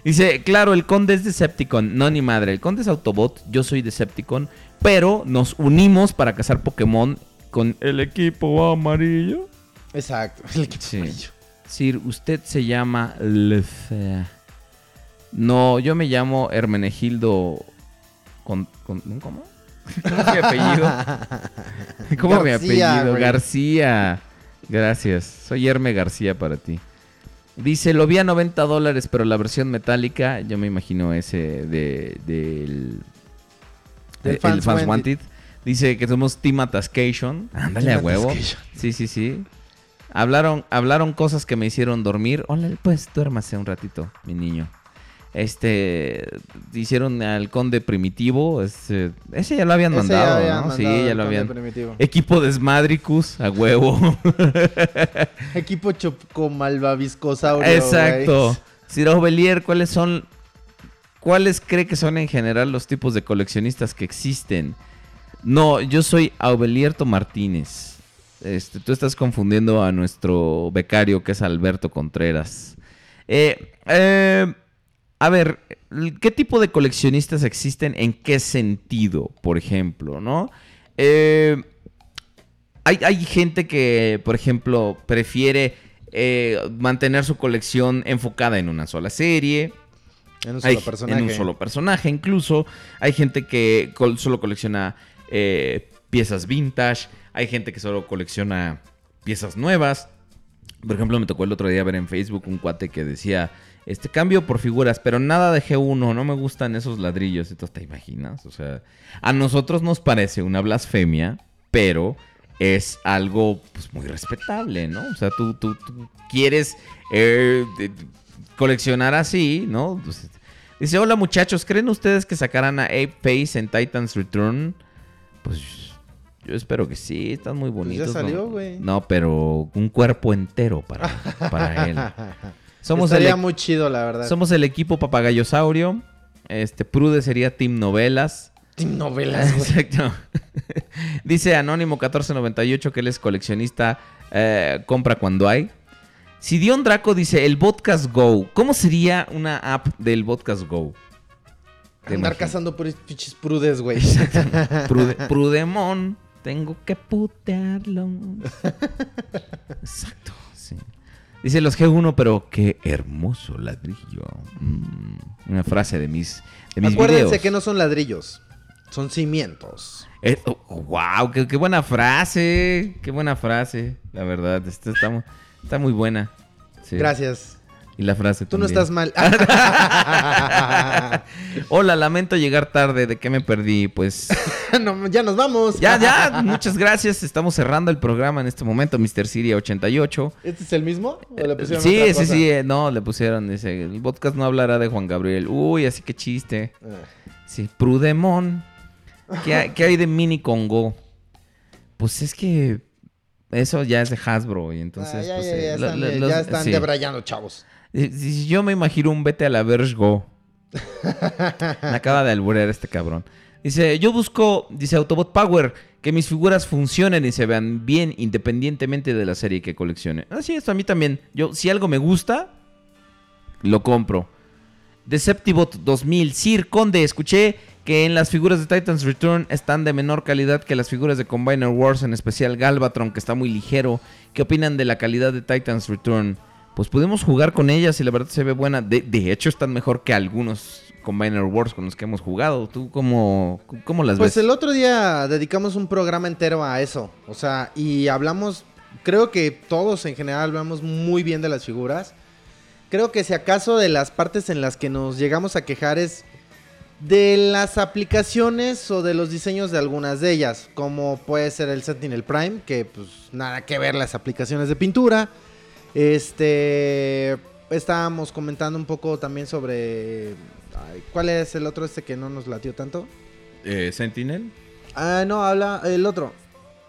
S1: Dice, claro, el conde es Decepticon. No, ni madre. El conde es Autobot, yo soy Decepticon. Pero nos unimos para cazar Pokémon con el equipo amarillo.
S2: Exacto. El equipo
S1: Sí.
S2: amarillo.
S1: Sir, usted se llama Lefea. No, yo me llamo Hermenegildo. Con, con- ¿Cómo? ¿Cómo es mi apellido? ¿Cómo mi
S2: García,
S1: apellido?
S2: güey.
S1: García. Gracias. Soy Herme García para ti. Dice, lo vi a 90 dólares, pero la versión metálica, yo me imagino ese de, del... El
S2: Fans
S1: Fans
S2: Wanted.
S1: Wanted. Dice que somos Team Atascation. Ándale a huevo. Sí, sí, sí. Hablaron, hablaron cosas que me hicieron dormir. Hola, pues duérmase un ratito, mi niño. Este, hicieron al conde primitivo. Ese, ese ya lo habían
S2: Ese
S1: mandado,
S2: ya habían
S1: ¿no?
S2: mandado
S1: sí, ya lo
S2: Conde
S1: habían.
S2: Primitivo.
S1: Equipo de Smadricus, a huevo.
S2: Equipo Choco Malvaviscosaurio.
S1: Exacto. Ciro Belier, ¿cuáles son, cuáles cree que son en general los tipos de coleccionistas que existen? No, yo soy Aubelierto Martínez. Este, tú estás confundiendo a nuestro becario que es Alberto Contreras. Eh, eh, a ver, ¿qué tipo de coleccionistas existen? ¿En qué sentido, por ejemplo, no? Eh, hay, hay gente que, por ejemplo, prefiere eh, mantener su colección enfocada en una sola serie.
S2: En un
S1: Hay-
S2: solo personaje.
S1: En un solo personaje, incluso. Hay gente que solo colecciona eh, piezas vintage. Hay gente que solo colecciona piezas nuevas. Por ejemplo, me tocó el otro día ver en Facebook un cuate que decía, este cambio por figuras, pero nada de G1, no me gustan esos ladrillos. Entonces, ¿te imaginas? O sea, a nosotros nos parece una blasfemia, pero es algo pues, muy respetable, ¿no? O sea, tú, tú, tú quieres eh, coleccionar así, ¿no? Pues, dice, hola muchachos, ¿creen ustedes que sacarán a Ape Face en Titans Return? Pues yo espero que sí, están muy
S2: Pues ya
S1: bonitos. ¿no?
S2: salió, güey.
S1: No, pero un cuerpo entero para, para él. Somos
S2: Estaría muy chido, la verdad.
S1: somos el equipo Papagayosaurio. Este, Prude sería Team Novelas.
S2: Team novelas, güey.
S1: Exacto. Dice Anónimo 1498 que él es coleccionista, eh, compra cuando hay. Sidion Draco dice el Podcast Go. ¿Cómo sería una app del Podcast Go? ¿Te
S2: Andar cazando por pinches prudes, güey.
S1: Prude- Prudemon. Tengo que putearlo. Exacto, sí. Dice los G1, pero qué hermoso ladrillo. Mm, una frase de mis, de mis
S2: Acuérdense
S1: videos.
S2: que no son ladrillos. Son cimientos.
S1: Eh, oh, oh, wow, qué, qué buena frase. Qué buena frase. La verdad, esta está muy buena. Sí.
S2: Gracias.
S1: Y la frase
S2: Tú no
S1: también.
S2: estás mal.
S1: Hola, lamento llegar tarde. ¿De qué me perdí? Pues
S2: No, ya nos vamos.
S1: ya, ya. Muchas gracias. Estamos cerrando el programa en este momento, Mr. Siri 88.
S2: ¿Este es el mismo? ¿O le pusieron
S1: Sí,
S2: otra
S1: sí,
S2: cosa?
S1: sí. eh, no, le pusieron. Dice, el podcast no hablará de Juan Gabriel. Uy, así que chiste.
S2: Ah.
S1: Sí, Prudemon. ¿Qué hay, qué hay de Mini Congo? Pues es que eso ya es de Hasbro y entonces
S2: Ah, ya,
S1: pues,
S2: ya, ya
S1: lo-
S2: están,
S1: lo-
S2: de-
S1: los-
S2: ya están
S1: sí.
S2: debrayando, chavos.
S1: Yo me imagino un vete a la Verge Go. Me acaba de alburear este cabrón. Dice, yo busco, dice Autobot Power, que mis figuras funcionen y se vean bien independientemente de la serie que coleccione. Así es, a mí también. Yo, si algo me gusta, lo compro. Deceptibot 2000, Sir Conde, escuché que en las figuras de Titans Return están de menor calidad que las figuras de Combiner Wars, en especial Galvatron, que está muy ligero. ¿Qué opinan de la calidad de Titans Return? Pues pudimos jugar con ellas y la verdad se ve buena. De, de hecho, están mejor que algunos Combiner Wars con los que hemos jugado. ¿Tú cómo, cómo las
S2: Pues
S1: ves?
S2: el otro día dedicamos un programa entero a eso. O sea, y hablamos, creo que todos en general hablamos muy bien de las figuras. Creo que si acaso de las partes en las que nos llegamos a quejar es de las aplicaciones o de los diseños de algunas de ellas, como puede ser el Sentinel Prime, que pues nada que ver las aplicaciones de pintura. Este, estábamos comentando un poco también sobre ay, cuál es el otro este que no nos latió tanto.
S1: Eh, Sentinel.
S2: Ah, no, habla el otro.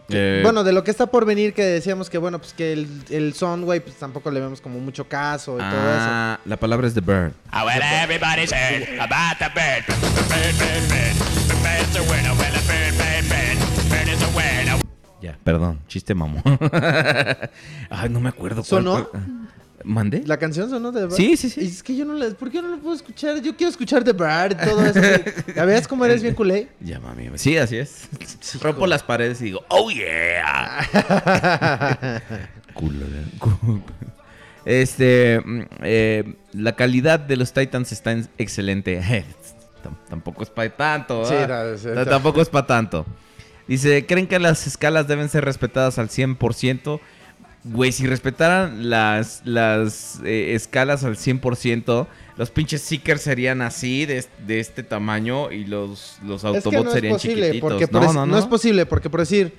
S1: Eh,
S2: Bueno, de lo que está por venir, que decíamos que, bueno, pues que el, el son, güey, pues tampoco le vemos como mucho caso y todo
S1: ah, la palabra es The Bird.
S5: I want everybody's heard about the bird. Bird, bird, bird. The bird's a winner. Well, a bird, bird, bird.
S1: Ya, perdón, chiste mamón. Ay, no me acuerdo.
S2: ¿Sonó?
S1: cuál- ¿Mandé?
S2: ¿La canción sonó de The Bird?
S1: Sí, sí, sí.
S2: Y es que yo no la... ¿Por qué no lo puedo escuchar? Yo quiero escuchar The Bird y todo eso. ¿Ya ves cómo eres bien culé?
S1: Ya, mami. Sí, así es. Rompo las paredes y digo, oh yeah. Culo de- cu- Este, mm, eh, la calidad de los Titans está en- excelente. Tam- Tampoco es para tanto.
S2: Sí,
S1: ¿verdad?
S2: no, sí,
S1: Tampoco es para tanto. Dice, ¿creen que las escalas deben ser respetadas al 100%? Güey, si respetaran las, las eh, escalas al 100%, los pinches seekers serían así, de, es- de este tamaño, y los, los
S2: Es
S1: autobots
S2: que no es
S1: serían
S2: posible,
S1: chiquititos.
S2: porque por
S1: no,
S2: es-
S1: no
S2: no. es posible, porque por decir,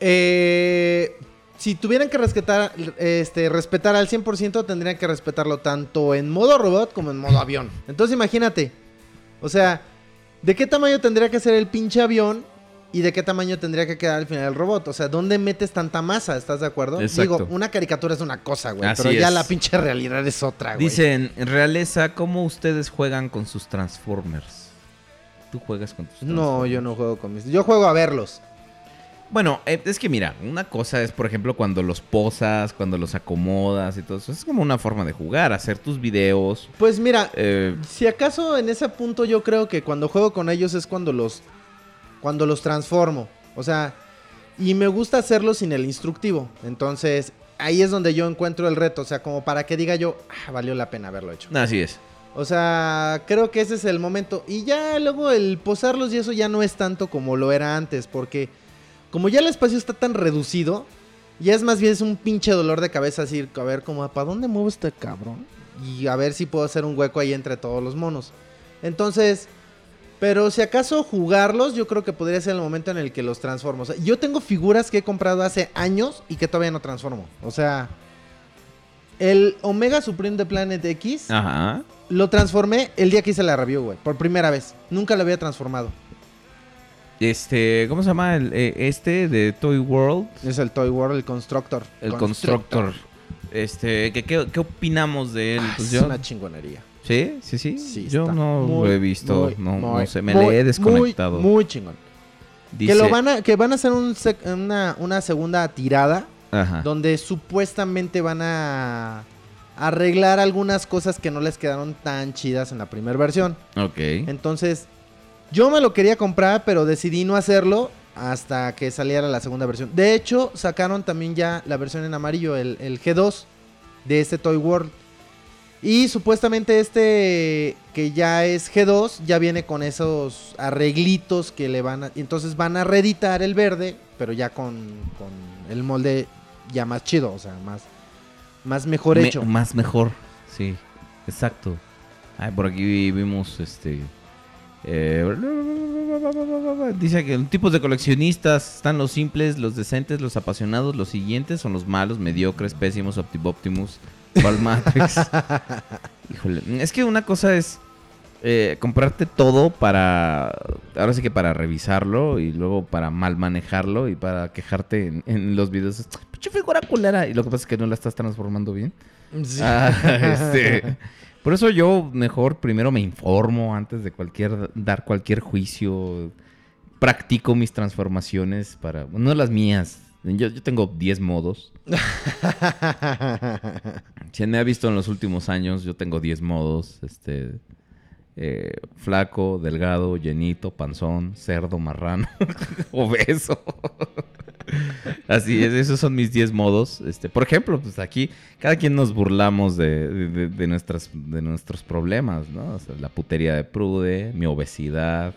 S2: eh, si tuvieran que respetar, este, respetar al 100%, tendrían que respetarlo tanto en modo robot como en modo avión. Entonces imagínate, o sea, ¿de qué tamaño tendría que ser el pinche avión? ¿Y de qué tamaño tendría que quedar al final el robot? O sea, ¿dónde metes tanta masa? ¿Estás de acuerdo?
S1: Exacto.
S2: Digo, una caricatura es una cosa, güey.
S1: Así
S2: Pero ya
S1: es.
S2: la pinche realidad es otra, güey.
S1: Dicen, realeza, ¿cómo ustedes juegan con sus Transformers? ¿Tú juegas con tus
S2: No,
S1: Transformers?
S2: yo no juego con mis... Yo juego a verlos.
S1: Bueno, eh, es que mira, una cosa es, por ejemplo, cuando los posas, cuando los acomodas y todo eso. Es como una forma de jugar, hacer tus videos.
S2: Pues mira,
S1: eh,
S2: Si acaso en ese punto yo creo que cuando juego con ellos es cuando los cuando los transformo, o sea, y me gusta hacerlo sin el instructivo. Entonces, ahí es donde yo encuentro el reto, o sea, como para que diga yo, ah, valió la pena haberlo hecho.
S1: así es.
S2: O sea, creo que ese es el momento y ya luego el posarlos y eso ya no es tanto como lo era antes, porque como ya el espacio está tan reducido, ya es más bien es un pinche dolor de cabeza decir, a ver, como, ¿para dónde muevo este cabrón? Y a ver si puedo hacer un hueco ahí entre todos los monos. Entonces, pero si acaso jugarlos, yo creo que podría ser el momento en el que los transformo. O sea, yo tengo figuras que he comprado hace años y que todavía no transformo. O sea, el Omega Supreme de Planet X
S1: Ajá.
S2: lo transformé el día que hice la review, güey. Por primera vez. Nunca lo había transformado.
S1: Este, ¿cómo se llama el, eh, este de Toy World?
S2: Es el Toy World, el Constructor.
S1: El Constructor. Este, ¿qué, qué, qué opinamos de él?
S2: Ah,
S1: Pues
S2: es
S1: yo-
S2: una chingonería.
S1: ¿Sí? ¿Sí, sí?
S2: Sí,
S1: yo
S2: está
S1: no
S2: muy,
S1: lo he visto,
S2: muy,
S1: no,
S2: muy,
S1: no sé, me le he desconectado.
S2: Muy, muy chingón.
S1: Dice,
S2: Que, lo van a, que van a hacer un sec- una, una segunda tirada
S1: Ajá.
S2: donde supuestamente van a arreglar algunas cosas que no les quedaron tan chidas en la primera versión.
S1: Ok.
S2: Entonces, yo me lo quería comprar, pero decidí no hacerlo hasta que saliera la segunda versión. De hecho, sacaron también ya la versión en amarillo, el, el G2 de este Toy World. Y supuestamente este que ya es G2 ya viene con esos arreglitos que le van a... Entonces van a reeditar el verde, pero ya con, con el molde ya más chido, o sea, más, más mejor
S1: Me-
S2: hecho.
S1: Más mejor, sí, exacto. Ay, por aquí vimos este. eh, dice que tipos de coleccionistas están los simples, los decentes, los apasionados. Los siguientes son los malos, mediocres, pésimos, Optiboptimus, Matrix. Híjole, es que una cosa es eh, comprarte todo para. Ahora sí que para revisarlo y luego para mal manejarlo y para quejarte en, en los videos. Pinche figura culera. Y lo que pasa es que no la estás transformando bien.
S2: Sí.
S1: Ah, este, por eso yo mejor primero me informo antes de cualquier dar cualquier juicio. Practico mis transformaciones para no las mías. Yo, yo tengo 10 modos. Si me ha visto en los últimos años, yo tengo 10 modos. Este eh, flaco, delgado, llenito, panzón, cerdo, marrano, obeso. Así es, esos son mis 10 modos. Este, por ejemplo, pues aquí cada quien nos burlamos de, de- de nuestras, de nuestros problemas, ¿no? O sea, la putería de Prude, mi obesidad,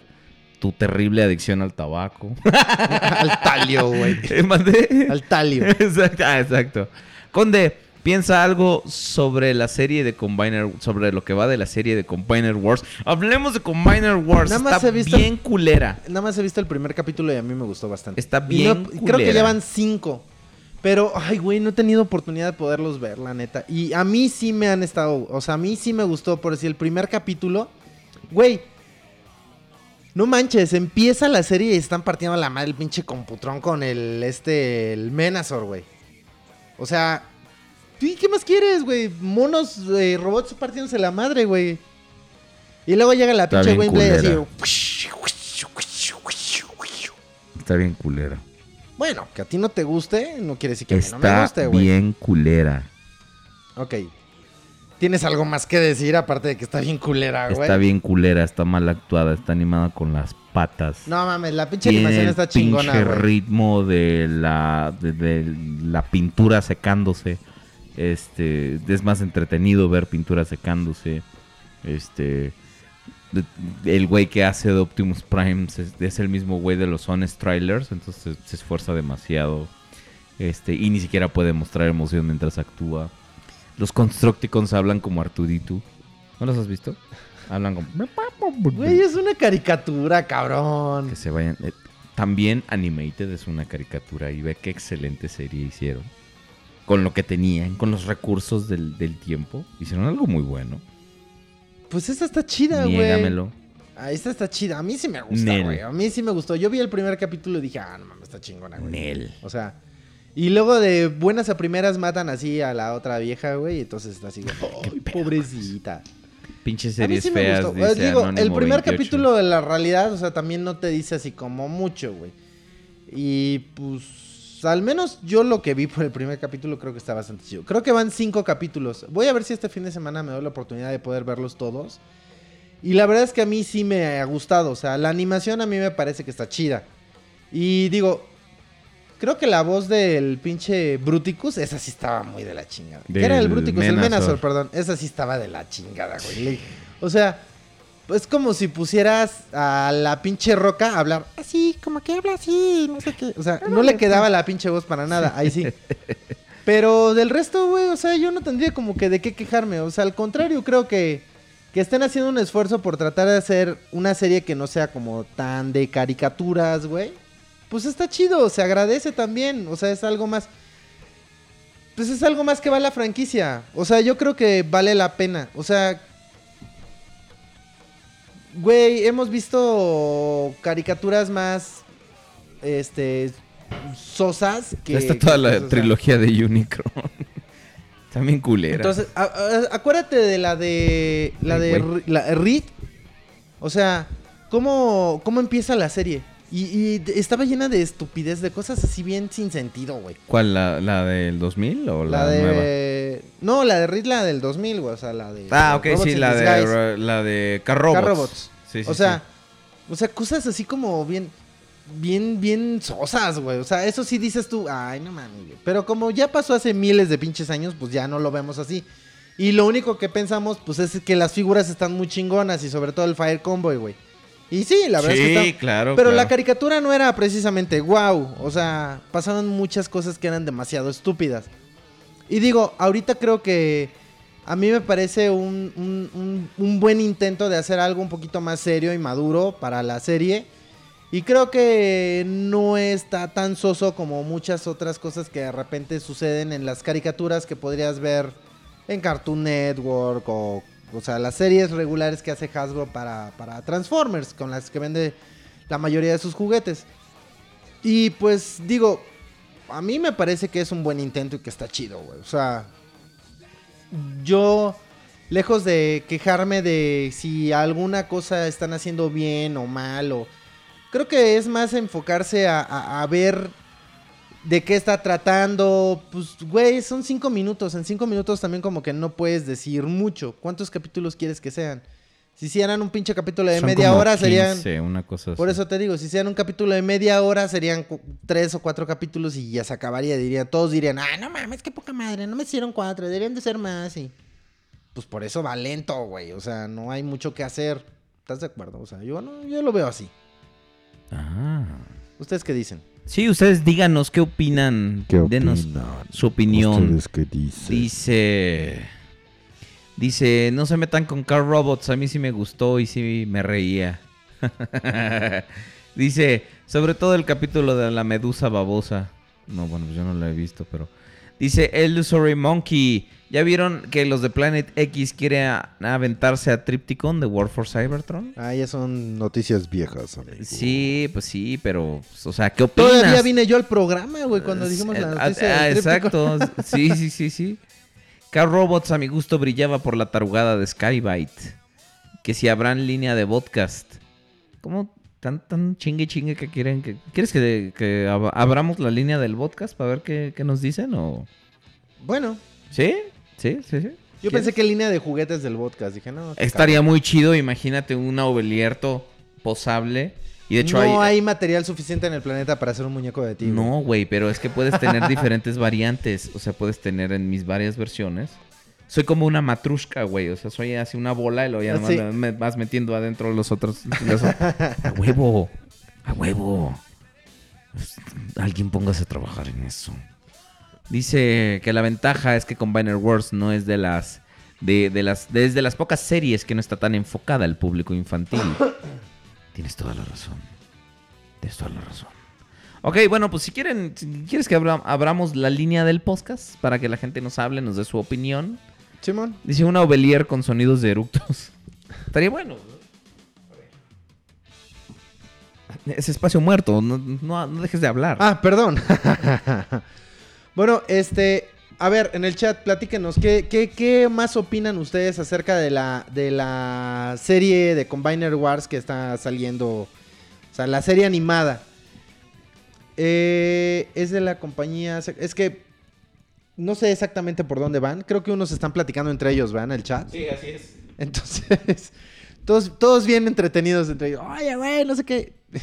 S1: tu terrible adicción al tabaco.
S2: Al talio, güey.
S1: Eh, mandé.
S2: Al talio.
S1: exacto, ah, exacto. Conde, piensa algo sobre la serie de Combiner, sobre lo que va de la serie de Combiner Wars. Hablemos de Combiner Wars.
S2: Nada más
S1: Está
S2: he visto-
S1: bien culera.
S2: Nada más he visto el primer capítulo y a mí me gustó bastante.
S1: Está bien
S2: no- creo que llevan cinco. Pero, ay, güey, no he tenido oportunidad de poderlos ver, la neta. Y a mí sí me han estado. O sea, a mí sí me gustó. Por decir, el primer capítulo. Güey. No manches, empieza la serie y están partiendo la madre el pinche computrón con el este el Menazor, güey. O sea, ¿y qué más quieres, güey? Monos, eh, robots partiéndose la madre, güey. Y luego llega la
S1: Está
S2: pinche
S1: culera.
S2: así.
S1: Está bien culera.
S2: Bueno, que a ti no te guste, no quiere decir que a mí no me
S1: Está
S2: guste, güey.
S1: bien culera.
S2: Ok. ¿Tienes algo más que decir aparte de que está bien culera, güey?
S1: Está bien culera, está mal actuada, está animada con las patas.
S2: No mames, la pinche
S1: Tiene
S2: animación está chingona,
S1: pinche
S2: güey.
S1: ritmo de la, de, de la pintura secándose. Este, es más entretenido ver pintura secándose. Este, el güey que hace de Optimus Prime es, es el mismo güey de los Honest Trailers, entonces se esfuerza demasiado. Este, y ni siquiera puede mostrar emoción mientras actúa. Los Constructicons hablan como Artuditu. ¿No los has visto? Hablan como
S2: Güey, es una caricatura, cabrón.
S1: que se vayan. eh, también Animated es una caricatura y ve qué excelente serie hicieron. Con lo que tenían, con los recursos del, del tiempo. Hicieron algo muy bueno.
S2: Pues esta está chida, güey.
S1: Niégamelo.
S2: Ah, esta está chida. A mí sí me gusta, güey. A mí sí me gustó. Yo vi el primer capítulo y dije, ah, no mames, está chingona, güey.
S1: Nel.
S2: O sea, y luego de buenas a primeras matan así a la otra vieja, güey. Y entonces está así, ay, pobrecita.
S1: Pinches
S2: A mí
S1: series
S2: sí me
S1: feas.
S2: gustó.
S1: Dice
S2: Digo, el primer
S1: 28.
S2: capítulo de la realidad, o sea, también no te dice así como mucho, güey. Y pues, al menos yo lo que vi por el primer capítulo creo que está bastante chido. Creo que van cinco capítulos. Voy a ver si este fin de semana me doy la oportunidad de poder verlos todos. Y la verdad es que a mí sí me ha gustado. O sea, la animación a mí me parece que está chida. Y digo, creo que la voz del pinche Bruticus, esa sí estaba muy de la chingada. ¿Qué era el
S1: Del
S2: Bruticus? El
S1: Menazor.
S2: Perdón. Esa sí estaba de la chingada, güey. O sea, es como si pusieras a la pinche roca a hablar
S4: Así, como que habla así, no sé qué.
S2: o sea, no le quedaba la pinche voz para nada, ahí sí. Pero del resto, güey, o sea, yo no tendría como que de qué quejarme. O sea, al contrario, creo que, que estén haciendo un esfuerzo por tratar de hacer una serie que no sea como tan de caricaturas, güey. Pues está chido, se agradece también. O sea, es algo más. Pues es algo más que va la franquicia. O sea, yo creo que vale la pena. O sea. Güey, hemos visto caricaturas más. Este. Sosas que.
S1: Está toda
S2: que-
S1: la trilogía de Unicron. También culera.
S2: Entonces, a- a- acuérdate de la de. La de la, Reed. O sea, ¿cómo, cómo empieza la serie? Y, y estaba llena de estupidez, de cosas así bien sin sentido, güey.
S1: ¿Cuál? La, ¿La del 2000 o la,
S2: La, de.
S1: nueva?
S2: No, la de Reed, la del 2000, güey. O sea, la de.
S1: Ah, ok,
S2: Robots
S1: sí, la
S2: Disguise.
S1: de, la de Car Robots.
S2: Car Robots.
S1: Sí, sí,
S2: o sea,
S1: sí.
S2: o sea, cosas así como bien, bien, bien sosas, güey. O sea, eso sí dices tú, ay, no mames, güey. Pero como ya pasó hace miles de pinches años, pues ya no lo vemos así. Y lo único que pensamos, pues es que las figuras están muy chingonas y sobre todo el Fire Convoy, güey. Y sí, la verdad es que
S1: Sí,
S2: está...
S1: claro.
S2: Pero
S1: claro.
S2: la caricatura no era precisamente wow. O sea, pasaron muchas cosas que eran demasiado estúpidas. Y digo, ahorita creo que a mí me parece un, un- un- un buen intento de hacer algo un poquito más serio y maduro para la serie. Y creo que no está tan soso como muchas otras cosas que de repente suceden en las caricaturas que podrías ver en Cartoon Network o, o sea, las series regulares que hace Hasbro para, para Transformers, con las que vende la mayoría de sus juguetes. Y pues digo, a mí me parece que es un buen intento y que está chido, güey. O sea, yo, lejos de quejarme de si alguna cosa están haciendo bien o mal, o creo que es más enfocarse a, ver de qué está tratando. Pues, güey, son cinco minutos. En cinco minutos también como que no puedes decir mucho. ¿Cuántos capítulos quieres que sean? Si hicieran un pinche capítulo de
S1: Son
S2: media
S1: como
S2: hora, serían...
S1: 15, una cosa así.
S2: Por eso te digo, si hicieran un capítulo de media hora, serían tres o cuatro capítulos y ya se acabaría. Dirían, todos dirían, ah, no mames, qué poca madre, no me hicieron cuatro, deberían de ser más. Y pues por eso va lento, güey. O sea, no hay mucho que hacer. ¿Estás de acuerdo? O sea, yo no, yo lo veo así.
S1: Ah.
S2: ¿Ustedes qué dicen?
S1: Sí, ustedes díganos qué opinan.
S8: ¿Qué
S1: Denos
S8: opinan?
S1: su opinión.
S8: ¿Ustedes qué dicen?
S1: Dice. Dice, no se metan con Car Robots. A mí sí me gustó y sí me reía. Dice, sobre todo el capítulo de la medusa babosa. No, bueno, pues yo no lo he visto, pero. Dice Illusory Monkey. ¿Ya vieron que los de Planet X quieren a- aventarse a Tripticon de War for Cybertron?
S2: Ah, ya son noticias viejas, amigo.
S1: Sí, pues sí, pero, o sea, ¿qué opinas?
S2: Todavía vine yo al programa, güey, cuando dijimos la
S1: Eh,
S2: noticia.
S1: ah, exacto. Sí, sí, sí, sí. Car Robots a mi gusto brillaba por la tarugada de Skybite. Que si habrán línea de podcast. ¿Cómo tan, tan chingue chingue que quieren que... ¿Quieres que, que ab- abramos la línea del podcast para ver qué, qué nos dicen o...?
S2: Bueno,
S1: ¿Sí? ¿Sí? ¿Sí? sí.
S2: yo pensé que línea de juguetes del podcast. Dije, no.
S1: Estaría muy chido, imagínate un Aubelierto posable. Y de hecho
S2: no
S1: hay...
S2: hay material suficiente en el planeta para hacer un muñeco de ti.
S1: No, güey, pero es que puedes tener diferentes variantes. O sea, puedes tener en mis varias versiones. Soy como una matrushka, güey. O sea, soy así una bola y luego ya nomás
S2: sí.
S1: me- vas metiendo adentro los otros. los otros. a huevo. A huevo. Alguien póngase a trabajar en eso. Dice que la ventaja es que Combiner Wars no es de las. De, de las. Desde las pocas series que no está tan enfocada al público infantil. Tienes toda la razón. Tienes toda la razón. Ok, bueno, pues si quieren, si quieres que abra- abramos la línea del podcast para que la gente nos hable, nos dé su opinión.
S2: Simón.
S1: Dice una ovelier con sonidos de eructos. Estaría bueno. ¿no? Es espacio muerto, no, no- no dejes de hablar.
S2: Ah, perdón. bueno, este. A ver, en el chat, platíquenos, ¿qué, qué, qué más opinan ustedes acerca de la, de la serie de Combiner Wars que está saliendo? O sea, la serie animada. Eh, es de la compañía. Es que no sé exactamente por dónde van. Creo que unos están platicando entre ellos, ¿van? El chat.
S1: Sí, así es.
S2: Entonces, todos, todos bien entretenidos entre ellos. Oye, güey, no sé qué.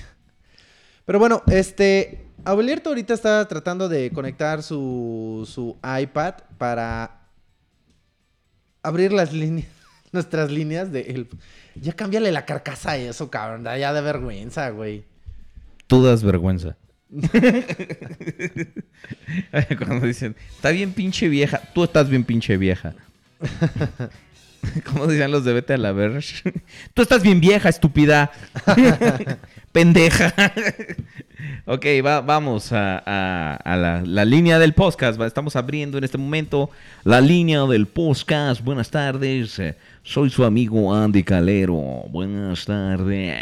S2: Pero bueno, este. Abelierto ahorita está tratando de conectar su, su iPad para abrir las líneas, nuestras líneas de él. Ya cámbiale la carcasa a eso, cabrón. Ya de vergüenza, güey.
S1: Tú das vergüenza. Cuando dicen, está bien pinche vieja, tú estás bien pinche vieja. ¿Cómo decían los de Vete a la Verge? Tú estás bien vieja, estúpida. Pendeja. Ok, va- vamos a, la, línea del podcast. Estamos abriendo en este momento la línea del podcast. Buenas tardes. Soy su amigo Andy Calero. Buenas tardes.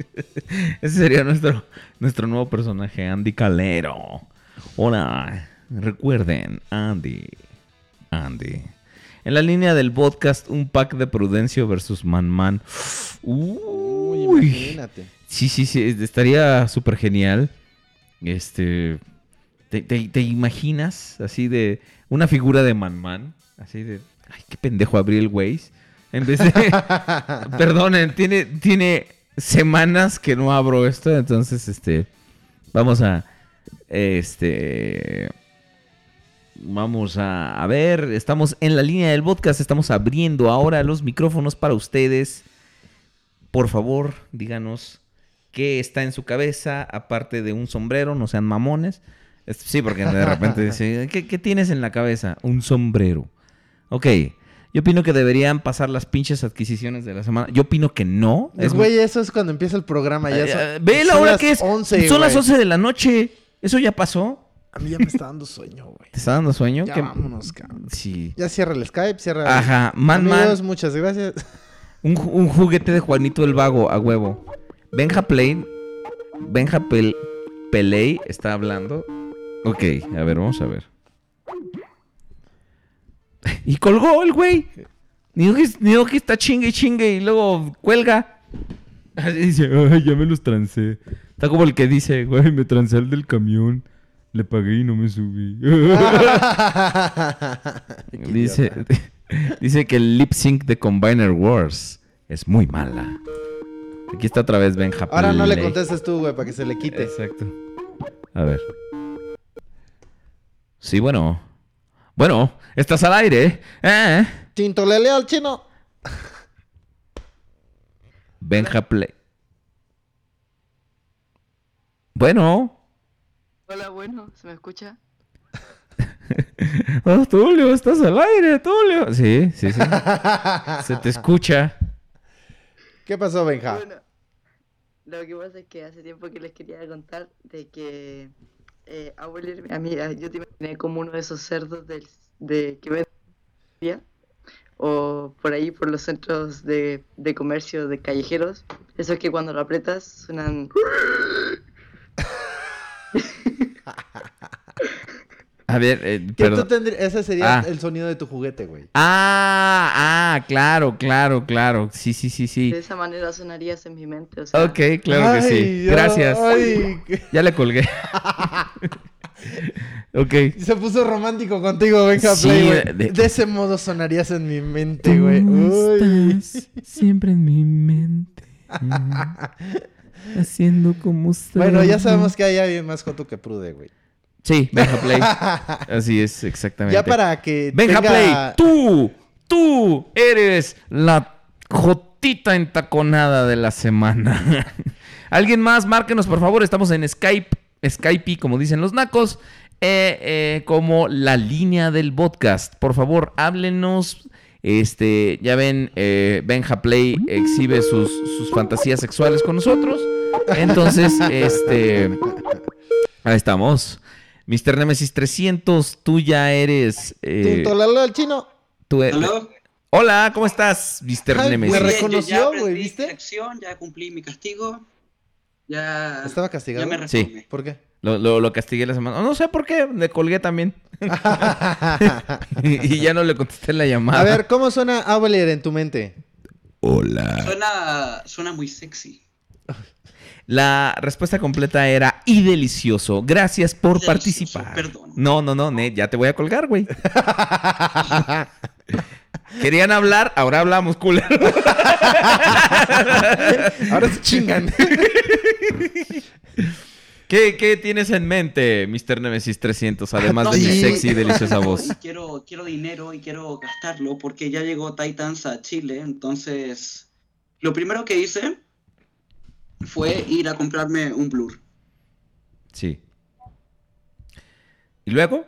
S1: Ese sería nuestro, nuestro nuevo personaje, Andy Calero. Hola, recuerden, Andy. Andy. En la línea del podcast, un pack de Prudencio versus Man Man.
S2: Uy. Imagínate.
S1: Sí, sí, sí, estaría súper genial. Este. ¿te, te, te imaginas así de una figura de Man Man? Así de. Ay, qué pendejo abrí el Waze. En vez de. Perdonen, tiene, tiene semanas que no abro esto, entonces, este. Vamos a. Este. Vamos a, a ver, estamos en la línea del podcast, estamos abriendo ahora los micrófonos para ustedes. Por favor, díganos qué está en su cabeza, aparte de un sombrero, no sean mamones. Es- Sí, porque de repente dice, ¿qué, qué tienes en la cabeza? Un sombrero. Ok, yo opino que deberían pasar las pinches adquisiciones de la semana. Yo opino que no.
S2: Es güey, eso es cuando empieza el programa. Ya
S1: Eh,
S2: son-
S1: Ve la hora que es.
S2: 11,
S1: Son las
S2: güey.
S1: 11 de la noche. ¿Eso ya pasó?
S2: A mí ya me está dando sueño, güey.
S1: ¿Te está dando sueño?
S2: Ya
S1: ¿Qué-
S2: vámonos, cabrón.
S1: Sí.
S2: Ya cierra el Skype, cierra.
S1: Ajá, Man
S2: Amigos,
S1: Man.
S2: muchas gracias.
S1: Un, un juguete de Juanito el Vago, a huevo. Benja Play. Benja Pel- Peley está hablando. Ok, a ver, vamos a ver. Y colgó el güey. Ni que, ni que está chingue y chingue y luego cuelga. Así dice, ay, ya me los trancé. Está como el que dice, güey, me trancé al del camión. Le pagué y no me subí. dice, dice que el lip sync de Combiner Wars es muy mala. Aquí está otra vez Benja
S2: Ahora no le contestes tú, güey, para que se le quite.
S1: Exacto. A ver. Sí, bueno. Bueno, estás al aire. ¿eh?
S2: Tinto lele al chino.
S1: Benja Play. Bueno.
S8: Hola, bueno, ¿se me escucha?
S1: Oh, Tulio, estás al aire, Tulio. Sí, sí, sí. Se te escucha.
S2: ¿Qué pasó, Benja?
S8: Bueno, Lo que pasa es que hace tiempo que les quería contar de que eh, mi amiga, yo te imaginé como uno de esos cerdos del, de que venden o por ahí por los centros de, de comercio de callejeros. Eso es que cuando lo apretas suenan
S1: A ver, eh, perdón.
S2: tendrí- ese sería
S1: Ah.
S2: el sonido de tu juguete, güey.
S1: Ah, ah, claro, claro, claro. Sí, sí, sí, sí.
S8: de esa manera sonarías en mi mente. O sea,
S1: Ok, claro que sí. Gracias.
S2: ay,
S1: Ya le colgué. ok.
S2: se puso romántico contigo, venga,
S1: Sí,
S2: Play, güey.
S1: de-
S2: De... ese modo sonarías en mi mente, güey. Uy.
S1: siempre en mi mente. Haciendo como usted.
S2: Bueno, ya sabemos que hay alguien más joto que Prude, güey.
S1: Sí, Benja Play. Así es, exactamente.
S2: Ya para que
S1: Benja
S2: tenga-
S1: Play, tú, tú eres la jotita entaconada de la semana. Alguien más, márquenos por favor. Estamos en Skype, Skype, como dicen los nacos, eh, eh, como la línea del podcast. Por favor, háblenos. Este, ya ven, eh, Benja Play exhibe sus, sus fantasías sexuales con nosotros. Entonces, este, ahí estamos. Mr. Nemesis 300, tú ya eres. eh,
S2: Tinto, Lalo, el chino.
S1: tú e-. Hola, ¿cómo estás, Mr.
S2: Ay,
S1: Nemesis?
S2: me reconoció,
S9: ya
S2: güey, ¿viste?
S9: ya cumplí mi castigo. Ya,
S2: ¿Estaba
S9: ya
S2: castigado?
S9: me
S1: Sí.
S2: ¿Por qué?
S1: Lo, lo- lo castigué la semana. No sé por qué, le colgué también. y, y ya no le contesté la llamada.
S2: A ver, ¿cómo suena Avalier en tu mente?
S1: Hola.
S9: Suena, suena muy sexy.
S1: La respuesta completa era y delicioso. Gracias por
S9: Delicioso,
S1: participar.
S9: perdón.
S1: No, no, no, Ned, ya te voy a colgar, güey. Querían hablar, ahora hablamos, culero.
S2: Ahora se chingan.
S1: ¿Qué, qué tienes en mente, Mr. Nemesis 300? Además
S9: No
S1: de mi sexy y deliciosa voz.
S9: Quiero, quiero dinero y quiero gastarlo porque ya llegó Titans a Chile. Entonces, lo primero que hice fue ir a comprarme un blur.
S1: Sí. ¿Y luego?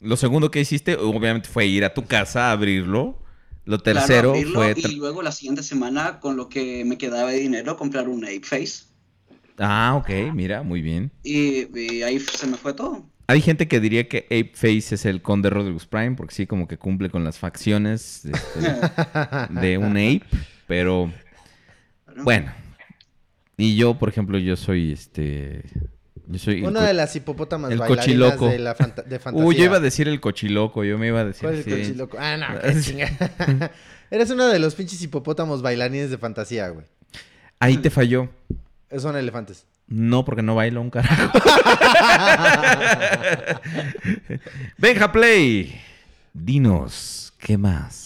S1: Lo segundo que hiciste, obviamente, fue ir a tu casa a abrirlo. Lo
S9: Claro,
S1: tercero
S9: abrirlo
S1: fue...
S9: y luego la siguiente semana, con lo que me quedaba de dinero, comprar un Ape Face.
S1: Ah, ok, mira, muy bien.
S9: Y, y ahí se me fue todo.
S1: Hay gente que diría que Ape Face es el conde Rodriguez Prime, porque sí, como que cumple con las facciones este, de un ape, pero bueno. Y yo, por ejemplo, yo soy este. Yo soy.
S2: Una de las hipopótamas
S1: el
S2: bailarinas
S1: cochiloco.
S2: de, la fanta- de fantasía.
S1: Uy, yo iba a decir el cochiloco, yo me iba a decir.
S2: ¿Cuál es el
S1: sí.
S2: cochiloco? Ah, no, qué chinga. Eres uno de los pinches hipopótamos bailarines de fantasía, güey.
S1: Ahí te falló.
S2: Son elefantes.
S1: No, porque no bailo un carajo. Benja Play, dinos, ¿qué más?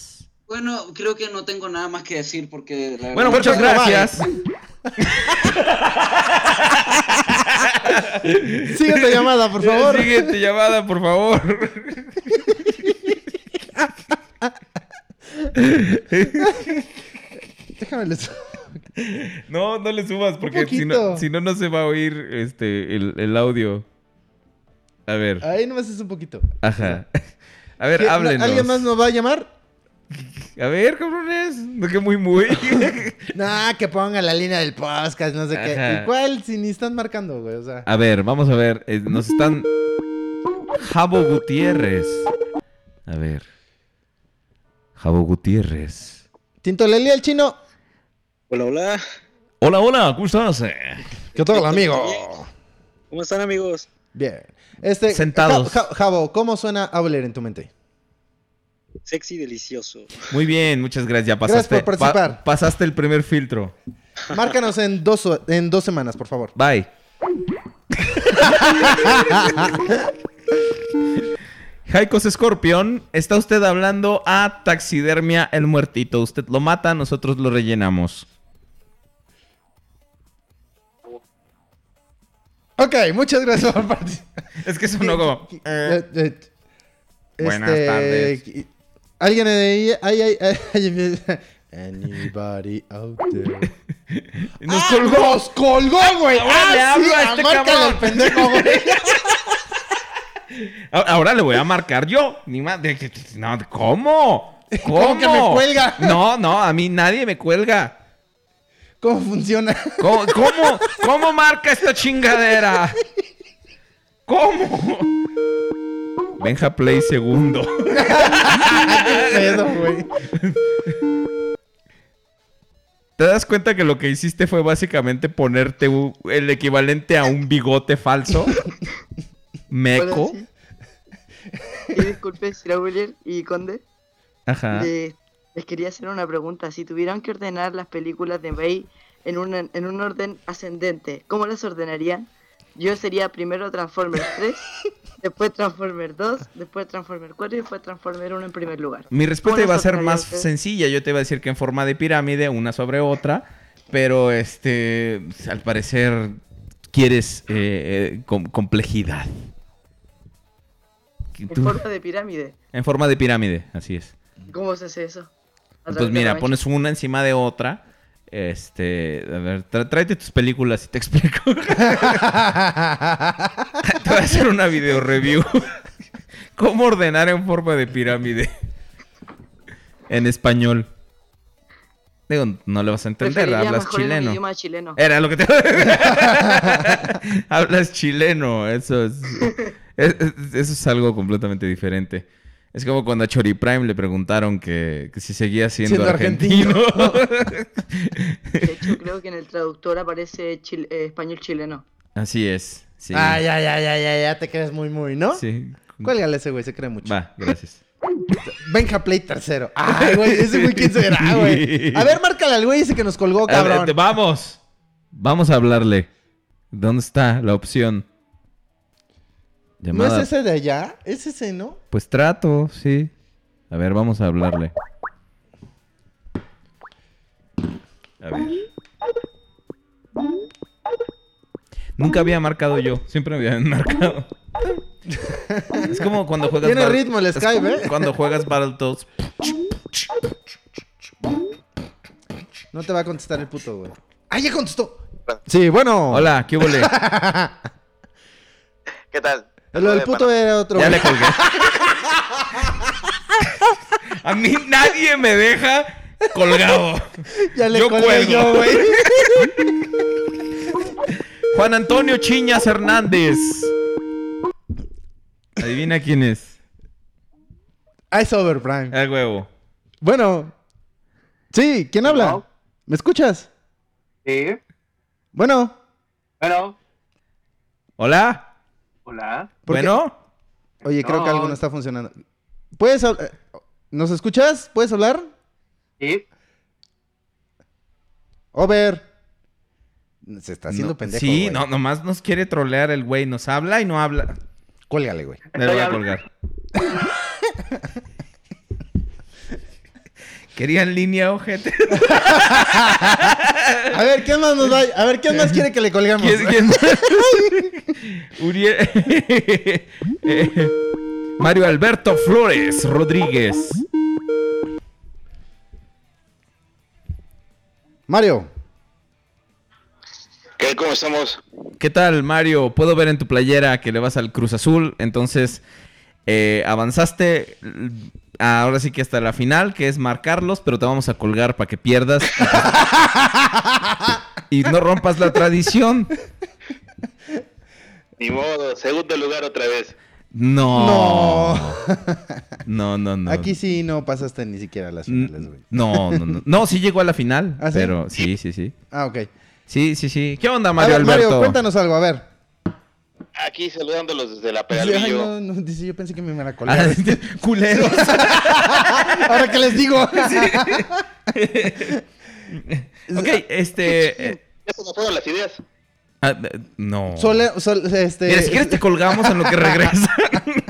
S9: Bueno, creo que no tengo nada más que decir porque... la
S1: Bueno,
S9: verdad-
S1: muchas gracias.
S2: Siguiente llamada, por favor.
S1: Siguiente llamada, por favor.
S2: Déjame les...
S1: No, no le subas porque si no, si no, no se va a oír este, el, el audio. A ver,
S2: Ahí nomás es un poquito.
S1: ajá. A ver,
S2: ¿Qué-
S1: háblenos.
S2: ¿Alguien más nos va a llamar?
S1: A ver, cabrones. No que muy, muy.
S2: Nah, que ponga la línea del podcast, no sé qué. ¿Y cuál? Si ni están marcando, güey, o sea.
S1: A ver, vamos a ver. eh, nos están. Jabo Gutiérrez. A ver. Jabo Gutiérrez.
S2: Tinto Leli, el chino.
S10: Hola, hola.
S1: Hola, hola, ¿cómo estás?
S2: ¿Qué tal, amigo?
S10: ¿Cómo están, amigos?
S2: Bien. Este,
S1: Sentados.
S2: Ja- Ja- Jabo, ¿cómo suena Auler en tu mente?
S10: Sexy, delicioso.
S1: Muy bien, muchas gracias. Ya
S2: Gracias
S1: pasaste,
S2: por participar.
S1: pa- pasaste el primer filtro.
S2: Márcanos en dos, en dos semanas, por favor.
S1: Bye. Jaicos Scorpion, está usted hablando a Taxidermia el Muertito. Usted lo mata, nosotros lo rellenamos.
S2: Ok, muchas gracias por participar.
S1: Es que sonó como...
S2: Eh, eh,
S1: Buenas
S2: este,
S1: tardes.
S2: ¿Alguien ahí? Ay, ay, ay, Anybody out there?
S1: Nos
S2: ¡Ah,
S1: colgó.
S2: ¡Nos colgó, güey!
S1: Ahora
S2: ¡Ah,
S1: le hablo
S2: sí!
S1: a este cabrón.
S2: pendejo, güey.
S1: Ahora le voy a marcar yo. Ni más. No, ¿cómo? ¿Cómo?
S2: ¿Cómo que me cuelga?
S1: No, no, a mí nadie me cuelga.
S2: ¿Cómo funciona?
S1: ¿Cómo, cómo, cómo marca esta chingadera? ¿Cómo? Benja Play segundo.
S2: ¿Qué pedo, güey?
S1: ¿Te das cuenta que lo que hiciste fue básicamente ponerte el equivalente a un bigote falso? Meco.
S8: Y disculpe, Sir William y Conde.
S1: Ajá.
S8: Le- les quería hacer una pregunta. Si tuvieran que ordenar las películas de Bay en un, en un orden ascendente, ¿cómo las ordenarían? Yo sería primero Transformers 3, después Transformers 2, después Transformers 4 y después Transformers 1 en primer lugar.
S1: Mi respuesta
S8: ¿Cómo
S1: iba a ser más sencilla. Yo te iba a decir que en forma de pirámide, una sobre otra. Pero este, al parecer, quieres eh, eh, com- complejidad.
S8: En forma de pirámide.
S1: en forma de pirámide, así es.
S8: ¿Cómo se hace eso? ¿A
S1: Pues
S8: de
S1: mira, pones una encima de otra. Este, a ver, tráete tus películas y te explico. te voy a hacer una video review. ¿Cómo ordenar en forma de pirámide? En español. Digo, no le vas a entender, hablas
S8: en
S1: chileno.
S8: chileno.
S1: Era lo que te... hablas chileno, eso es, es- es- Eso es algo completamente diferente. Es como cuando a Chori Prime le preguntaron que, que si seguía siendo,
S2: Siendo
S1: argentino.
S8: De hecho, creo que en el traductor aparece eh, español chileno.
S1: Así es. Sí.
S2: Ah, ya, ya, ya, ya, ya te crees muy, muy, ¿no?
S1: Sí.
S2: Cuélgale ese güey, se cree mucho.
S1: Va, gracias.
S2: Benja Play tercero. Ay, güey, ese güey, ¿quién será, güey? A ver, márcale al güey ese que nos colgó,
S1: A ver,
S2: cabrón.
S1: vamos. Vamos a hablarle. ¿Dónde está la opción?
S2: ¿No es ese de allá? Es ese, ¿no?
S1: Pues trato, sí. A ver, vamos a hablarle. A ver. Nunca había marcado yo, siempre me habían marcado. Es como cuando juegas
S2: Tiene
S1: Battle-
S2: ritmo el
S1: es
S2: Skype,
S1: como
S2: ¿eh?
S1: Cuando juegas Battletoads.
S2: No te va a contestar el puto, güey. ¡Ah, ya contestó! Sí, bueno.
S1: Hola, ¿qué huele?
S11: ¿Qué tal?
S2: Lo del puto era otro.
S1: Ya le colgué. A mí nadie me deja colgado.
S2: Ya le
S1: Yo
S2: colgué
S1: cuelgo.
S2: yo, güey.
S1: Juan Antonio Chiñas Hernández. Adivina quién es.
S2: Ice Over Prime.
S1: El huevo.
S2: Bueno. Sí, ¿quién habla? ¿Me escuchas?
S12: Sí.
S2: Bueno.
S12: Bueno.
S1: Hola.
S12: Hola.
S2: ¿Por qué?
S1: Bueno.
S2: Oye, creo que algo no está funcionando. ¿Puedes hablar? ¿Nos escuchas? ¿Puedes hablar?
S12: Sí.
S2: Over. Se está haciendo
S1: No,
S2: pendejo.
S1: Sí,
S2: güey.
S1: no, nomás nos quiere trolear el güey. Nos habla y no habla.
S2: Cuélgale, güey.
S1: Le voy a colgar. Quería en línea, ojete.
S2: A ver, ¿quién más nos va? A ver, ¿quién más quiere que le colgamos?
S1: ¿Quién- quién más? Uriel. Eh, Mario Alberto Flores Rodríguez.
S2: Mario.
S11: ¿Qué? ¿Cómo estamos?
S1: ¿Qué tal, Mario? Puedo ver en tu playera que le vas al Cruz Azul. Entonces, eh, avanzaste l- ahora sí que hasta la final, que es marcarlos, pero te vamos a colgar para que pierdas. y no rompas la tradición.
S11: Ni modo, segundo lugar otra vez.
S1: No. No, no, no.
S2: Aquí sí no pasaste ni siquiera a las finales, güey.
S1: No, no, no. No, sí llegó a la final.
S2: ¿Ah, sí?
S1: Pero sí, sí, sí.
S2: Ah, ok.
S1: Sí, sí, sí. ¿Qué onda,
S2: A
S1: Mario
S2: ver,
S1: Alberto?
S2: Mario, cuéntanos algo, a ver.
S11: Aquí saludándolos desde la
S2: Ay,
S11: Peralvillo.
S2: no, no, dice, yo pensé que me iban a colgar.
S1: Ah, culeros.
S2: Ahora que les digo.
S1: ok, este. eh,
S11: Ya se me fueron las ideas.
S1: ah, eh, no.
S2: Sole- sol- este,
S1: Mira, si quieres te colgamos en lo que regresa.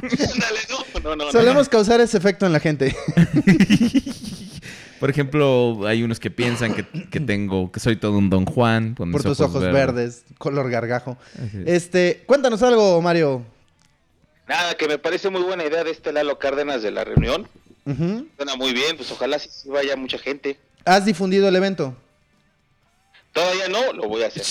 S11: Ándale, no, no, no, no.
S2: Solemos causar ese efecto en la gente.
S1: Por ejemplo, hay unos que piensan que, que tengo, que soy todo un Don Juan. con
S2: Por
S1: mis
S2: tus ojos verdes, color gargajo.
S1: Es.
S2: Este, cuéntanos algo, Mario.
S11: Nada, que me parece muy buena idea de este Lalo Cárdenas de la reunión. Suena muy bien, pues ojalá sí vaya mucha gente.
S2: ¿Has difundido el evento?
S11: Todavía no, lo voy a hacer.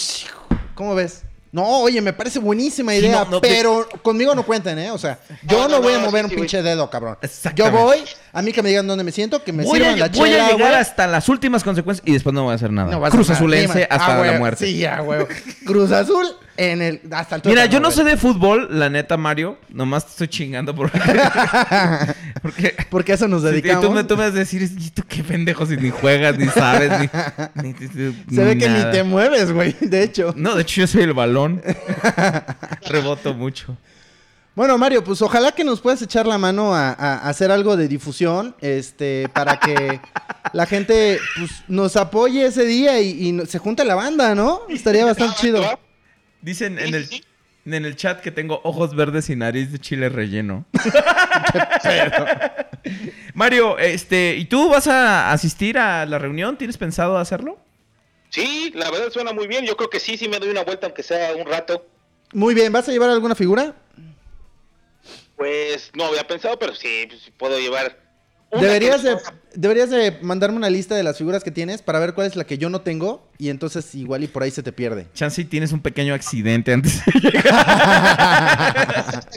S2: ¿Cómo ves? No, oye, me parece buenísima idea,
S1: no, no, que-
S2: pero conmigo no cuenten, ¿eh? O sea, yo no,
S11: no,
S2: voy a mover
S11: sí,
S2: un pinche dedo, cabrón. Yo voy, a mí que me digan dónde me siento, que me
S1: Voy a,
S2: sirvan la
S1: voy a llegar hasta las últimas consecuencias y después no voy a hacer nada.
S2: A
S1: Cruz. Azulense hasta
S2: Ah,
S1: la muerte.
S2: Sí, ya, güey. Cruz Azul en el hasta el
S1: Mira, yo no sé de fútbol, la neta, Mario. Nomás te estoy chingando porque... porque
S2: Porque a eso nos
S1: Sí, y
S2: dedicamos.
S1: tú me, tú me vas a decir, ¿y tú qué pendejo si ni juegas, ni sabes, ni... ni- ni-
S2: Se ve que ni
S1: nada"?
S2: te mueves, güey. De hecho.
S1: No, de hecho yo soy el balón. Reboto mucho.
S2: Bueno, Mario, pues ojalá que nos puedas echar la mano a, hacer algo de difusión, este, para que la gente pues, nos apoye ese día y, y se junte la banda, ¿no? Estaría bastante chido.
S1: Dicen en el, en el chat que tengo ojos verdes y nariz de chile relleno. Mario, este, ¿y tú vas a asistir a la reunión? ¿Tienes pensado hacerlo?
S11: Sí, la verdad suena muy bien. Yo creo que sí, sí me doy una vuelta, aunque sea un rato.
S2: Muy bien, ¿vas a llevar alguna figura?
S11: Pues no había pensado, pero sí, pues, sí puedo llevar.
S2: Deberías
S11: que-
S2: de, deberías de mandarme una lista de las figuras que tienes para ver cuál es la que yo no tengo y entonces igual y por ahí se te pierde.
S1: Chance y tienes un pequeño accidente antes de llegar.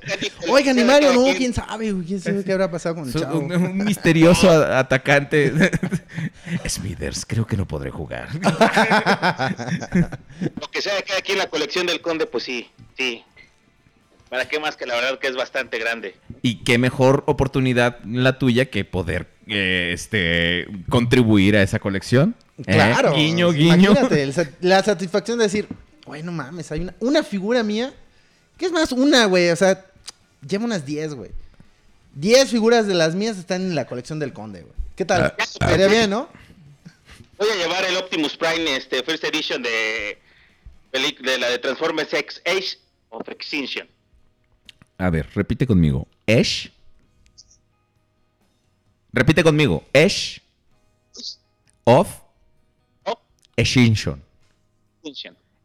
S2: Oigan, y Mario, no, quién sabe, güey, quién sabe qué habrá pasado con el chavo.
S1: un, un misterioso a- atacante. Smithers, creo que no podré jugar.
S11: Lo que sea de cada quien la colección del conde, pues sí, sí. ¿Para qué más que la verdad que es bastante grande?
S1: Y qué mejor oportunidad la tuya que poder eh, este, contribuir a esa colección. ¿Eh?
S2: Claro.
S1: Guiño, guiño.
S2: Imagínate, la satisfacción de decir, güey, no mames, hay una, una figura mía. ¿Qué es más? Una, güey. O sea, llevo unas 10, güey. 10 figuras de las mías están en la colección del conde, güey. ¿Qué tal?
S1: Ah,
S2: Estaría bien, ¿no?
S11: Voy a llevar el Optimus Prime, este, First Edition de, de la de Transformers X Age of Extinction.
S1: A ver, repite conmigo. Esh. Repite conmigo. Esh. Of. Extinction.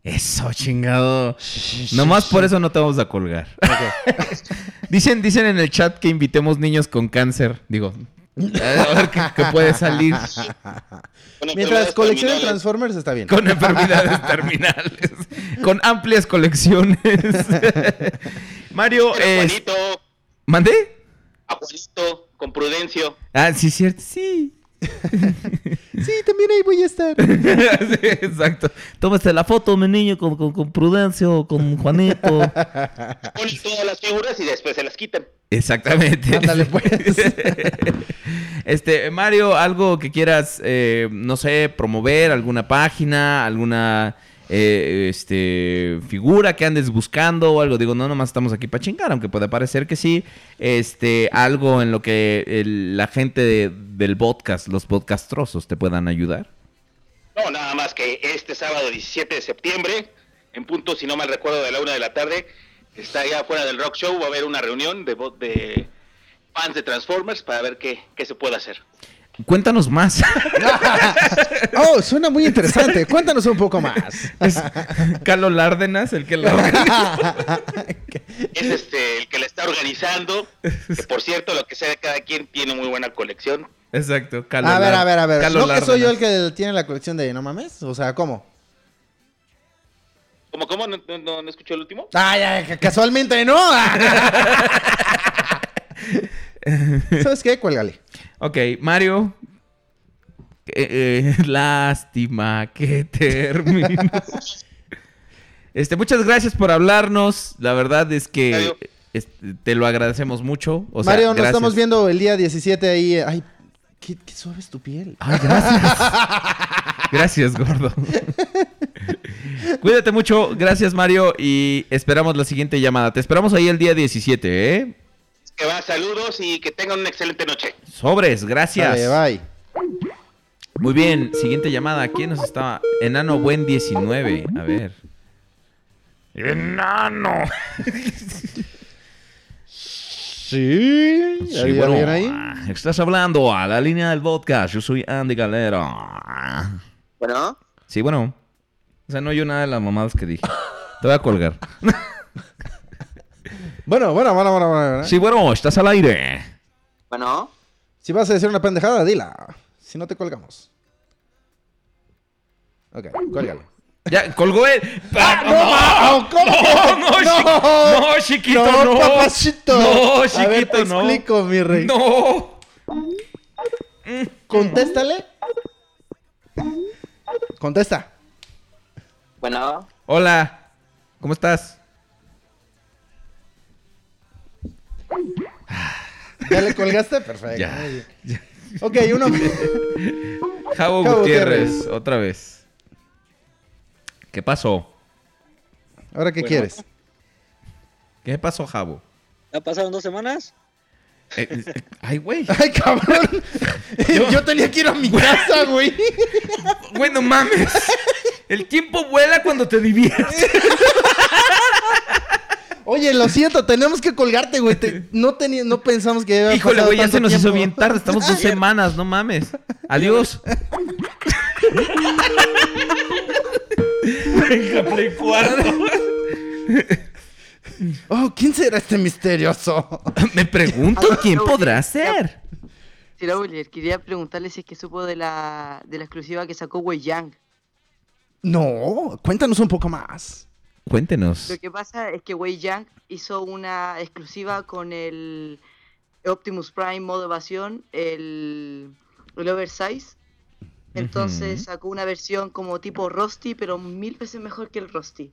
S1: Eso, chingado. Nomás por eso no te vamos a colgar. dicen, dicen en el chat que invitemos niños con cáncer. Digo, a ver qué, qué puede salir
S2: Mientras coleccionen Transformers está bien.
S1: con enfermedades terminales. Con amplias colecciones. Mario,
S11: Pero
S1: es...
S11: Juanito,
S1: ¿Mandé?
S11: a Juanito, con Prudencio.
S1: Ah, sí, cierto. Sí.
S2: Sí, también ahí voy a estar.
S1: Sí, exacto. Tómate la foto, mi niño, con, con, con Prudencio, con Juanito.
S11: Ponen todas las figuras y después se las quitan.
S1: Exactamente.
S2: Ándale, pues.
S1: Este, Mario, algo que quieras, eh, no sé, promover, alguna página, alguna eh, este, figura que andes buscando o algo. Digo, no, nomás estamos aquí para chingar, aunque puede parecer que sí. Este, algo en lo que la gente de- del podcast, los podcastrosos, te puedan ayudar.
S11: No, nada más que este sábado 17 de septiembre, en punto, si no mal recuerdo, de la una de la tarde, está allá afuera del Rock Show, va a haber una reunión de fans de Transformers para ver qué, qué se puede hacer.
S1: Cuéntanos más.
S2: Oh, suena muy interesante. Cuéntanos un poco más.
S1: Es Carlos Lárdenas el que lo
S11: Es este el que la está organizando, que por cierto, lo que sea de cada quien tiene muy buena colección.
S1: Exacto, Carlos
S2: A ver, a ver, a ver.
S1: Carlos
S2: ¿No que soy yo el que tiene la colección de no mames? O sea, ¿cómo?
S11: ¿Cómo, cómo? ¿No, no, no- no escuchó el último?
S2: Ay, ay, ca- casualmente no. ¿Sabes qué? Cuélgale.
S1: Ok, Mario. Eh, eh, lástima que terminó. Este, muchas gracias por hablarnos. La verdad es que este, te lo agradecemos mucho. O sea,
S2: Mario, nos
S1: gracias.
S2: estamos viendo el día 17 ahí. Ay, qué, qué suave es tu piel.
S1: Ay, gracias. Gracias, gordo. Cuídate mucho. Gracias, Mario. Y esperamos la siguiente llamada. Te esperamos ahí el día 17, ¿eh?
S11: Que va, saludos y que tengan una excelente noche.
S1: Sobres, gracias.
S2: Vale, bye.
S1: Muy bien, siguiente llamada. ¿Quién nos estaba? Enano Buen 19. A ver. Enano.
S2: Sí.
S1: Sí,
S2: ¿Había
S1: bueno,
S2: alguien ahí?
S1: ah, estás hablando a la línea del podcast. Yo soy Andy Galero.
S9: Bueno,
S1: Sí, bueno. O sea, no oyo nada de las mamadas que dije. Te voy a colgar.
S2: Bueno, bueno, bueno, bueno, bueno.
S1: Sí, bueno, estás al aire.
S9: bueno,
S2: Si vas a decir una pendejada, dila. Si no te colgamos. Ok, cuélgale.
S1: Ya, colgó él. Ah,
S2: no, ma- ¿cómo que?
S1: no,
S2: No.
S1: chi- no, chiquito,
S2: No,
S1: no.
S2: papacito.
S1: No,
S2: A ver,
S1: chiquito,
S2: te
S1: no.
S2: explico, mi rey.
S1: No.
S2: Contéstale. Contesta.
S13: Bueno,
S1: Hola. ¿Cómo estás?
S2: ¿Ya le colgaste? Perfecto.
S1: Ya.
S2: muy bien. Ok, uno.
S1: Javo
S2: Javo
S1: Gutiérrez,
S2: Gutiérrez.
S1: otra vez. ¿Qué pasó?
S2: ¿Ahora qué
S10: Bueno.
S2: quieres?
S1: ¿Qué pasó, Javo?
S10: ¿Ya pasaron dos semanas?
S1: Eh, eh, ay, güey.
S2: Ay, cabrón. Yo, tenía que ir a mi casa, güey.
S1: Güey, no mames. El tiempo vuela cuando te diviertes.
S2: Oye, lo siento, tenemos que colgarte, güey. Te- no, no pensamos que había
S1: Híjole,
S2: pasado
S1: güey, ya se nos hizo bien tarde. Estamos dos semanas, no mames. Adiós. Venga, Play cuarto.
S2: Oh, ¿quién será este misterioso?
S1: Me pregunto quién podrá ser.
S8: Sir Aulier, quería preguntarle si es que supo de la, de la exclusiva que sacó Wei Yang.
S2: No, cuéntanos un poco más.
S1: Cuéntenos.
S8: Lo que pasa es que Wei Yang hizo una exclusiva con el Optimus Prime modo evasión, el, el Oversize. Entonces sacó una versión como tipo Rusty, pero mil veces mejor que el Rusty.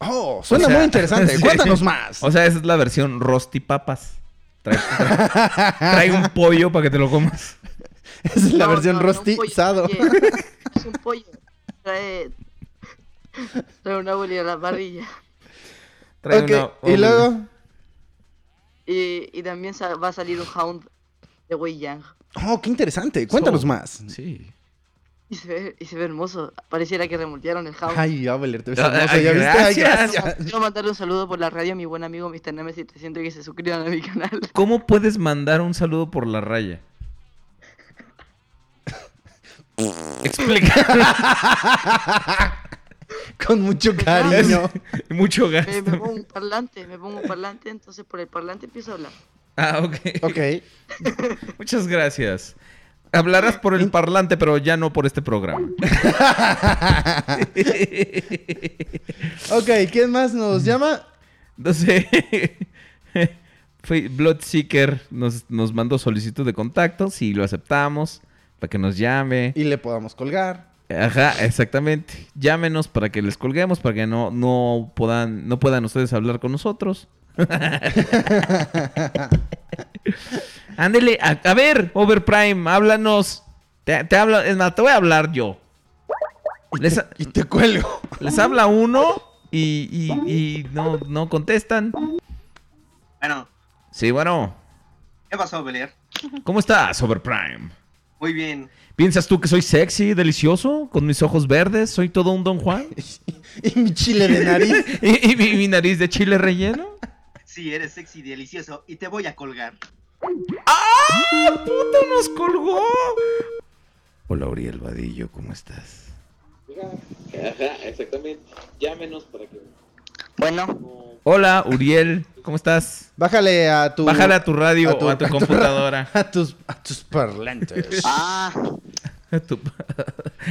S2: Oh, suena
S1: O sea,
S2: muy interesante.
S1: sí.
S2: Cuéntanos más.
S1: O sea, esa es la versión Rosti Papas. Trae, trae- trae un pollo para que te lo comas.
S2: Esa es la
S8: No,
S2: versión
S8: no, no un
S2: rostizado.
S8: pollo, oye, es un pollo. Trae, trae una boli a la parrilla.
S1: Trae
S2: Ok,
S1: una-
S2: y luego.
S8: Y, y también va a salir un Hound de Wei Yang.
S2: Oh, qué interesante. Cuéntanos
S1: So-
S2: más.
S1: Sí.
S8: Y se ve, y se ve hermoso. Pareciera que remoltearon el Hound.
S2: Ay, Abeler, te ves
S1: Ah,
S2: hermoso.
S1: ay,
S2: ¿Ya viste? Ay,
S1: gracias.
S2: gracias.
S8: Quiero mandarle un saludo por la radio a mi buen amigo Mr. Nemesis 300 y que se suscriban a mi canal.
S1: ¿Cómo puedes mandar un saludo por la raya? Explica.
S2: Con mucho cariño.
S1: Mucho gasto.
S8: me pongo un parlante, me pongo un parlante, entonces por el parlante empiezo a hablar.
S1: Ah, ok.
S2: Ok.
S1: Muchas gracias. Hablarás por el parlante, pero ya no por este programa.
S2: Ok, ¿quién más nos llama?
S1: No sé. Fue Bloodseeker nos, nos mandó solicitud de contacto. Si lo aceptamos, para que nos llame.
S2: Y le podamos colgar.
S1: Ajá, exactamente. Llámenos para que les colguemos, para que no, no, puedan, no puedan ustedes hablar con nosotros. Ándele, a, a ver, Overprime, háblanos. Te, te hablo, es más, te voy a hablar yo. Les,
S2: Y te cuelgo.
S1: les habla uno y, y- y no, no contestan.
S9: Bueno,
S1: Sí, bueno.
S9: ¿qué pasó, Belier?
S1: ¿Cómo estás, Overprime?
S9: Muy bien.
S1: ¿Piensas tú que soy sexy, delicioso, con mis ojos verdes? ¿Soy todo un Don Juan?
S2: Y mi chile de nariz.
S1: ¿Y, y mi, mi nariz de chile relleno?
S9: Sí, eres sexy y delicioso y te voy a colgar.
S1: ¡Ah! ¡Puta, nos colgó! Hola, Uriel Vadillo, ¿cómo estás?
S14: Ajá, exactamente. Llámenos para que.
S8: Bueno,
S1: Hola, Uriel, ¿cómo estás?
S2: Bájale a tu.
S1: Bájale a tu radio o a tu computadora.
S2: A tus, a tus parlantes.
S13: ah,
S1: A tu-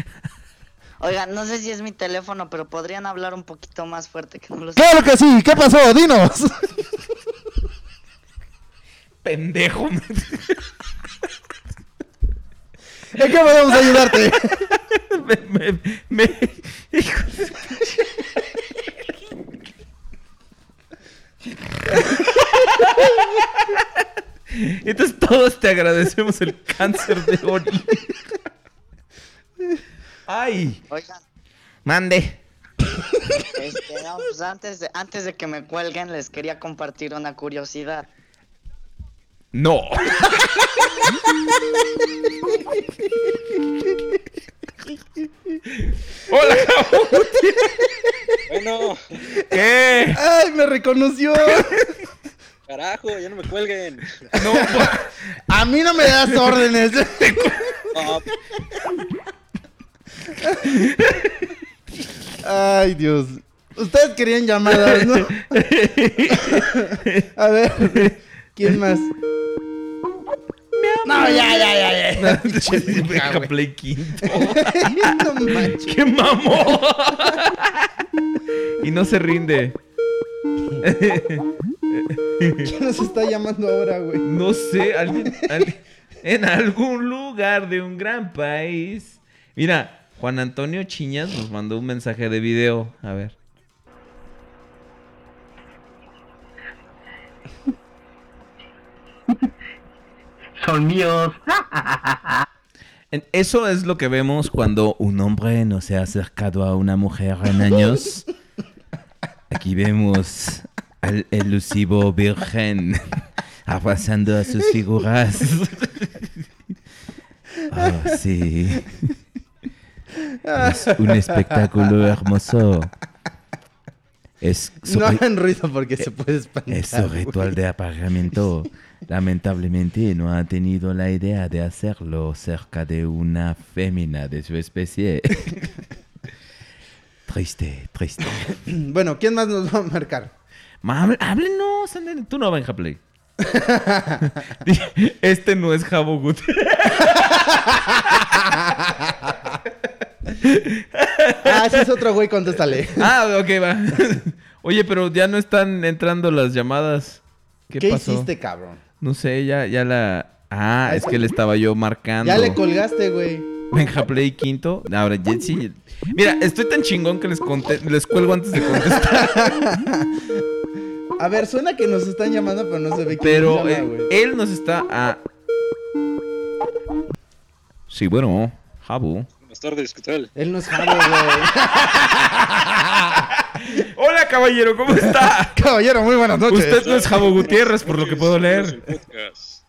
S13: oigan, no sé si es mi teléfono, pero podrían hablar un poquito más fuerte que no lo sé.
S2: ¡Claro que sí! ¿Qué pasó? ¡Dinos!
S1: Pendejo.
S2: ¿En qué podemos ayudarte?
S1: me, me, me- hijo de- Entonces todos te agradecemos el cáncer de Ori. Ay,
S13: Oigan,
S1: mande.
S13: este, no, pues antes de, antes de que me cuelguen, les quería compartir una curiosidad.
S1: No. Hola.
S10: Bueno,
S1: ¿Qué?
S2: ¡Ay, me reconoció!
S10: carajo, ya no me cuelguen.
S1: No,
S2: A mí no me das órdenes. Ay, Dios. Ustedes querían llamadas, ¿no? A ver, ¿quién más? No, ya, ya, ya, ya. Güey.
S1: Play Quinto.
S2: no manches.
S1: ¡Qué mamó! y no se rinde.
S2: ¿Quién nos está llamando ahora, güey?
S1: No sé, alguien, alguien- en algún lugar de un gran país. Mira, Juan Antonio Chiñas nos mandó un mensaje de video. A ver.
S12: Son míos.
S1: Eso es lo que vemos cuando un hombre no se ha acercado a una mujer en años. Aquí vemos al elusivo virgen abrazando a sus figuras. Ah, sí. Es un espectáculo hermoso. Es
S2: No hagan ruido porque se puede espantar.
S1: es su ritual de apareamiento. Lamentablemente no ha tenido la idea de hacerlo cerca de una fémina de su especie. triste, triste.
S2: Bueno, ¿quién más nos va a marcar?
S1: Ma, háblenos, ándale. Tú no, Benja Play. este no es Jabo Gut.
S2: Ah, ese es otro güey, contéstale.
S1: ah, ok, va. Oye, pero ya no están entrando las llamadas. ¿Qué,
S2: ¿Qué
S1: pasó?
S2: hiciste, cabrón?
S1: No sé, ya, ya la. Ah, es que le estaba yo marcando.
S2: Ya le colgaste, güey.
S1: Benja Play quinto. Ahora, sí. Mira, estoy tan chingón que les, les cuelgo antes de contestar.
S2: A ver, suena que nos están llamando, pero no se ve quién
S1: Pero
S2: llama,
S1: eh, él nos está a. Sí, bueno, Jabu.
S10: Buenas tardes, ¿qué tal?
S2: Él no es Jabo, güey.
S1: Hola, caballero, ¿cómo está?
S2: Caballero, muy buenas noches.
S1: Usted no es Jabo Gutiérrez, por lo que puedo leer.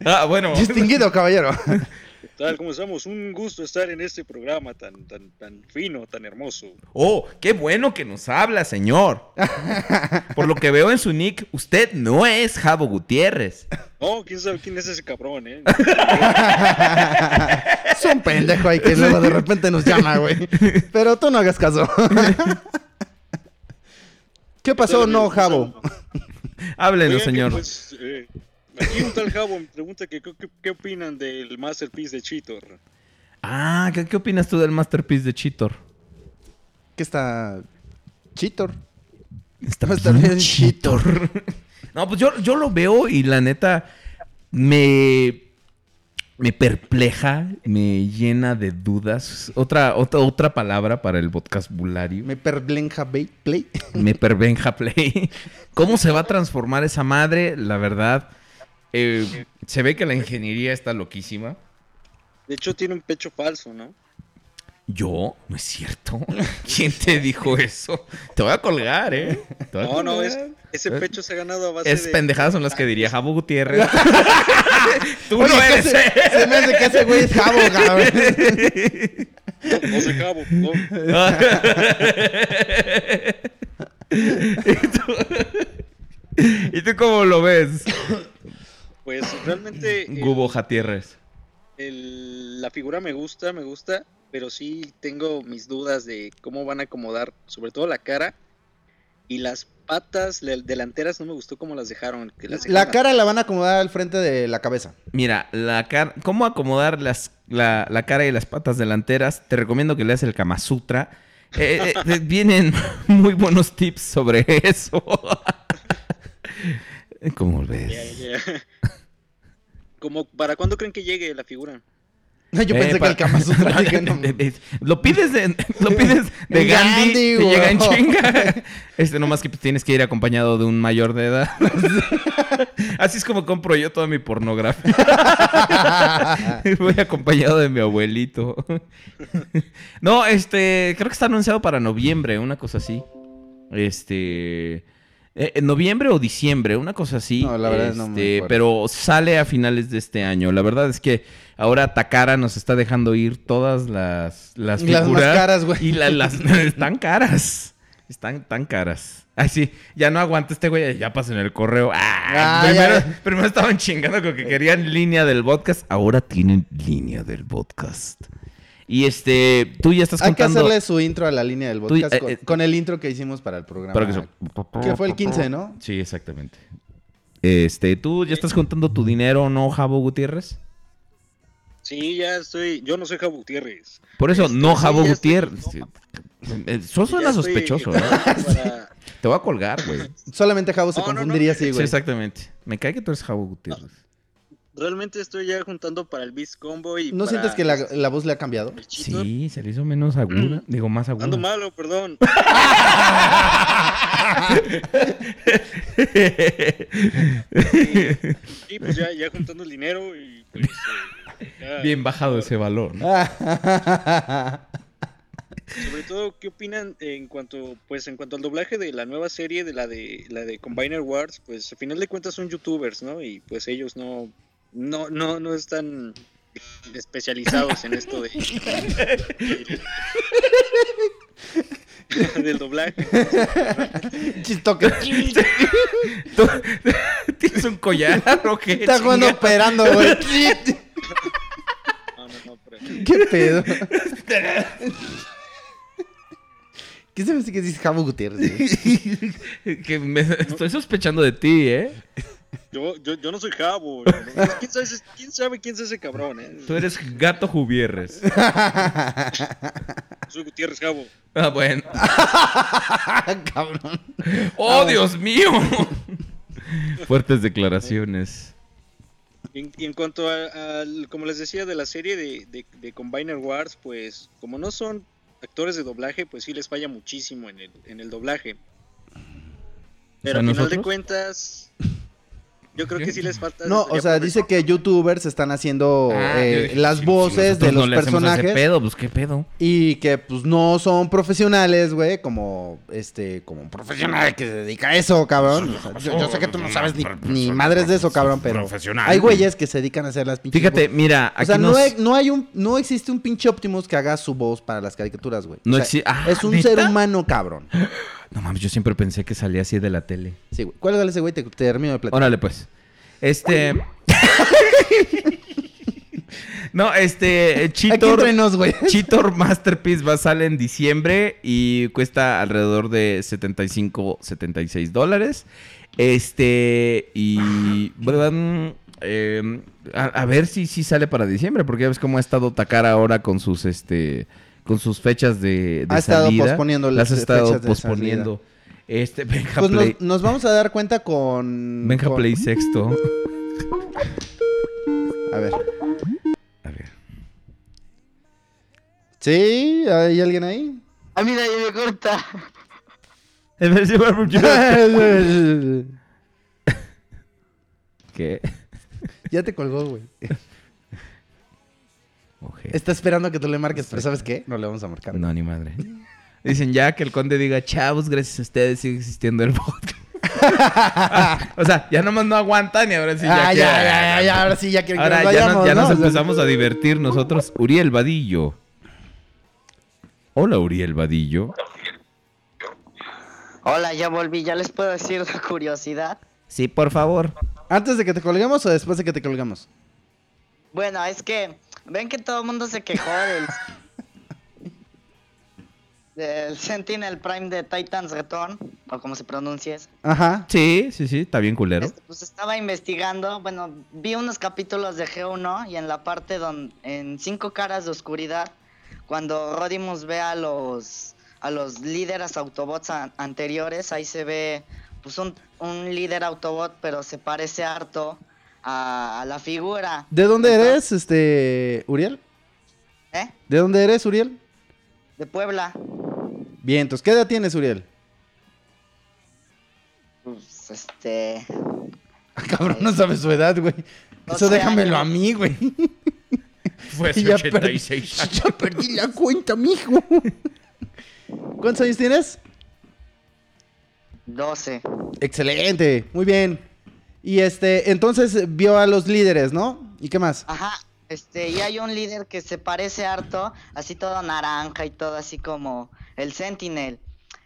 S1: Ah, bueno.
S2: Distinguido caballero.
S10: ¿Qué tal? ¿Cómo estamos? Un gusto estar en este programa tan, tan, tan fino, tan hermoso.
S1: Oh, qué bueno que nos habla, señor. Por lo que veo en su nick, usted no es Jabo Gutiérrez.
S10: No, quién sabe quién es ese cabrón, ¿eh?
S2: Es un pendejo ahí que luego de repente nos llama, güey. Pero tú no hagas caso. ¿Qué pasó, no, Jabo?
S1: Háblenos,
S10: que,
S1: señor.
S10: pues, eh, aquí un tal Jabo me pregunta que, qué, qué opinan del Masterpiece de Cheetor.
S1: Ah, ¿qué, qué opinas tú del Masterpiece de Cheetor?
S2: ¿Qué está? Cheetor.
S1: Está
S2: No, está
S1: bien Cheetor. No, pues yo, yo lo veo y la neta me, me perpleja, me llena de dudas. Otra, otra, otra palabra para el vocabulario.
S2: Me perblenja ba- play.
S1: Me pervenja play. ¿Cómo se va a transformar esa madre? La verdad, eh, se ve que la ingeniería está loquísima.
S10: De hecho, tiene un pecho falso, ¿no?
S1: ¿Yo? No es cierto. ¿Quién te dijo eso? Te voy a colgar, ¿eh? A
S10: No, no, es, ese pecho se ha ganado a base
S1: Es
S10: de...
S1: pendejadas son las que diría Jabo Gutiérrez. Tú
S2: Oye,
S1: no eres.
S2: se, se me hace que ese güey es Jabo, cabrón.
S10: No, no sé Jabo, no.
S1: ¿Y tú? ¿Y tú cómo lo ves?
S10: Pues realmente el-
S1: Gubo Jatierres.
S10: la figura me gusta, me gusta, pero sí tengo mis dudas de cómo van a acomodar, sobre todo la cara y las patas delanteras. No me gustó cómo las dejaron. Que las
S2: La cara la van a acomodar al frente de la cabeza.
S1: Mira, la cara, cómo acomodar las, la, la cara y las patas delanteras. Te recomiendo que leas el Kama Sutra. Eh, eh, eh, vienen muy buenos tips sobre eso. ¿Cómo ves?
S10: Como, ¿Para cuándo creen que llegue la figura?
S2: Yo
S1: Eh,
S2: pensé que
S1: pa-
S2: el Kama Sutra. no.
S1: Lo pides de, lo pides de Gandhi,
S2: Gandhi,
S1: llega en chinga. Este nomás que tienes que ir acompañado de un mayor de edad. Así es como compro yo toda mi pornografía. Voy acompañado de mi abuelito. No, este, creo que está anunciado para noviembre, una cosa así. Este, eh, en noviembre o diciembre, una cosa así.
S2: No, la verdad no me
S1: Este,
S2: acuerdo.
S1: Pero sale a finales de este año. La verdad es que ahora Takara nos está dejando ir todas las las
S2: Las más
S1: figuras.
S2: caras, güey.
S1: Y la- las están caras. Están tan caras. Ay, sí, ya no aguanto este güey, ya pasen el correo. Ah,
S2: Ah,
S1: primero,
S2: ya.
S1: primero estaban chingando con que querían línea del podcast, ahora tienen línea del podcast. Y este, tú ya estás
S2: Hay que hacerle su intro a la línea del
S1: Tú-
S2: podcast
S1: eh,
S2: con,
S1: eh,
S2: con el intro que hicimos para el programa.
S1: Para que
S2: fue el 15, ¿no?
S1: Sí, exactamente. Este, tú ya estás contando tu dinero, ¿no, Jabo Gutiérrez?
S10: Sí, ya estoy. Yo no soy Jabo Gutiérrez.
S1: Por eso,
S10: Este,
S1: no
S10: sí,
S1: Jabo
S10: estoy-
S1: Gutiérrez. Eh, Eso suena
S10: estoy
S1: sospechoso, ¿no?
S10: para-
S1: Te voy a colgar, güey.
S2: Solamente Javo se
S10: No, no, no.
S2: confundiría así,
S1: Sí,
S2: güey.
S1: exactamente. Me cae que tú eres Jabo Gutiérrez.
S10: Realmente estoy ya juntando para el Beast Combo y.
S2: ¿No
S10: para
S2: sientes que la, la voz le ha cambiado?
S1: Sí, se le hizo menos aguda. Digo, más aguda.
S10: Ando malo, perdón. Y pues ya, ya juntando el dinero y pues. eh, ya-
S1: Bien bajado ese valor. ¿no?
S10: Sobre todo, ¿qué opinan en cuanto, pues, en cuanto al doblaje de la nueva serie de la de la de Combiner Wars? Pues, al final de cuentas son youtubers, ¿no? Y pues ellos no, no, no, no están especializados en esto de del doblaje.
S2: Chistoque.
S1: ¿Tú- ¿Tienes un collar o qué?
S2: Está jugando operando, güey.
S10: No, no, no, pero-
S2: ¿Qué pedo? ¿Qué se me hace que dices Javo Gutiérrez?
S1: que me estoy sospechando de ti, ¿eh?
S10: Yo, yo, yo no soy Jabo. ¿Quién sabe, quién sabe quién es ese cabrón, eh?
S1: Tú eres Gato Jubierres.
S10: Soy Gutiérrez Jabo.
S1: Ah, bueno.
S2: Cabrón.
S1: ¡Oh, Dios mío! Fuertes declaraciones.
S10: Y en, y en cuanto a, como les decía, de la serie de, de, de Combiner Wars, pues como no son actores de doblaje, pues sí les falla muchísimo en el, en el doblaje. Pero
S1: sea,
S10: al final de cuentas, yo creo que sí les falta...
S2: No, o sea, dice que youtubers están haciendo
S1: Ah,
S2: eh,
S1: yo dije,
S2: las
S1: si-
S2: voces
S1: si
S2: de
S1: nosotros no
S2: los
S1: le hacemos ese
S2: personajes
S1: pedo, pues qué pedo.
S2: y que pues no son profesionales, güey, como este, como un profesional que se dedica a eso, cabrón. O sea, yo, yo sé que tú no sabes ni, ni madres de eso, cabrón, pero
S7: Profesional.
S2: hay güeyes que se dedican a hacer las pinches
S1: Fíjate,
S2: voces.
S1: mira,
S2: O sea, no, hay, no hay un, no existe un pinche Optimus que haga su voz para las caricaturas, güey. O
S1: No
S2: sea,
S1: exi- ah,
S2: es un
S1: ¿neta?
S2: ser humano, cabrón.
S1: No mames, yo siempre pensé que salía así de la tele.
S2: Sí, güey. ¿Cuál es ese güey? Te, te termino de platicar.
S1: Órale, pues. Este. no, este.
S2: Entre nos, güey.
S1: Cheetor Masterpiece va a salir en diciembre y cuesta alrededor de 75, 76 dólares. Este. Y. bueno, eh, a, a ver si si sale para diciembre, porque ya ves cómo ha estado Takara ahora con sus este. Con sus fechas de, de
S2: Ha estado
S1: salida.
S2: posponiendo
S1: las ha
S2: las
S1: estado
S2: fechas de
S1: posponiendo. Este, Benja
S2: Pues
S1: Play.
S2: nos, nos vamos a dar cuenta con.
S1: Benja
S2: con-
S1: Play sexto.
S2: A ver.
S1: A ver.
S2: ¿Sí? ¿Hay alguien ahí?
S13: Ah, mira, ya me corta.
S1: ¿Qué?
S2: ya te colgó, güey.
S1: Ojete.
S2: Está esperando a que tú le marques, pero ¿sabes qué? No le vamos a marcar.
S1: No, ni madre. Dicen ya que el conde diga, chavos, gracias a ustedes sigue existiendo el podcast. o sea, ya nomás no aguantan y ahora sí ya
S2: Ah,
S1: que-
S2: ya, ya, ya, ya, ahora sí ya quieren que
S1: Ahora
S2: nos
S1: ya,
S2: vayamos,
S1: nos, ya
S2: ¿no?
S1: nos
S2: O sea,
S1: empezamos a divertir nosotros. Uriel Vadillo. Hola, Uriel Vadillo.
S13: Hola, ya volví. ¿Ya les puedo decir la curiosidad?
S1: Sí, por favor.
S2: ¿Antes de que te colguemos o después de que te colgamos?
S13: Bueno, es que ven que todo el mundo se quejó del del Sentinel Prime de Titans Return, o como se pronuncia eso.
S2: Ajá.
S1: Sí, sí, sí, está bien culero.
S13: Pues estaba investigando, bueno, vi unos capítulos de G1 y en la parte donde en Cinco Caras de Oscuridad, cuando Rodimus ve a los a los líderes Autobots an- anteriores, ahí se ve pues un, un líder Autobot, pero se parece harto a, a la figura.
S2: ¿De dónde eres, este, Uriel?
S13: ¿Eh?
S2: ¿De dónde eres, Uriel?
S13: De Puebla.
S2: Bien, entonces, ¿qué edad tienes, Uriel?
S13: Pues este.
S2: Ah, cabrón, no sabes su edad, güey. Eso
S13: 12
S2: déjamelo a mí, güey.
S7: Fue hace
S2: Ya
S7: 86
S2: perdí- Ya perdí la cuenta, mijo. ¿Cuántos años tienes?
S13: 12.
S2: Excelente, muy bien. Y este, entonces vio a los líderes, ¿no? ¿Y qué más?
S13: Ajá, este, y hay un líder que se parece harto, así todo naranja y todo así como el Sentinel.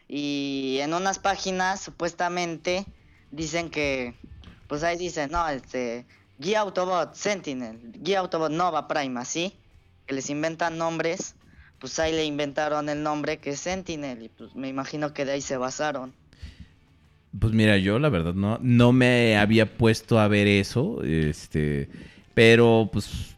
S13: Y en unas páginas supuestamente dicen que, pues ahí dicen, no, este, Guía Autobot Sentinel, Guía Autobot Nova Prime, así, que les inventan nombres, pues ahí le inventaron el nombre que es Sentinel y pues me imagino que de ahí se basaron.
S1: Pues mira, yo la verdad no, no me había puesto a ver eso, este, pero pues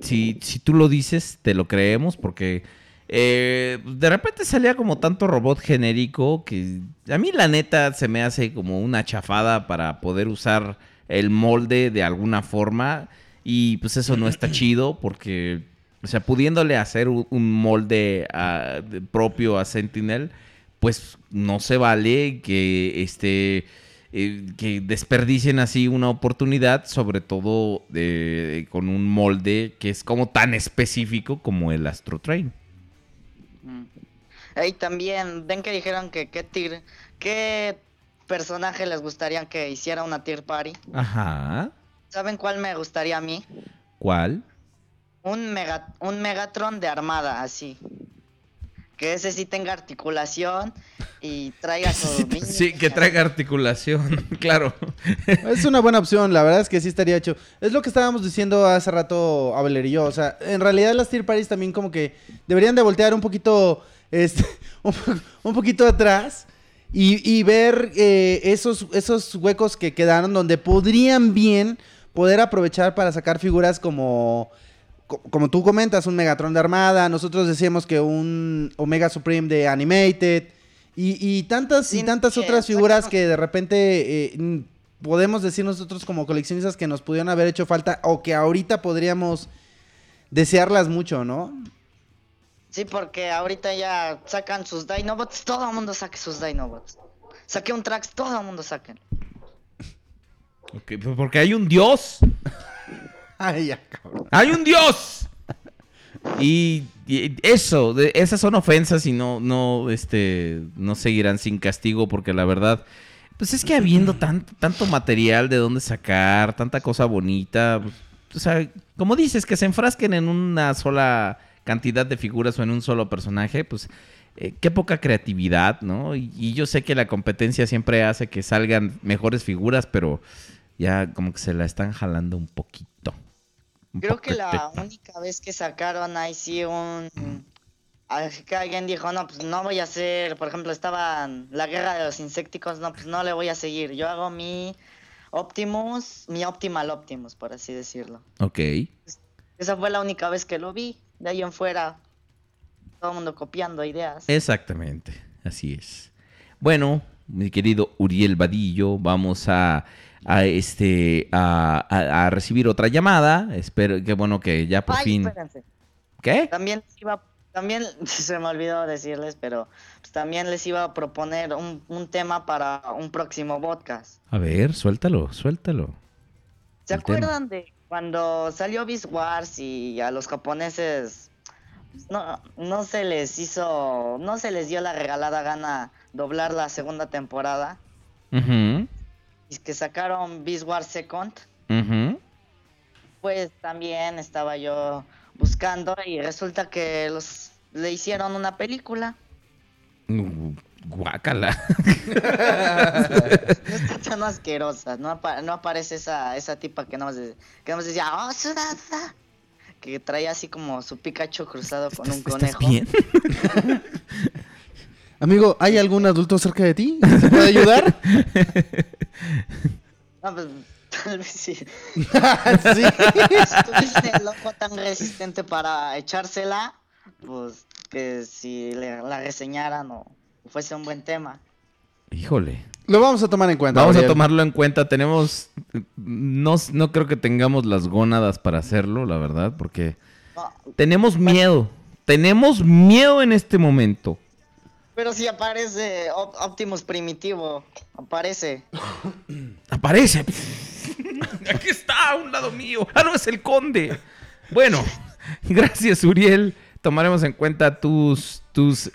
S1: si, si tú lo dices, te lo creemos porque eh, de repente salía como tanto robot genérico que a mí la neta se me hace como una chafada para poder usar el molde de alguna forma y pues eso no está chido porque, o sea, pudiéndole hacer un molde ah, propio a Sentinel, pues no se vale que este eh, que desperdicien así una oportunidad, sobre todo eh, con un molde que es como tan específico como el Astro Train.
S13: Y también, ven que dijeron que qué tir, qué personaje les gustaría que hiciera una tier party.
S1: Ajá.
S13: ¿Saben cuál me gustaría a mí?
S1: ¿Cuál?
S13: Un mega, un Megatron de armada, así. Que ese sí tenga articulación y traiga su
S1: Sí, que traiga articulación, claro.
S2: Es una buena opción, la verdad es que sí estaría hecho. Es lo que estábamos diciendo hace rato Abeler y yo. O sea, en realidad las Tier Parties también como que deberían de voltear un poquito, este, un, po- un poquito atrás y, y ver eh, esos, esos huecos que quedaron donde podrían bien poder aprovechar para sacar figuras como, co- como tú comentas, un Megatron de Armada. Nosotros decíamos que un Omega Supreme de Animated. Y, y tantas y tantas otras figuras que de repente eh, podemos decir nosotros como coleccionistas que nos pudieron haber hecho falta o que ahorita podríamos desearlas mucho, ¿no?
S13: Sí, porque ahorita ya sacan sus Dinobots, todo el mundo saque sus Dinobots. Saque un Trax, todo el mundo saquen.
S1: Ok, pues porque hay un dios.
S2: Ay.
S1: ¡Hay un dios! Y, eso, esas son ofensas y no, no, este, no seguirán sin castigo porque la verdad, pues es que habiendo tanto, tanto material de dónde sacar, tanta cosa bonita, pues, o sea, como dices, que se enfrasquen en una sola cantidad de figuras o en un solo personaje, pues eh, qué poca creatividad, ¿no? Y, y yo sé que la competencia siempre hace que salgan mejores figuras, pero ya como que se la están jalando un poquito.
S13: Creo que la única vez que sacaron ahí sí un... Que alguien dijo, no, pues no voy a hacer, por ejemplo, estaba la guerra de los insecticos, no, pues no le voy a seguir. Yo hago mi Optimus, mi Optimal Optimus, por así decirlo.
S1: Ok.
S13: Esa fue la única vez que lo vi. De ahí en fuera, todo el mundo copiando ideas.
S1: Exactamente, así es. Bueno, mi querido Uriel Vadillo, vamos a, a este a, a- a recibir otra llamada. Espero que bueno que ya por
S13: Ay,
S1: fin.
S13: espérense.
S1: ¿Qué?
S13: También les iba, también se me olvidó decirles, pero pues, también les iba a proponer un, un tema para un próximo podcast.
S1: A ver, suéltalo, suéltalo.
S13: ¿Se
S1: El tema.
S13: acuerdan de cuando salió Beast Wars y a los japoneses pues, no, no se les hizo, no se les dio la regalada gana doblar la segunda temporada? Y que sacaron Beast Wars Second. Pues también estaba yo buscando y resulta que los le hicieron una película.
S1: Uh, Guácala.
S13: No está tan asquerosa, no, apa- no aparece esa, esa tipa que nada más, de- que nada más decía, oh, suda, suda", que traía así como su Pikachu cruzado con un conejo.
S1: bien?
S2: Amigo, ¿hay algún adulto cerca de ti? ¿Se puede ayudar?
S13: No, pues, tal vez sí.
S2: sí.
S13: Tuviste el ojo tan resistente para echársela, pues que si le- la reseñaran o fuese un buen tema.
S1: Híjole.
S2: Lo vamos a tomar en cuenta.
S1: Vamos a tomarlo en cuenta. Tenemos. No, no creo que tengamos las gónadas para hacerlo, la verdad, porque tenemos miedo. Tenemos miedo en este momento.
S13: Pero si aparece Op- Optimus primitivo, aparece.
S1: Aparece. Aquí está, a un lado mío. Ah, no, es el conde. Bueno, gracias, Uriel. Tomaremos en cuenta tus, tus eh,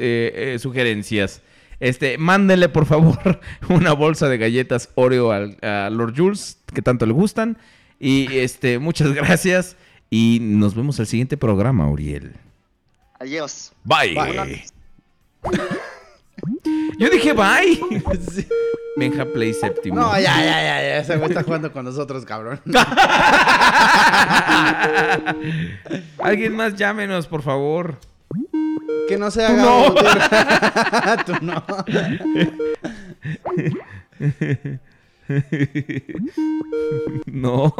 S1: eh, sugerencias. Este, mándenle, por favor, una bolsa de galletas Oreo al- a Lord Jules, que tanto le gustan. Y este, muchas gracias. Y nos vemos el siguiente programa, Uriel.
S13: Adiós.
S1: Bye. Yo dije bye. Benja Play séptimo.
S2: No, ya, ya, ya, ya. Ese güey está jugando con nosotros, cabrón.
S1: Alguien más llámenos, por favor.
S2: Que no se haga.
S1: no.
S2: Tú no.
S1: No,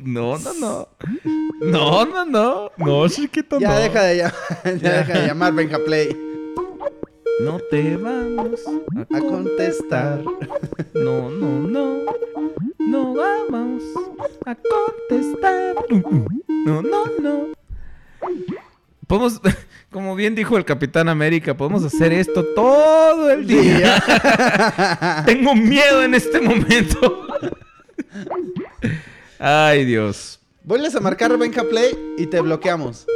S1: no, no, no. No, no, no. No, chiquito,
S2: Ya
S1: no.
S2: deja de llamar, ya deja de llamar Benja Play.
S1: No te vamos
S2: a contestar.
S1: No, no, no. No vamos a contestar. No, no, no. Podemos, como bien dijo el Capitán América, podemos hacer esto todo el día. Tengo miedo en este momento. Ay, Dios.
S2: Vuelves a marcar Benja Play y te bloqueamos.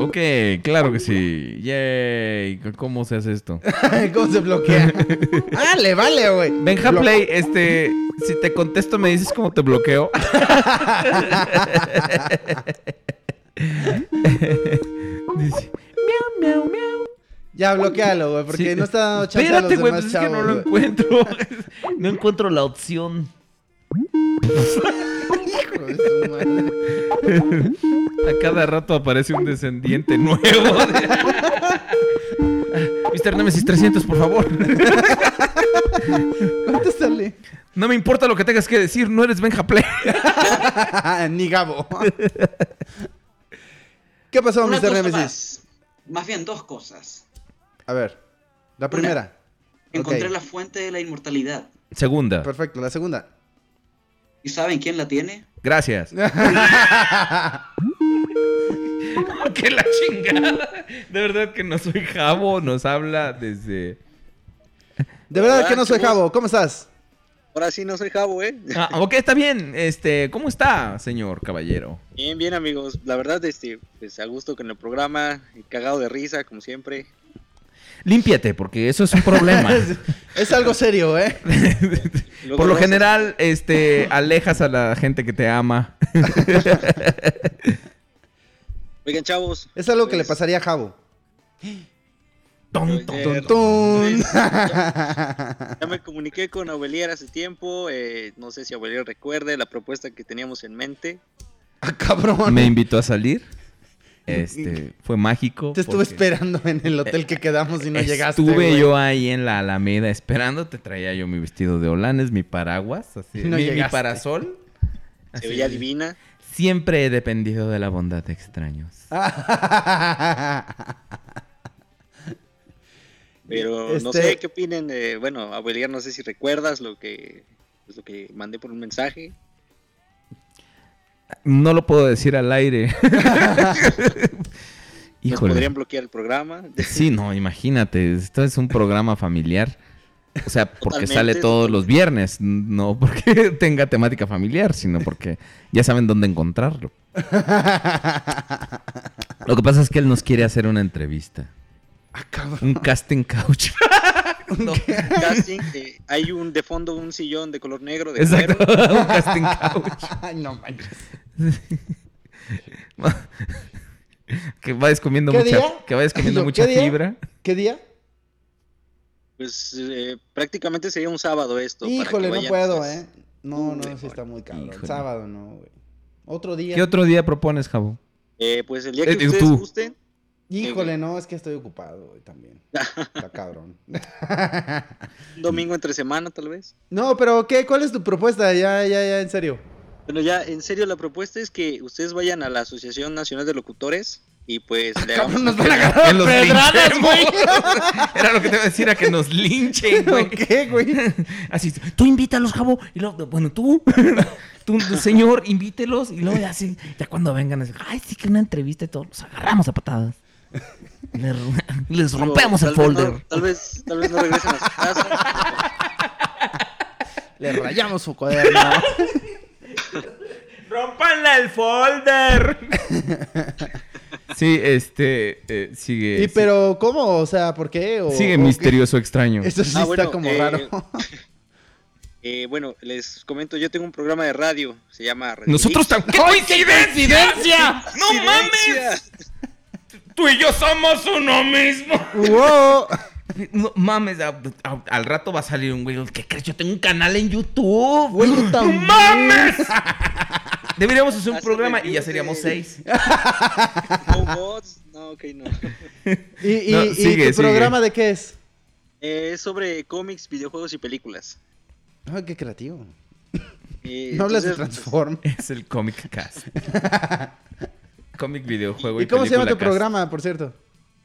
S1: Ok, claro que sí. Yay. ¿Cómo se hace esto?
S2: ¿Cómo se bloquea? ah, le vale, güey.
S1: Benja
S2: Blo-
S1: Play, este, si te contesto me dices cómo te bloqueo. Dice, miau, miau, miau.
S2: Ya, bloquealo, güey, porque
S1: Sí.
S2: no está dando chance
S1: Espérate,
S2: a los
S1: güey,
S2: demás
S1: pues es que no
S2: chavos,
S1: lo encuentro. No encuentro la opción.
S2: Hijo de su madre.
S1: A cada rato aparece un descendiente nuevo. Mr. Nemesis 300, por favor.
S2: Contéstale.
S1: No me importa lo que tengas que decir, no eres Benja Play.
S2: Ni Gabo. ¿Qué pasó,
S9: Una
S2: Mr. Nemesis?
S9: más. Más bien dos cosas.
S2: A ver, la primera.
S9: Encontré la fuente de la inmortalidad.
S1: Segunda.
S2: Perfecto, la segunda.
S9: ¿Y saben quién la tiene?
S1: Gracias. que la chingada. De verdad que no soy Jabo, nos habla desde.
S2: De verdad que no soy Jabo. ¿Cómo estás?
S10: Ahora sí no soy Jabo, ¿eh?
S1: Ah, ok, está bien. Este, ¿cómo está, señor caballero?
S10: Bien, bien, amigos. La verdad, este, pues a gusto con el programa, y cagado de risa, como siempre.
S1: Límpiate, porque eso es un problema.
S2: Es algo serio, ¿eh?
S1: Por lo general, este, alejas a la gente que te ama.
S10: Oigan, chavos.
S2: Es algo que le
S10: pues,
S2: pasaría a Jabo.
S1: Ton,
S2: ton, ton, ton.
S10: Ya me comuniqué con Aubelier hace tiempo. eh, no sé si Aubelier recuerde la propuesta que teníamos en mente.
S2: Ah, cabrón.
S1: Me invitó a salir. Este, fue mágico.
S2: Te estuve esperando en el hotel que quedamos y no llegaste.
S1: Estuve yo ahí en la Alameda esperando. Te traía yo mi vestido de holanes, mi paraguas, así,
S2: No
S1: mi, parasol.
S10: Se
S1: Así.
S10: veía divina.
S1: Siempre he dependido de la bondad de extraños.
S10: Pero no
S2: Este-
S10: sé qué opinen. de- bueno, Aubelier, no sé si recuerdas lo que, pues, lo que mandé por un mensaje.
S1: No lo puedo decir al aire.
S10: Nos
S1: Híjole.
S10: podrían bloquear el programa.
S1: Sí, no, imagínate. Esto es un programa familiar. O sea, porque
S10: Totalmente,
S1: sale todos los viernes. No porque tenga temática familiar, sino porque ya saben dónde encontrarlo. Lo que pasa es que él nos quiere hacer una entrevista. Un casting couch. No.
S10: Casting, eh, hay un de fondo un sillón de color negro de
S1: Exacto,
S10: cuero.
S1: un casting couch.
S2: Ay, no manches.
S1: que vayas comiendo
S2: ¿Qué
S1: mucha,
S2: día?
S1: que vayas comiendo
S2: Yo,
S1: mucha
S2: ¿qué día?
S1: fibra.
S2: ¿Qué día?
S10: Pues eh, prácticamente sería un sábado esto. para que
S2: Híjole, no puedo,
S10: pues.
S2: ¿eh? No, no, sí está muy cabrón.
S1: Híjole.
S2: Sábado no, güey. Otro día.
S1: ¿Qué otro día propones, Jabo?
S10: Eh, pues el día que
S1: Eh,
S10: ustedes
S1: tú.
S10: gusten.
S2: Híjole, no, es que estoy ocupado, güey, también. Está cabrón.
S10: Un domingo entre semana, tal vez.
S2: No, pero ¿qué? ¿Cuál es tu propuesta? Ya, ya, ya, en serio.
S10: Bueno, ya, en serio, la propuesta es que ustedes vayan a la Asociación Nacional de Locutores y pues le hagamos
S2: Cabrón, nos van a agarrar
S1: Que los
S2: pedradas, güey.
S1: Era lo que te iba a decir, a que nos linchen, güey.
S2: ¿Qué, güey?
S1: Así, tú invítalos, Jabo. Y luego, bueno, tú, tú, señor, invítelos. Y luego ya así, ya cuando vengan, así, ay, sí que una entrevista y todo, los agarramos a patadas. Les,
S10: Digo,
S1: rompemos el
S10: tal vez no-
S1: folder.
S10: tal vez, tal vez no regresen a su casa.
S2: Le rayamos su cuaderno.
S1: ¡Rompanle el folder! sí, este, eh, sigue.
S2: ¿Y pero cómo? O sea, ¿por qué? ¿O-
S1: Sigue
S2: o
S1: misterioso extraño.
S2: qué? Eso sí
S10: Ah,
S2: está
S10: bueno,
S2: como
S10: eh,
S2: raro.
S10: Eh, bueno, les comento, yo tengo un programa de radio, se llama Radio
S1: Nosotros también. ¡Qué coincidencia! ¡No mames! Tú y yo somos uno mismo.
S2: ¡Wow!
S1: No mames, a- a- al rato va a salir un güey. ¿Qué crees? Yo tengo un canal en YouTube.
S2: Güey,
S1: ¡No
S2: también.
S1: mames! Deberíamos hacer un programa y ya seríamos seis.
S10: No bots, no, ok, no.
S2: ¿Y, y,
S1: No,
S2: y
S1: sigue,
S2: tu
S1: sigue.
S2: programa de qué es?
S10: Eh, es sobre cómics, videojuegos y películas.
S2: Ay, qué creativo.
S10: Y
S2: No hablas de Transform.
S1: Es el Comic Cast. Cómic videojuego y,
S2: ¿Y cómo se llama tu
S1: cast.
S2: programa, por cierto?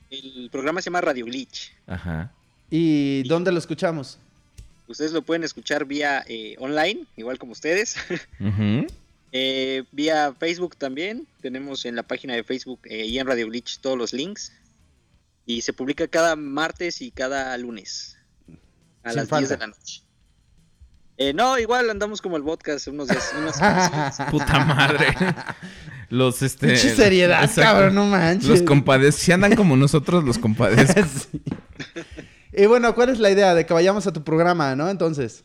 S10: el programa se llama Radio Glitch.
S1: Ajá.
S2: ¿Y dónde lo escuchamos?
S10: Ustedes lo pueden escuchar vía eh, online, igual como ustedes. Eh, vía Facebook también. Tenemos en la página de Facebook eh, y en Radio Glitch todos los links. Y se publica cada martes y cada lunes. A
S2: Sin
S10: las
S2: falta.
S10: 10 de la noche. Eh, no, igual andamos como el podcast unos días. semanas.
S1: Puta madre. Los este.
S2: Pinche seriedad, cabrón, no manches.
S1: Los compadezco. Si andan como nosotros, los compadezco.
S2: Sí. Y bueno, ¿cuál es la idea? De que vayamos a tu programa, ¿no? Entonces.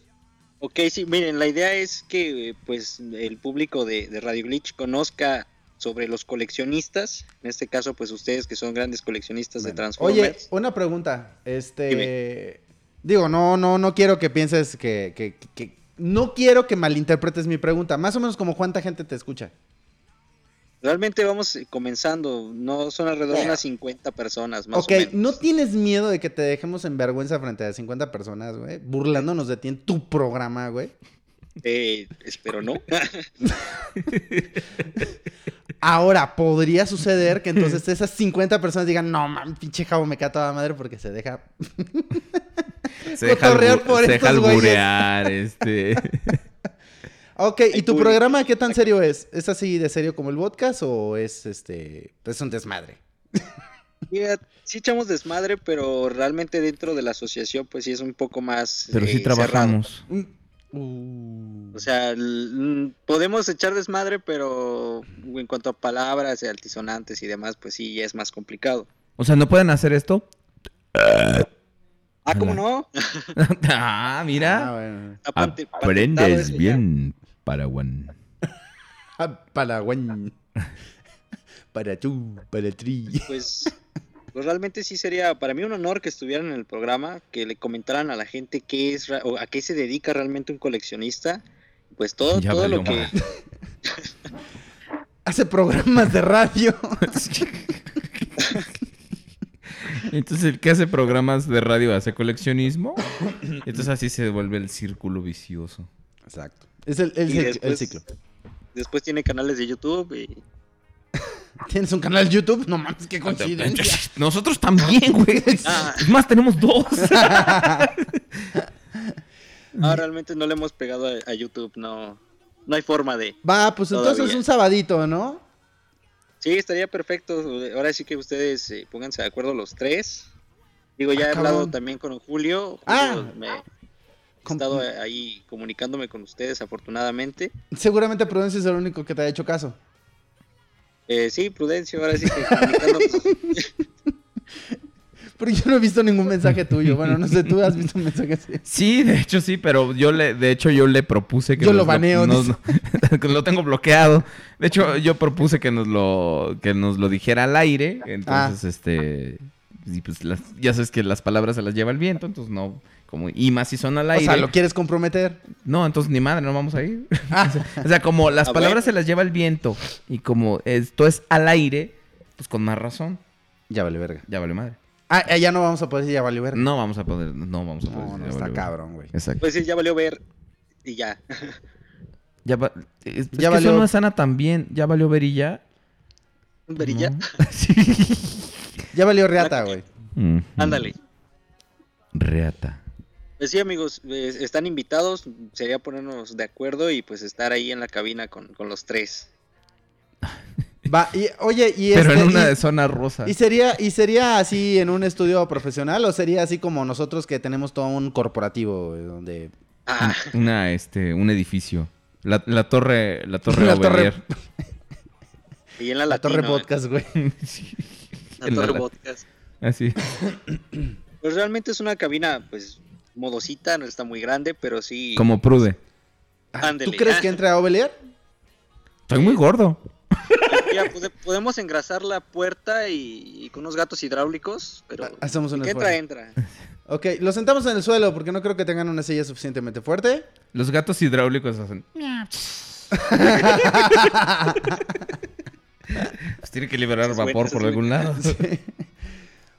S10: Ok, sí, miren, la idea es que pues el público de, de Radio Glitch conozca sobre los coleccionistas. En este caso, pues ustedes que son grandes coleccionistas de Transformers.
S2: Oye, una pregunta. Este. Digo, no, no, no quiero que pienses que, que- que- No quiero que malinterpretes mi pregunta. Más o menos como cuánta gente te escucha.
S10: Realmente vamos comenzando, no son alrededor de unas 50 personas más
S2: ok,
S10: o menos.
S2: ¿no tienes miedo de que te dejemos en vergüenza frente a 50 personas, güey? Burlándonos de ti en tu programa, güey.
S10: Eh, espero no.
S2: Ahora, podría suceder que entonces esas 50 personas digan, no, man, pinche jabo me cae toda madre porque se deja...
S1: Se deja,
S2: por
S1: se deja alburear, este.
S2: Ok, ¿y tu programa qué tan serio es? ¿Es así de serio como el podcast o es este... es un desmadre?
S10: Mira, sí echamos desmadre, pero realmente dentro de la asociación pues sí es un poco más
S1: Pero sí
S10: eh,
S1: trabajamos.
S10: O sea, l- mm, podemos echar desmadre, pero en cuanto a palabras, altisonantes y demás, pues sí, es más complicado.
S1: O sea, ¿no pueden hacer esto?
S10: Ah, ¿cómo no?
S1: ah, mira.
S10: Patentado
S1: Aprendes bien, Paraguan.
S2: Ah, Para güey. Para tú, para tri.
S10: Pues, pues realmente sí sería para mí un honor que estuvieran en el programa, que le comentaran a la gente qué es o a qué se dedica realmente un coleccionista. Pues todo,
S1: Ya
S10: todo lo que...
S2: Hace programas de radio.
S1: Entonces, el que hace programas de radio hace coleccionismo. Entonces, así se vuelve el círculo vicioso.
S2: Exacto. Es el, el el ciclo.
S10: Después tiene canales de YouTube y...
S2: ¿Tienes un canal de YouTube? No mames, qué coincidencia.
S1: Nosotros también, güey.
S10: Ah.
S1: Más, tenemos dos.
S10: No, realmente no le hemos pegado a, a YouTube, no, no hay forma de...
S2: Va, pues entonces
S10: Todavía.
S2: un sabadito, ¿no?
S10: Sí, estaría perfecto. Ahora sí que ustedes eh, pónganse de acuerdo los tres. Digo, ya
S2: Ah,
S10: he hablado
S2: cabrón.
S10: también con Julio. Julio
S2: Ah.
S10: me, estado ahí comunicándome con ustedes, afortunadamente.
S2: Seguramente Prudencia es el único que te ha hecho caso.
S10: Eh, sí, Prudencio, ahora sí que.
S2: Pero yo no he visto ningún mensaje tuyo. Bueno, no sé, tú has visto un mensaje así.
S1: Sí, de hecho sí, pero yo le, de hecho yo le propuse que
S2: Yo lo baneo,
S1: nos- lo tengo bloqueado. De hecho, yo propuse que nos lo, que nos lo dijera al aire. Entonces,
S2: Ah.
S1: este, y pues las- ya sabes que las palabras se las lleva el viento, entonces no, como, y más si son al
S2: O
S1: aire.
S2: sea, ¿lo quieres comprometer?
S1: No, entonces ni madre, no vamos a ir. o sea, como las
S2: Ah,
S1: palabras se las lleva el viento y como esto es al aire, pues con más razón.
S2: Ya vale verga.
S1: Ya vale madre.
S2: Ah, eh, ya no vamos a poder decir ya valió verga.
S1: No vamos a poder, no vamos a poder.
S2: No, no,
S1: ya
S2: está cabrón, güey.
S1: Exacto.
S10: Pues sí, ya valió ver y ya.
S1: Ya, va- es, es
S2: Ya
S1: que
S2: valió-
S1: eso no es sana también. Ya valió ver y ya.
S10: Verilla.
S2: Ya valió reata, güey.
S10: Ándale.
S1: Reata.
S10: Pues sí, amigos, eh, están invitados. Sería ponernos de acuerdo y pues estar ahí en la cabina con, con los tres.
S2: Va, y, oye, y
S1: Pero
S2: este,
S1: en una
S2: y-
S1: de zona rosa.
S2: ¿Y sería, ¿Y sería así en un estudio profesional o sería así como nosotros que tenemos todo un corporativo güey, donde...
S10: Ah,
S1: Una, este, un edificio. La, la torre, la torre
S2: La torre-.
S10: Y en la,
S2: La torre
S10: Latino, eh.
S2: podcast, güey.
S10: La
S1: En
S10: torre
S1: la-
S10: podcast.
S1: Así.
S10: Pues realmente es una cabina, pues, modosita, no está muy grande, pero sí.
S1: Como prude.
S10: Ándele.
S2: ¿Tú crees que entre a Ovelier?
S1: Estoy muy gordo.
S10: Ya, pode- podemos engrasar la puerta y, y con unos gatos hidráulicos, pero.
S2: Hacemos un
S10: que entra, entra.
S2: Ok, lo sentamos en el suelo porque no creo que tengan una silla suficientemente fuerte.
S1: Los gatos hidráulicos hacen. Pues tiene que liberar vapor por algún lado.
S2: Sí.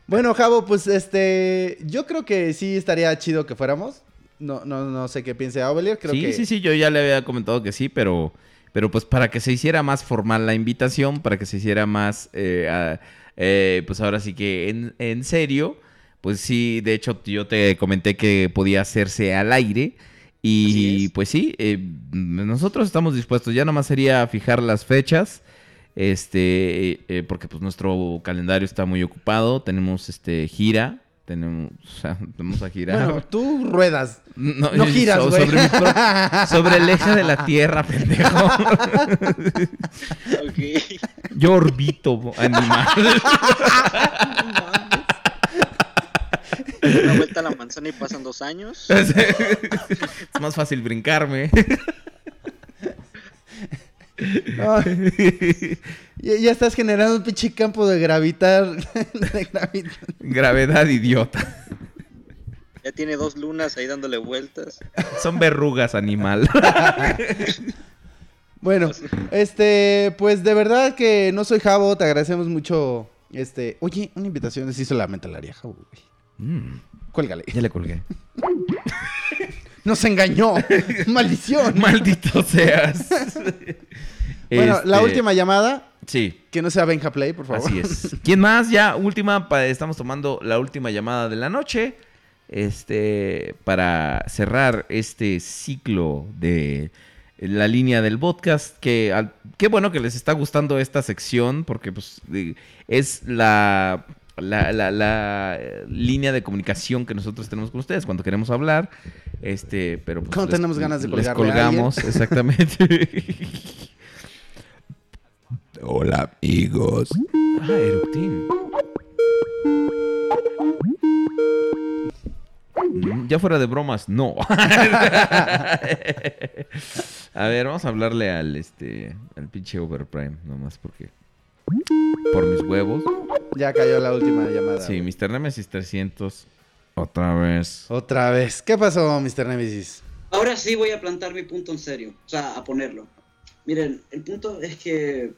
S2: Bueno, Javo, pues este, yo creo que sí estaría chido que fuéramos. No, no, no sé qué piense Aubelier, creo
S1: sí,
S2: que...
S1: sí, sí, yo ya le había comentado que sí, pero, pero pues para que se hiciera más formal la invitación, para que se hiciera más, eh, a- eh, pues ahora sí que en, en serio, pues sí, de hecho yo te comenté que podía hacerse al aire y pues sí, eh, nosotros estamos dispuestos, ya nomás sería fijar las fechas. Este, eh, porque pues nuestro calendario está muy ocupado, tenemos este gira, tenemos, o sea, tenemos a girar.
S2: Bueno, tú ruedas.
S1: No,
S2: No, giras,
S1: so-
S2: güey.
S1: sobre, el eje de la Tierra, pendejo. Yo orbito, animal.
S10: Una vuelta a la manzana y pasan dos años.
S1: es más fácil brincarme.
S2: Ya, ya estás generando un pinche campo de gravitar. de gravitar.
S1: Gravedad idiota.
S10: Ya tiene dos lunas ahí dándole vueltas.
S1: Son verrugas, animal.
S2: Bueno, este, pues de verdad que no soy Jabo, te agradecemos mucho. Este, oye, una invitación sí solamente la haría Jabo, güey.
S1: Mm,
S2: Cuélgale.
S1: ya le colgué.
S2: Nos engañó. Maldición.
S1: Maldito seas.
S2: Bueno, la
S1: Este,
S2: última llamada.
S1: Sí.
S2: Que no sea Benja Play, por favor.
S1: Así es. ¿Quién más? Ya, última, estamos tomando la última llamada de la noche. Este, para cerrar este ciclo de la línea del podcast. Que al- qué bueno que les está gustando esta sección, porque pues es la, la, la- la, eh, línea de comunicación que nosotros tenemos con ustedes cuando queremos hablar. Este, pero pues,
S2: Cuando tenemos ganas de
S1: les
S2: colgarle a alguien.
S1: colgamos, exactamente.
S15: Hola amigos.
S1: Ah, Eructín. Mm, Ya fuera de bromas, no. a ver, vamos a hablarle al este al pinche Overprime, nomás porque por mis huevos.
S2: Ya cayó la última llamada.
S1: Sí, Mr. Nemesis 300 otra vez.
S2: Otra vez. ¿Qué pasó, Mr. Nemesis?
S9: Ahora sí voy a plantar mi punto en serio, o sea, a ponerlo. Miren, el punto es que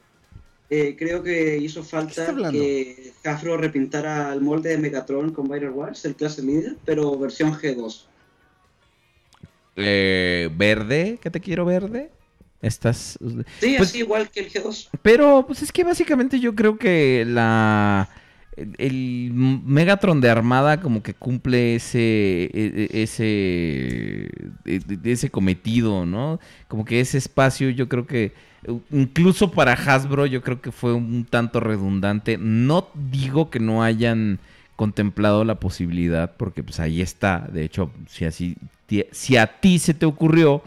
S9: eh, creo que hizo falta que Hasbro repintara el molde de Megatron con Viral Wars, el clase líder, pero versión G2.
S1: Eh, verde, ¿qué te quiero verde? Estás
S9: Sí,
S1: Pues-
S9: así igual que el G2.
S1: Pero, pues es que básicamente yo creo que la. El Megatron de Armada como que cumple ese. e- e- ese. e- ese cometido, ¿no? Como que ese espacio, yo creo que. Incluso para Hasbro, yo creo que fue un tanto redundante. No digo que no hayan contemplado la posibilidad, porque pues ahí está. De hecho, si así. Si a ti se te ocurrió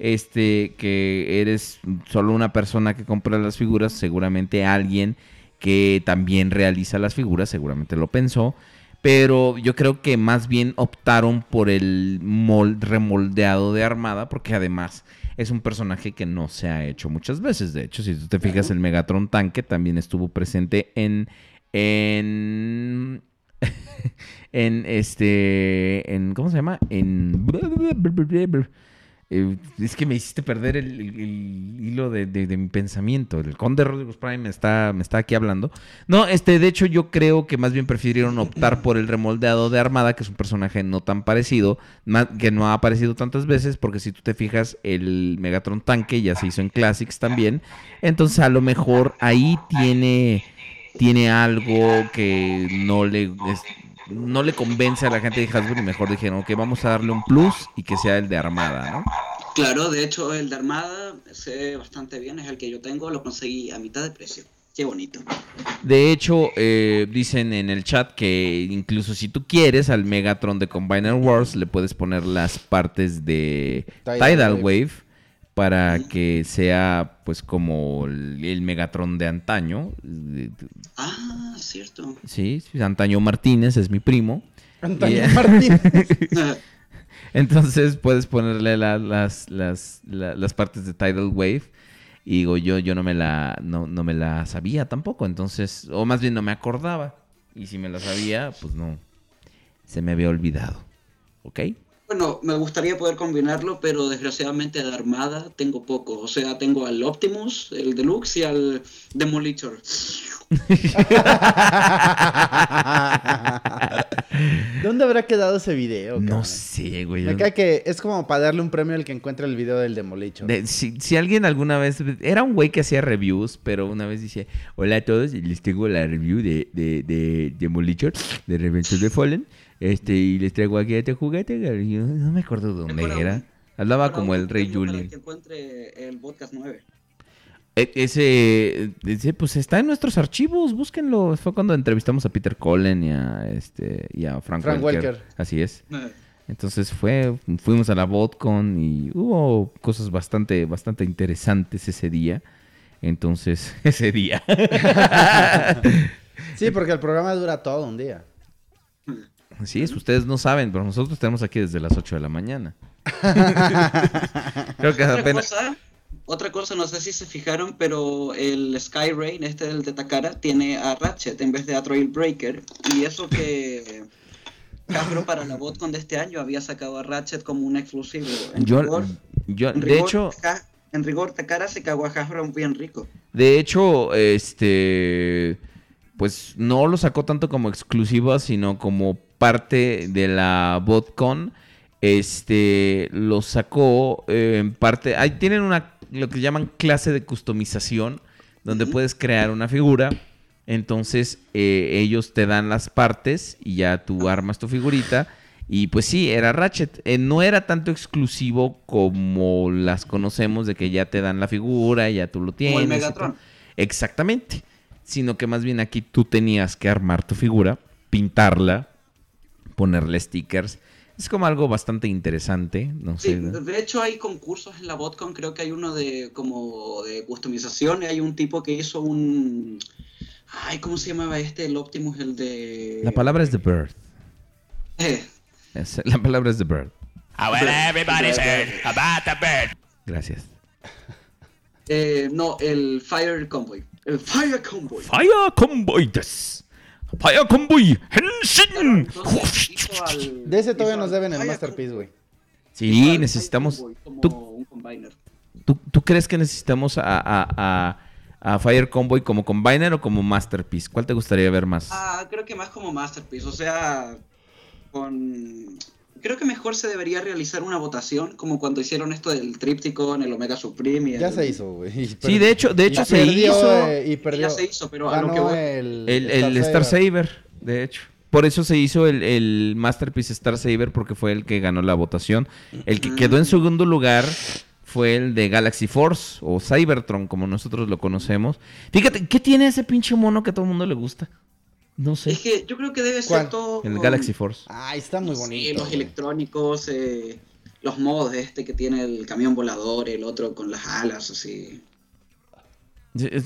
S1: este que eres solo una persona que compra las figuras, seguramente alguien que también realiza las figuras, seguramente lo pensó, pero yo creo que más bien optaron por el mol- remoldeado de Armada, porque además es un personaje que no se ha hecho muchas veces. De hecho, si tú te fijas, el Megatron tanque también estuvo presente en en en este en ¿cómo se llama? En eh, es que me hiciste perder el, hilo de, mi pensamiento. El conde Rodrigo Prime me está, me está aquí hablando. No, este, de hecho, yo creo que más bien prefirieron optar por el remoldeado de Armada, que es un personaje no tan parecido, que no ha aparecido tantas veces, porque si tú te fijas, el Megatron tanque ya se hizo en Classics también. Entonces, a lo mejor ahí tiene, tiene algo que no le. No le convence a la gente de Hasbro y mejor dijeron, ok, vamos a darle un plus y que sea el de Armada, ¿no?
S9: Claro, de hecho el de Armada se ve bastante bien, es el que yo tengo, lo conseguí a mitad de precio. Qué bonito.
S1: De hecho, eh, dicen en el chat que incluso si tú quieres al Megatron de Combiner Wars, le puedes poner las partes de
S2: Tidal
S1: Tidal,
S2: Wave.
S1: Wave. Para que sea pues como el, Megatron de antaño.
S9: Ah, cierto.
S1: Sí, sí, Antaño Martínez es mi primo.
S2: Antaño Martínez.
S1: Entonces puedes ponerle la- las, las, la- las partes de Tidal Wave. Y digo, yo, yo no me la no, no me la sabía tampoco. Entonces, o más bien no me acordaba. Y si me la sabía, pues no. Se me había olvidado. ¿Ok?
S9: Bueno, me gustaría poder combinarlo, pero desgraciadamente de Armada tengo poco. O sea, tengo al Optimus, el Deluxe y al Demolitor.
S2: ¿Dónde habrá quedado ese video?
S1: No sé, güey.
S2: Me cae que es como para darle un premio al que encuentre el video del Demolition.
S1: De- si, si alguien alguna vez... Era un güey que hacía reviews, pero una vez dice... Hola a todos, les tengo la review de, de, de Demolition, de Revenge of the Fallen. Este, y les traigo aquí este juguete. y yo no me acuerdo dónde
S9: Recuerda
S1: era.
S9: un-
S1: Hablaba como el Rey Julian.
S9: que encuentre el podcast 9.
S1: E- Ese, ese, pues está en nuestros archivos, búsquenlo. Fue cuando entrevistamos a Peter Cullen y a este y a Frank,
S2: Frank
S1: Welker.
S2: Welker.
S1: Así es. Entonces fue, fuimos a la BotCon y hubo cosas bastante, bastante interesantes ese día. Entonces, ese día.
S2: Sí, porque el programa dura todo un día.
S1: Así es, ustedes no saben, pero nosotros tenemos aquí desde las 8 de la mañana. Creo que
S9: Otra
S1: apenas...
S9: cosa, otra cosa, no sé si se fijaron, pero el Sky Rain, este del de Takara, tiene a Ratchet en vez de a Trailbreaker. Y eso que Hasbro para la BotCon de este año había sacado a Ratchet como un exclusivo. En
S1: Yo,
S9: rigor,
S1: yo,
S9: en
S1: de
S9: rigor,
S1: hecho,
S9: en rigor, Takara se cagó a Hasbro bien rico.
S1: De hecho, este, pues no lo sacó tanto como exclusiva, sino como parte de la BotCon. Este, lo sacó eh, en parte. Ahí tienen una, lo que llaman clase de customización, donde puedes crear una figura. Entonces, eh, ellos te dan las partes y ya tú armas tu figurita. Y pues sí, era Ratchet. Eh, no era tanto exclusivo como las conocemos, de que ya te dan la figura, ya tú lo tienes.
S9: Como el Megatron.
S1: Exactamente. Sino que más bien aquí tú tenías que armar tu figura, pintarla, ponerle stickers. Es como algo bastante interesante. No
S9: Sí,
S1: sé.
S9: de hecho hay concursos en la BotCon, creo que hay uno de como de customización, y hay un tipo que hizo un... Ay, ¿cómo se llamaba este? El Optimus, el de...
S1: La palabra es The Bird.
S9: Eh,
S1: Es- la palabra es The Bird.
S5: Well, everybody's heard about the bird.
S1: Gracias.
S9: eh, no, el Fire Convoy. El Fire Convoy.
S1: Fire Convoy. Fire Convoy Henshin.
S2: De ese todavía nos deben el Masterpiece, güey.
S1: Sí, necesitamos. ¿Tú, crees que necesitamos a, a- a- a Fire Convoy como Combiner o como Masterpiece? ¿Cuál te gustaría ver más?
S9: Ah, creo que más como Masterpiece, o sea, con... Creo que mejor se debería realizar una votación, como cuando hicieron esto del Tripticon, el Omega Supreme y el...
S2: Ya se hizo, güey.
S1: Sí, de hecho- de hecho se
S2: perdió,
S1: hizo.
S2: eh, y perdió.
S9: Ya se hizo, pero a lo
S2: Ganó
S9: que voy-
S2: el,
S1: El, el Star Saber, de hecho. Por eso se hizo el, el Masterpiece Star Saber, porque fue el que ganó la votación. El que quedó en segundo lugar fue el de Galaxy Force, o Cybertron, como nosotros lo conocemos. Fíjate, ¿qué tiene ese pinche mono que a todo el mundo le gusta? No sé.
S9: Es que yo creo que debe
S2: ¿Cuál?
S9: ser todo...
S1: El
S9: con-
S1: Galaxy Force.
S2: Ah, está muy
S9: Sí,
S2: bonito.
S9: los electrónicos, eh, los modos de este que tiene el camión volador, el otro con las alas, así.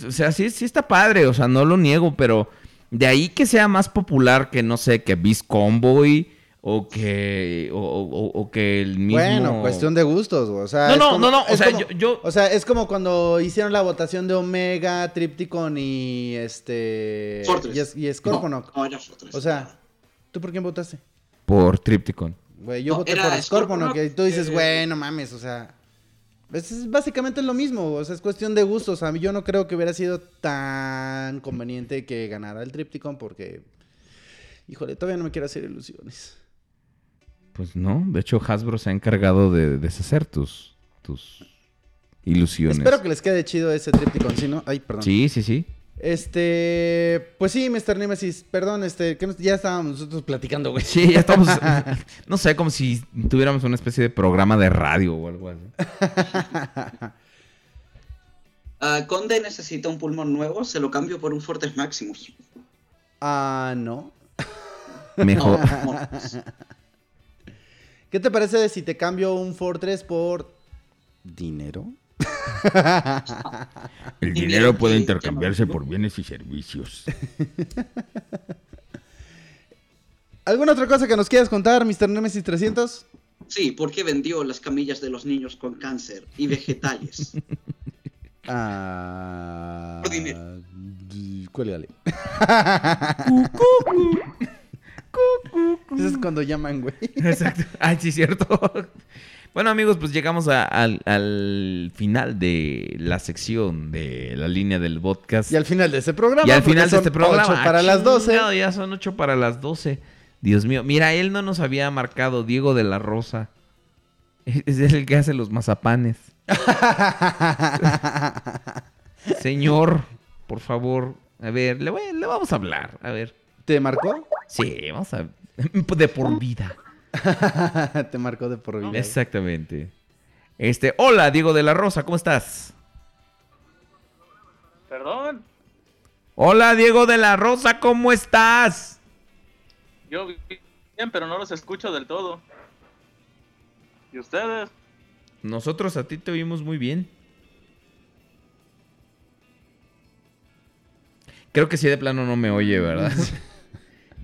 S1: O sea, sí, sí está padre, o sea, no lo niego, pero de ahí que sea más popular que, no sé, que Beast Convoy o que, o, o- o que el mismo...
S2: Bueno, cuestión de gustos, güey. O sea,
S1: No, no,
S2: como-
S1: no, no, o sea,
S2: como-
S1: yo- yo-
S2: O sea, es como cuando hicieron la votación de Omega, Tripticon y este.
S9: Fortress.
S2: Y, Scorponok.
S9: No, no era Fortress.
S2: O sea, ¿tú por quién votaste?
S1: Por Tripticon.
S2: Güey, yo
S9: No,
S2: voté por Scorponok. Y tú dices,
S9: eh,
S2: güey, no mames, o sea. Es, es básicamente lo mismo, o sea, es cuestión de gustos. A mí yo no creo que hubiera sido tan conveniente que ganara el Tripticon porque. Híjole, todavía no me quiero hacer ilusiones.
S1: Pues no, de hecho Hasbro se ha encargado de deshacer tus, tus ilusiones.
S2: Espero que les quede chido ese Tripticon, si no. Ay, perdón.
S1: Sí, sí, sí.
S2: Este, pues sí, Mr. Nemesis, perdón, este, que ya estábamos nosotros platicando, güey.
S1: Sí, ya estamos, no sé, como si tuviéramos una especie de programa de radio o algo así.
S9: Ah, Conde necesita un pulmón nuevo, se lo cambio por un Fortress Maximus.
S2: Ah, no.
S1: Mejor.
S2: ¿Qué te parece si te cambio un Fortress por dinero?
S15: El dinero puede intercambiarse por bienes y servicios.
S2: ¿Alguna otra cosa que nos quieras contar, Mr. Nemesis 300?
S9: Sí, porque vendió las camillas de los niños con cáncer y vegetales.
S2: Ah.
S9: Por dinero.
S2: Cuélgale. Eso es cuando llaman, güey.
S1: Exacto. Ay, sí, cierto. Bueno, amigos, pues llegamos a- al, al final de la sección de la línea del podcast.
S2: Y al final de ese programa.
S1: Y al final de este programa.
S2: ocho para
S1: Ah,
S2: las 12.
S1: chingado, ya son 8 para las 12. Dios mío, mira, él no nos había marcado, Diego de la Rosa. Es el que hace los mazapanes. Señor, por favor, a ver, le, voy- le vamos a hablar, a ver.
S2: ¿Te marcó?
S1: Sí, vamos a... De por vida.
S2: Te marcó de por vida.
S1: Exactamente. Este, hola, Diego de la Rosa, ¿cómo estás?
S16: Perdón,
S1: Hola, Diego de la Rosa, ¿cómo estás?
S16: yo bien, pero no los escucho del todo. ¿Y ustedes?
S1: Nosotros a ti te oímos muy bien. Creo que sí de plano no me oye, ¿verdad?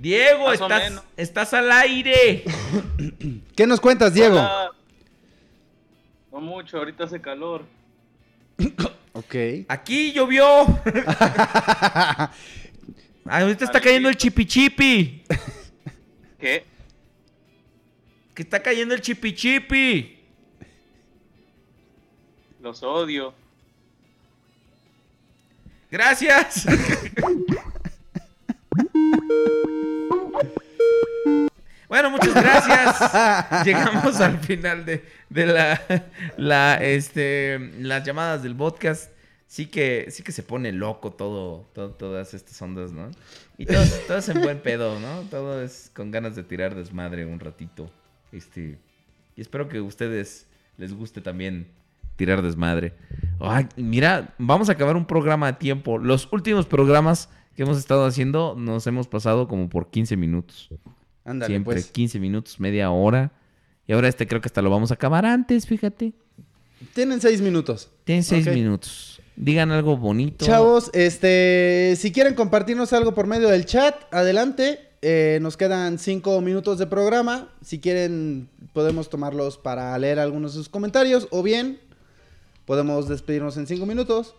S1: Diego, estás, estás al aire.
S2: ¿Qué nos cuentas, Diego?
S16: Hola. No mucho, ahorita hace calor.
S2: Ok.
S1: Aquí llovió. Ahorita está cayendo el chipichipi.
S16: ¿Qué?
S1: Que está cayendo el chipichipi.
S16: Los odio.
S1: Gracias. Bueno, muchas gracias. Llegamos al final de, de la, la, este, las llamadas del podcast. Sí que, sí que se pone loco todo, todo- todas estas ondas, ¿no? Y todo, todo es en buen pedo, ¿no? Todo es con ganas de tirar desmadre un ratito. Este, y espero que a ustedes les guste también tirar desmadre. Ay, mira, vamos a acabar un programa a tiempo. Los últimos programas que hemos estado haciendo nos hemos pasado como por 15 minutos.
S2: Ándale,
S1: Siempre,
S2: pues.
S1: 15 minutos, media hora. Y ahora este creo que hasta lo vamos a acabar antes, fíjate.
S2: Tienen seis minutos.
S1: Tienen 6
S2: Ok.
S1: minutos. Digan algo bonito.
S2: Chavos, este, si quieren compartirnos algo por medio del chat, adelante. Eh, nos quedan cinco minutos de programa. Si quieren, podemos tomarlos para leer algunos de sus comentarios. O bien, podemos despedirnos en cinco minutos.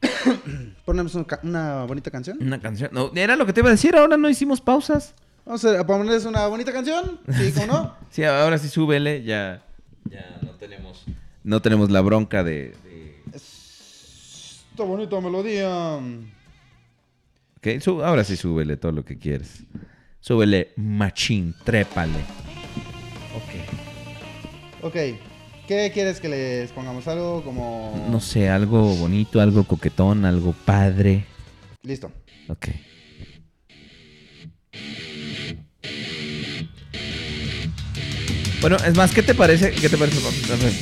S2: Ponemos una bonita canción.
S1: Una canción. No, era lo que te iba a decir, ahora no hicimos pausas.
S2: Vamos a ponerles una bonita canción. Sí, ¿cómo no?
S1: Sí, ahora sí súbele, ya. Ya no tenemos. No tenemos la bronca de. de-
S2: Está bonita melodía.
S1: Ok, ahora sí súbele todo lo que quieres. Súbele machín, trépale. Ok.
S2: Ok. ¿Qué quieres que les pongamos? Algo como...
S1: No sé, algo bonito, algo coquetón, algo padre.
S2: Listo.
S1: Ok. Bueno, es más, ¿qué te parece? ¿Qué te parece?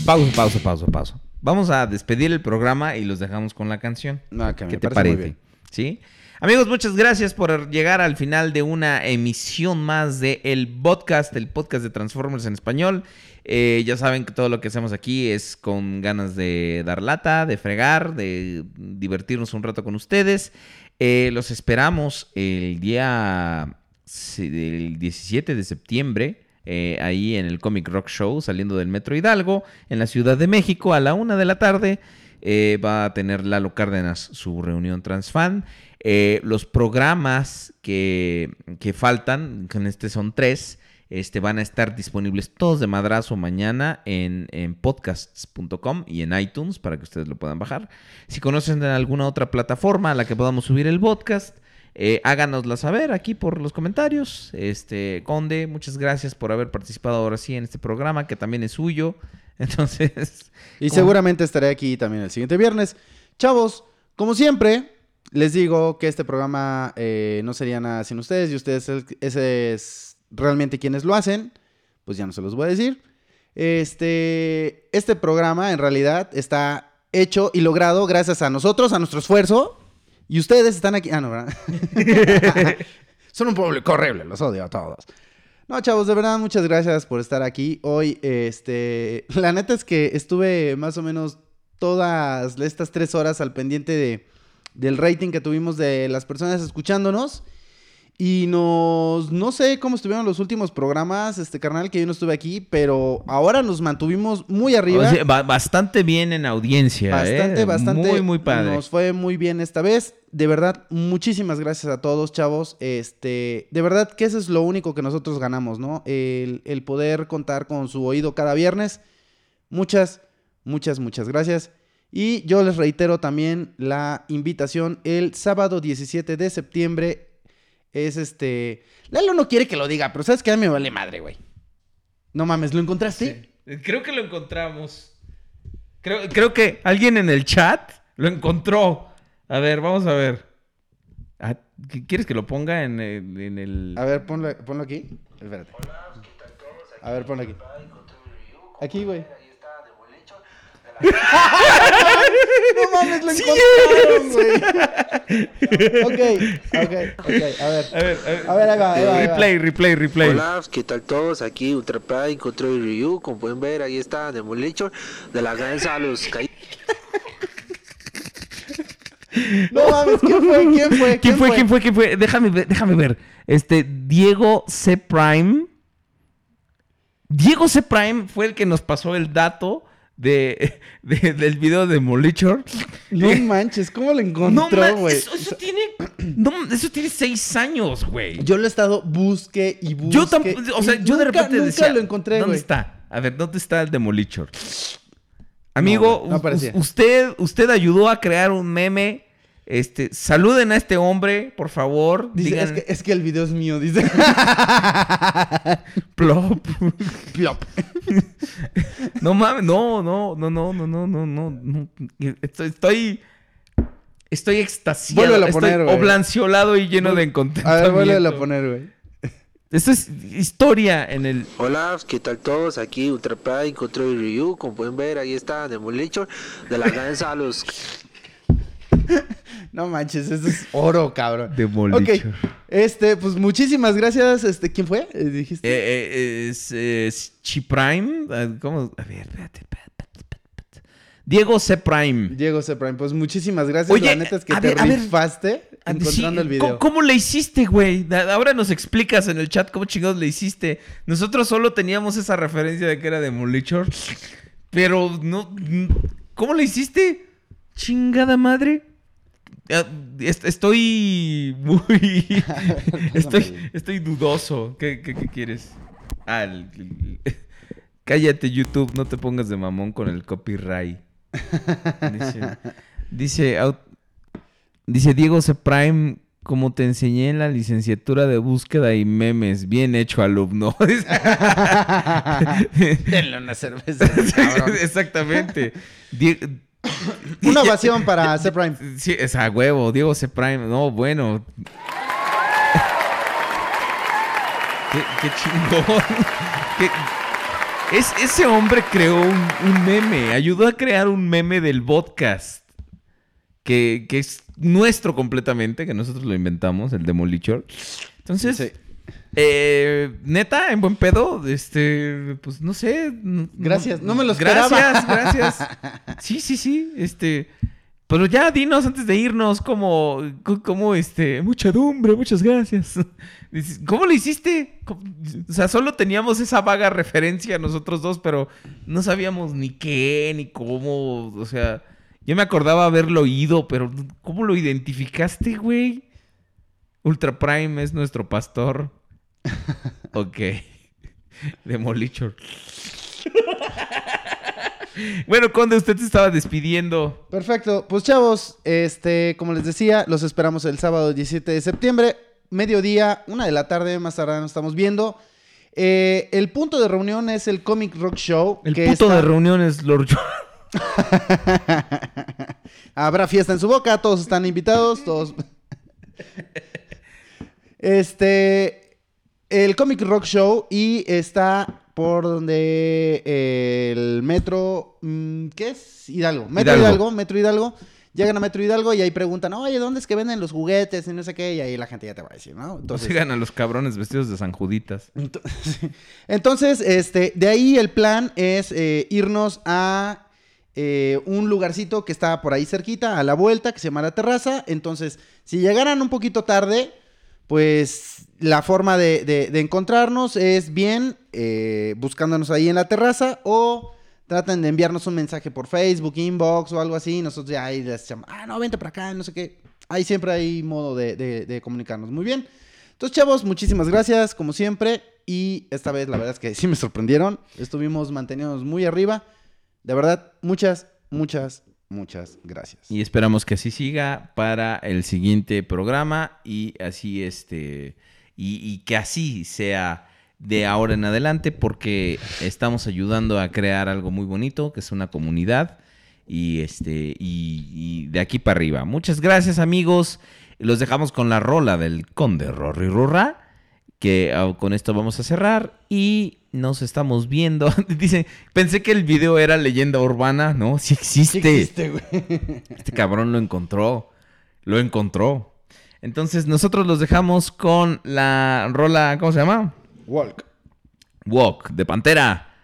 S1: Pausa, pausa, pausa, pausa. Vamos a despedir el programa y los dejamos con la canción.
S2: me
S1: ¿Qué te
S2: parece muy
S1: parece?
S2: bien.
S1: ¿Sí? Amigos, muchas gracias por llegar al final de una emisión más de el podcast, el podcast de Transformers en español. Eh, ya saben que todo lo que hacemos aquí es con ganas de dar lata, de fregar, de divertirnos un rato con ustedes. Eh, los esperamos el día se- del 17 de septiembre. eh, ahí en el Comic Rock Show, saliendo del Metro Hidalgo, en la Ciudad de México, a la una de la tarde. Va a tener Lalo Cárdenas su reunión transfan. Los programas que, que faltan, con este son tres, este, van a estar disponibles todos de madrazo mañana en, en podcasts.com y en iTunes para que ustedes lo puedan bajar. Si conocen de alguna otra plataforma a la que podamos subir el podcast, eh, háganosla saber aquí por los comentarios. Este, Conde, muchas gracias por haber participado ahora sí en este programa que también es suyo. Entonces,
S2: Y
S1: ¿cómo?
S2: seguramente estaré aquí también el siguiente viernes. Chavos, como siempre, les digo que este programa eh, no sería nada sin ustedes y ustedes ese es realmente quienes lo hacen. Pues ya no se los voy a decir. Este, este programa en realidad está hecho y logrado gracias a nosotros, a nuestro esfuerzo. Y ustedes están aquí. Ah, no, ¿verdad? Son un público horrible, los odio a todos. No, chavos, de verdad, muchas gracias por estar aquí. Hoy, este, la neta es que estuve más o menos todas estas tres horas al pendiente de, del rating que tuvimos de las personas escuchándonos. Y nos, no sé cómo estuvieron los últimos programas, este carnal, que yo no estuve aquí, pero ahora nos mantuvimos muy arriba.
S1: O sea, ba- bastante bien en audiencia.
S2: Bastante,
S1: ¿eh?
S2: bastante.
S1: Muy, muy padre.
S2: Nos fue muy bien esta vez. De verdad, muchísimas gracias a todos, chavos. Este, de verdad que eso es lo único que nosotros ganamos, ¿no? El, el poder contar con su oído cada viernes. Muchas, muchas, muchas gracias. Y yo les reitero también la invitación el sábado 17 de septiembre es este... Lalo no quiere que lo diga, pero ¿sabes qué? A mí me vale madre, güey. No mames, ¿lo encontraste?
S1: Creo que lo encontramos. Creo, creo que alguien en el chat lo encontró. A ver, vamos a ver. Ah, ¿qu- ¿Quieres que lo ponga en el... en el-
S2: A ver, ponlo, ponlo aquí. Espérate. A ver, ponlo aquí. Aquí, güey. No mames, lo
S1: Sí
S2: encontraron, güey. ok, ok, ok. A ver.
S1: A ver, a ver.
S2: A ver, ahí va, ahí va, ahí va.
S1: Replay, replay, replay.
S17: Hola, ¿qué tal todos? Aquí Ultra Pride, Control Review. Como pueden ver, ahí está Demolition de la ganza a los caídos.
S2: No mames, ¿quién fue? ¿Quién fue?
S1: ¿Quién fue? ¿Quién fue? ¿Quién fue? Déjame ver, déjame ver. Este, Diego C. Prime. Diego C. Prime fue el que nos pasó el dato de, de- del video de Molichor.
S2: No manches, ¿cómo lo
S1: No,
S2: encontró, güey?
S1: eso, eso tiene. No, eso tiene seis años, güey.
S2: Yo lo he estado busque y busque.
S1: Yo tampoco. O sea, yo de repente
S2: nunca
S1: decía.
S2: lo encontré,
S1: ¿Dónde está? A ver, ¿dónde está el Demolichor? Amigo,
S2: No, no
S1: usted, usted ayudó a crear un meme. Este, saluden a este hombre, por favor.
S2: Dice,
S1: digan
S2: es, que, es que el video es mío, dice.
S1: plop.
S2: Plop.
S1: No mames, no, no, no, no, no, no, no, no. Estoy, estoy, estoy extasiado.
S2: A
S1: estoy
S2: poner, güey.
S1: oblanciolado y lleno de
S2: A
S1: contentamiento.
S2: ver, vuélvelo a poner, güey.
S1: Esto es historia en el...
S17: Hola, ¿qué tal todos? Aquí Ultra Pride, Control Review. Como pueden ver, ahí está Demolition de la ganza a los
S2: No manches, eso es oro, cabrón.
S1: Demolition.
S2: Ok, este, pues muchísimas gracias. Este, ¿quién fue? Eh, Dijiste.
S1: Eh, eh, es, es Chiprime. ¿Cómo? A ver, espérate, espérate, espérate, espérate. Diego C. Prime.
S2: Diego C. Prime, pues muchísimas gracias.
S1: Oye,
S2: la neta es que
S1: a
S2: te
S1: ver, a ver.
S2: rifaste
S1: Ah,
S2: encontrando
S1: sí,
S2: el
S1: ¿cómo-
S2: video.
S1: ¿Cómo le hiciste, güey? Ahora nos explicas en el chat cómo chingados le hiciste. Nosotros solo teníamos esa referencia de que era de Molichor. Pero no. ¿Cómo le hiciste? Chingada madre. Est- Estoy muy. Estoy, estoy dudoso. ¿Qué, qué- qué quieres? Ah, el- el- Cállate, YouTube. No te pongas de mamón con el copyright. Dice, dice, Diego C. Prime, como te enseñé en la licenciatura de búsqueda y memes, bien hecho alumno.
S2: Denle una cerveza, cabrón.
S1: Exactamente. Die-
S2: Una ovación para C. Prime.
S1: Sí, es a huevo, Diego C. Prime. No, bueno. Qué, qué chingón. Qué- Es, ese hombre creó un, un meme, ayudó a crear un meme del podcast. Que, que es nuestro completamente, que nosotros lo inventamos, el Demolichor. Entonces, eh, neta, en buen pedo, este, pues no sé.
S2: Gracias, no me lo esperaba.
S1: Gracias, gracias. Sí, sí, sí, este. Pero ya dinos antes de irnos como, co- como este, muchedumbre, muchas gracias. ¿Cómo lo hiciste? O sea, solo teníamos esa vaga referencia nosotros dos, pero no sabíamos ni qué, ni cómo, o sea, yo me acordaba haberlo oído, pero ¿cómo lo identificaste, güey? Ultra Prime es nuestro pastor. Ok. Demolichor. bueno, Conde, usted se estaba despidiendo.
S2: Perfecto. Pues chavos, este, como les decía, los esperamos el sábado 17 de septiembre, mediodía, una de la tarde, más tarde nos estamos viendo. Eh, el punto de reunión es el Comic Rock Show.
S1: El
S2: que está-
S1: de reuniones, Lord
S2: Habrá fiesta en su boca, todos están invitados, todos. este. El Comic Rock Show y está por donde eh, el metro. mm, ¿Qué es? Hidalgo. Metro
S1: Hidalgo.
S2: Hidalgo. Metro Hidalgo. Llegan a Metro Hidalgo y ahí preguntan, oye, ¿dónde es que venden los juguetes? Y no sé qué. Y ahí la gente ya te va a decir, ¿no?
S1: No sigan a los cabrones vestidos de San Juditas.
S2: Entonces, este, de ahí el plan es eh, irnos a eh, un lugarcito que está por ahí cerquita, a la vuelta, que se llama La Terraza. Entonces, si llegaran un poquito tarde, pues la forma de, encontrarnos es bien eh, buscándonos ahí en la terraza o traten de enviarnos un mensaje por Facebook, inbox o algo así. Nosotros ya ahí les llamamos, ah, no, vente para acá, no sé qué. Ahí siempre hay modo de, de- de comunicarnos. Muy bien. Entonces, chavos, muchísimas gracias, como siempre. Y esta vez, la verdad es que sí me sorprendieron. Estuvimos manteniéndonos muy arriba. De verdad, muchas, muchas, muchas gracias.
S1: Y esperamos que así siga para el siguiente programa y así este y, y que así sea de ahora en adelante porque estamos ayudando a crear algo muy bonito que es una comunidad y este y, de aquí para arriba. Muchas gracias amigos. Los dejamos con la rola del Conde Rory Rurra que ah, con esto vamos a cerrar y nos estamos viendo. Dicen, pensé que el video era leyenda urbana, ¿no? Sí existe.
S2: existe, güey.
S1: Este cabrón lo encontró. Lo encontró. Entonces nosotros los dejamos con la rola, ¿cómo se llama?
S2: Walk.
S1: Walk de Pantera.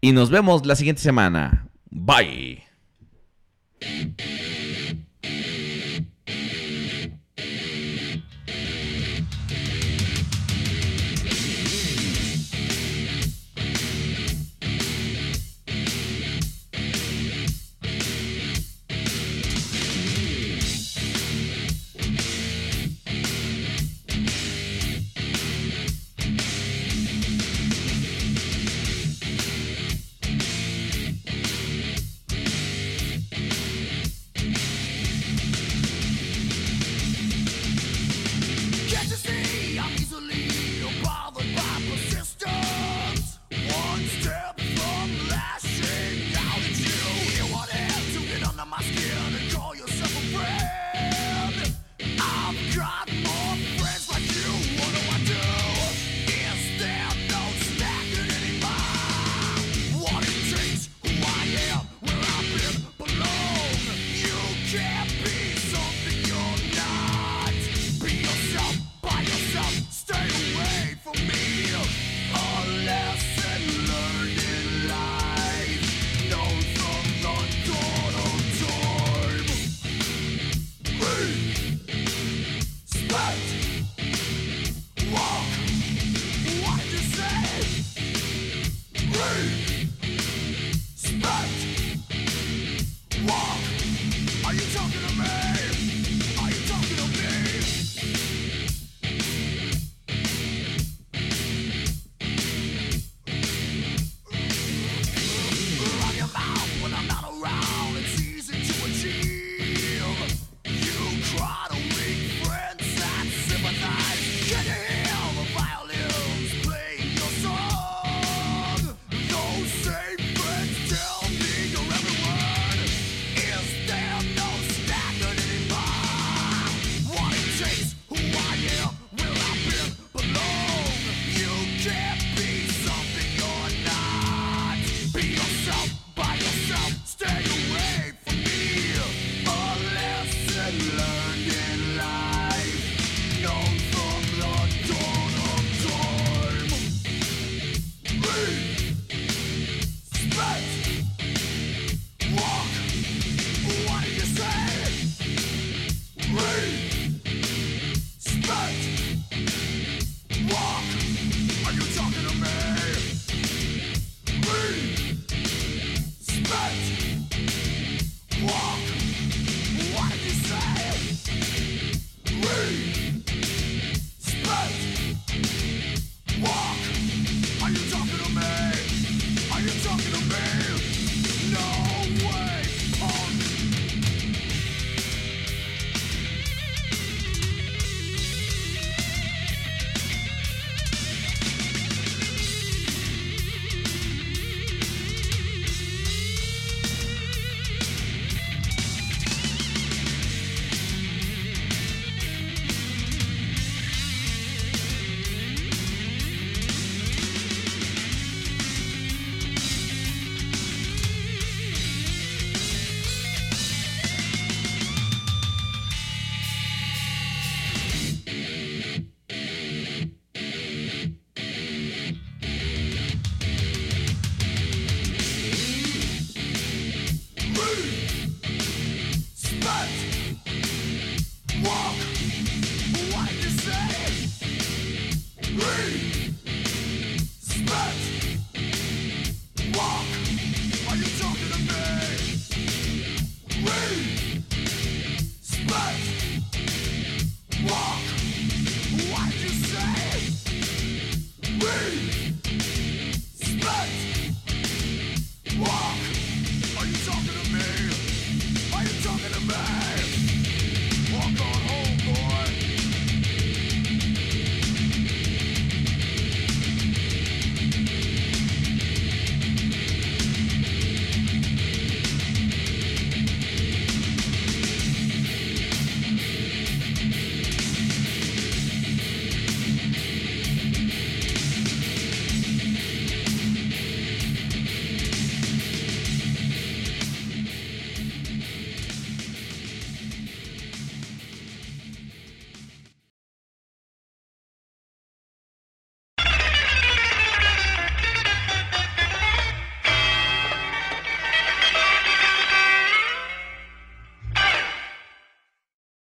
S1: Y nos vemos la siguiente semana. Bye.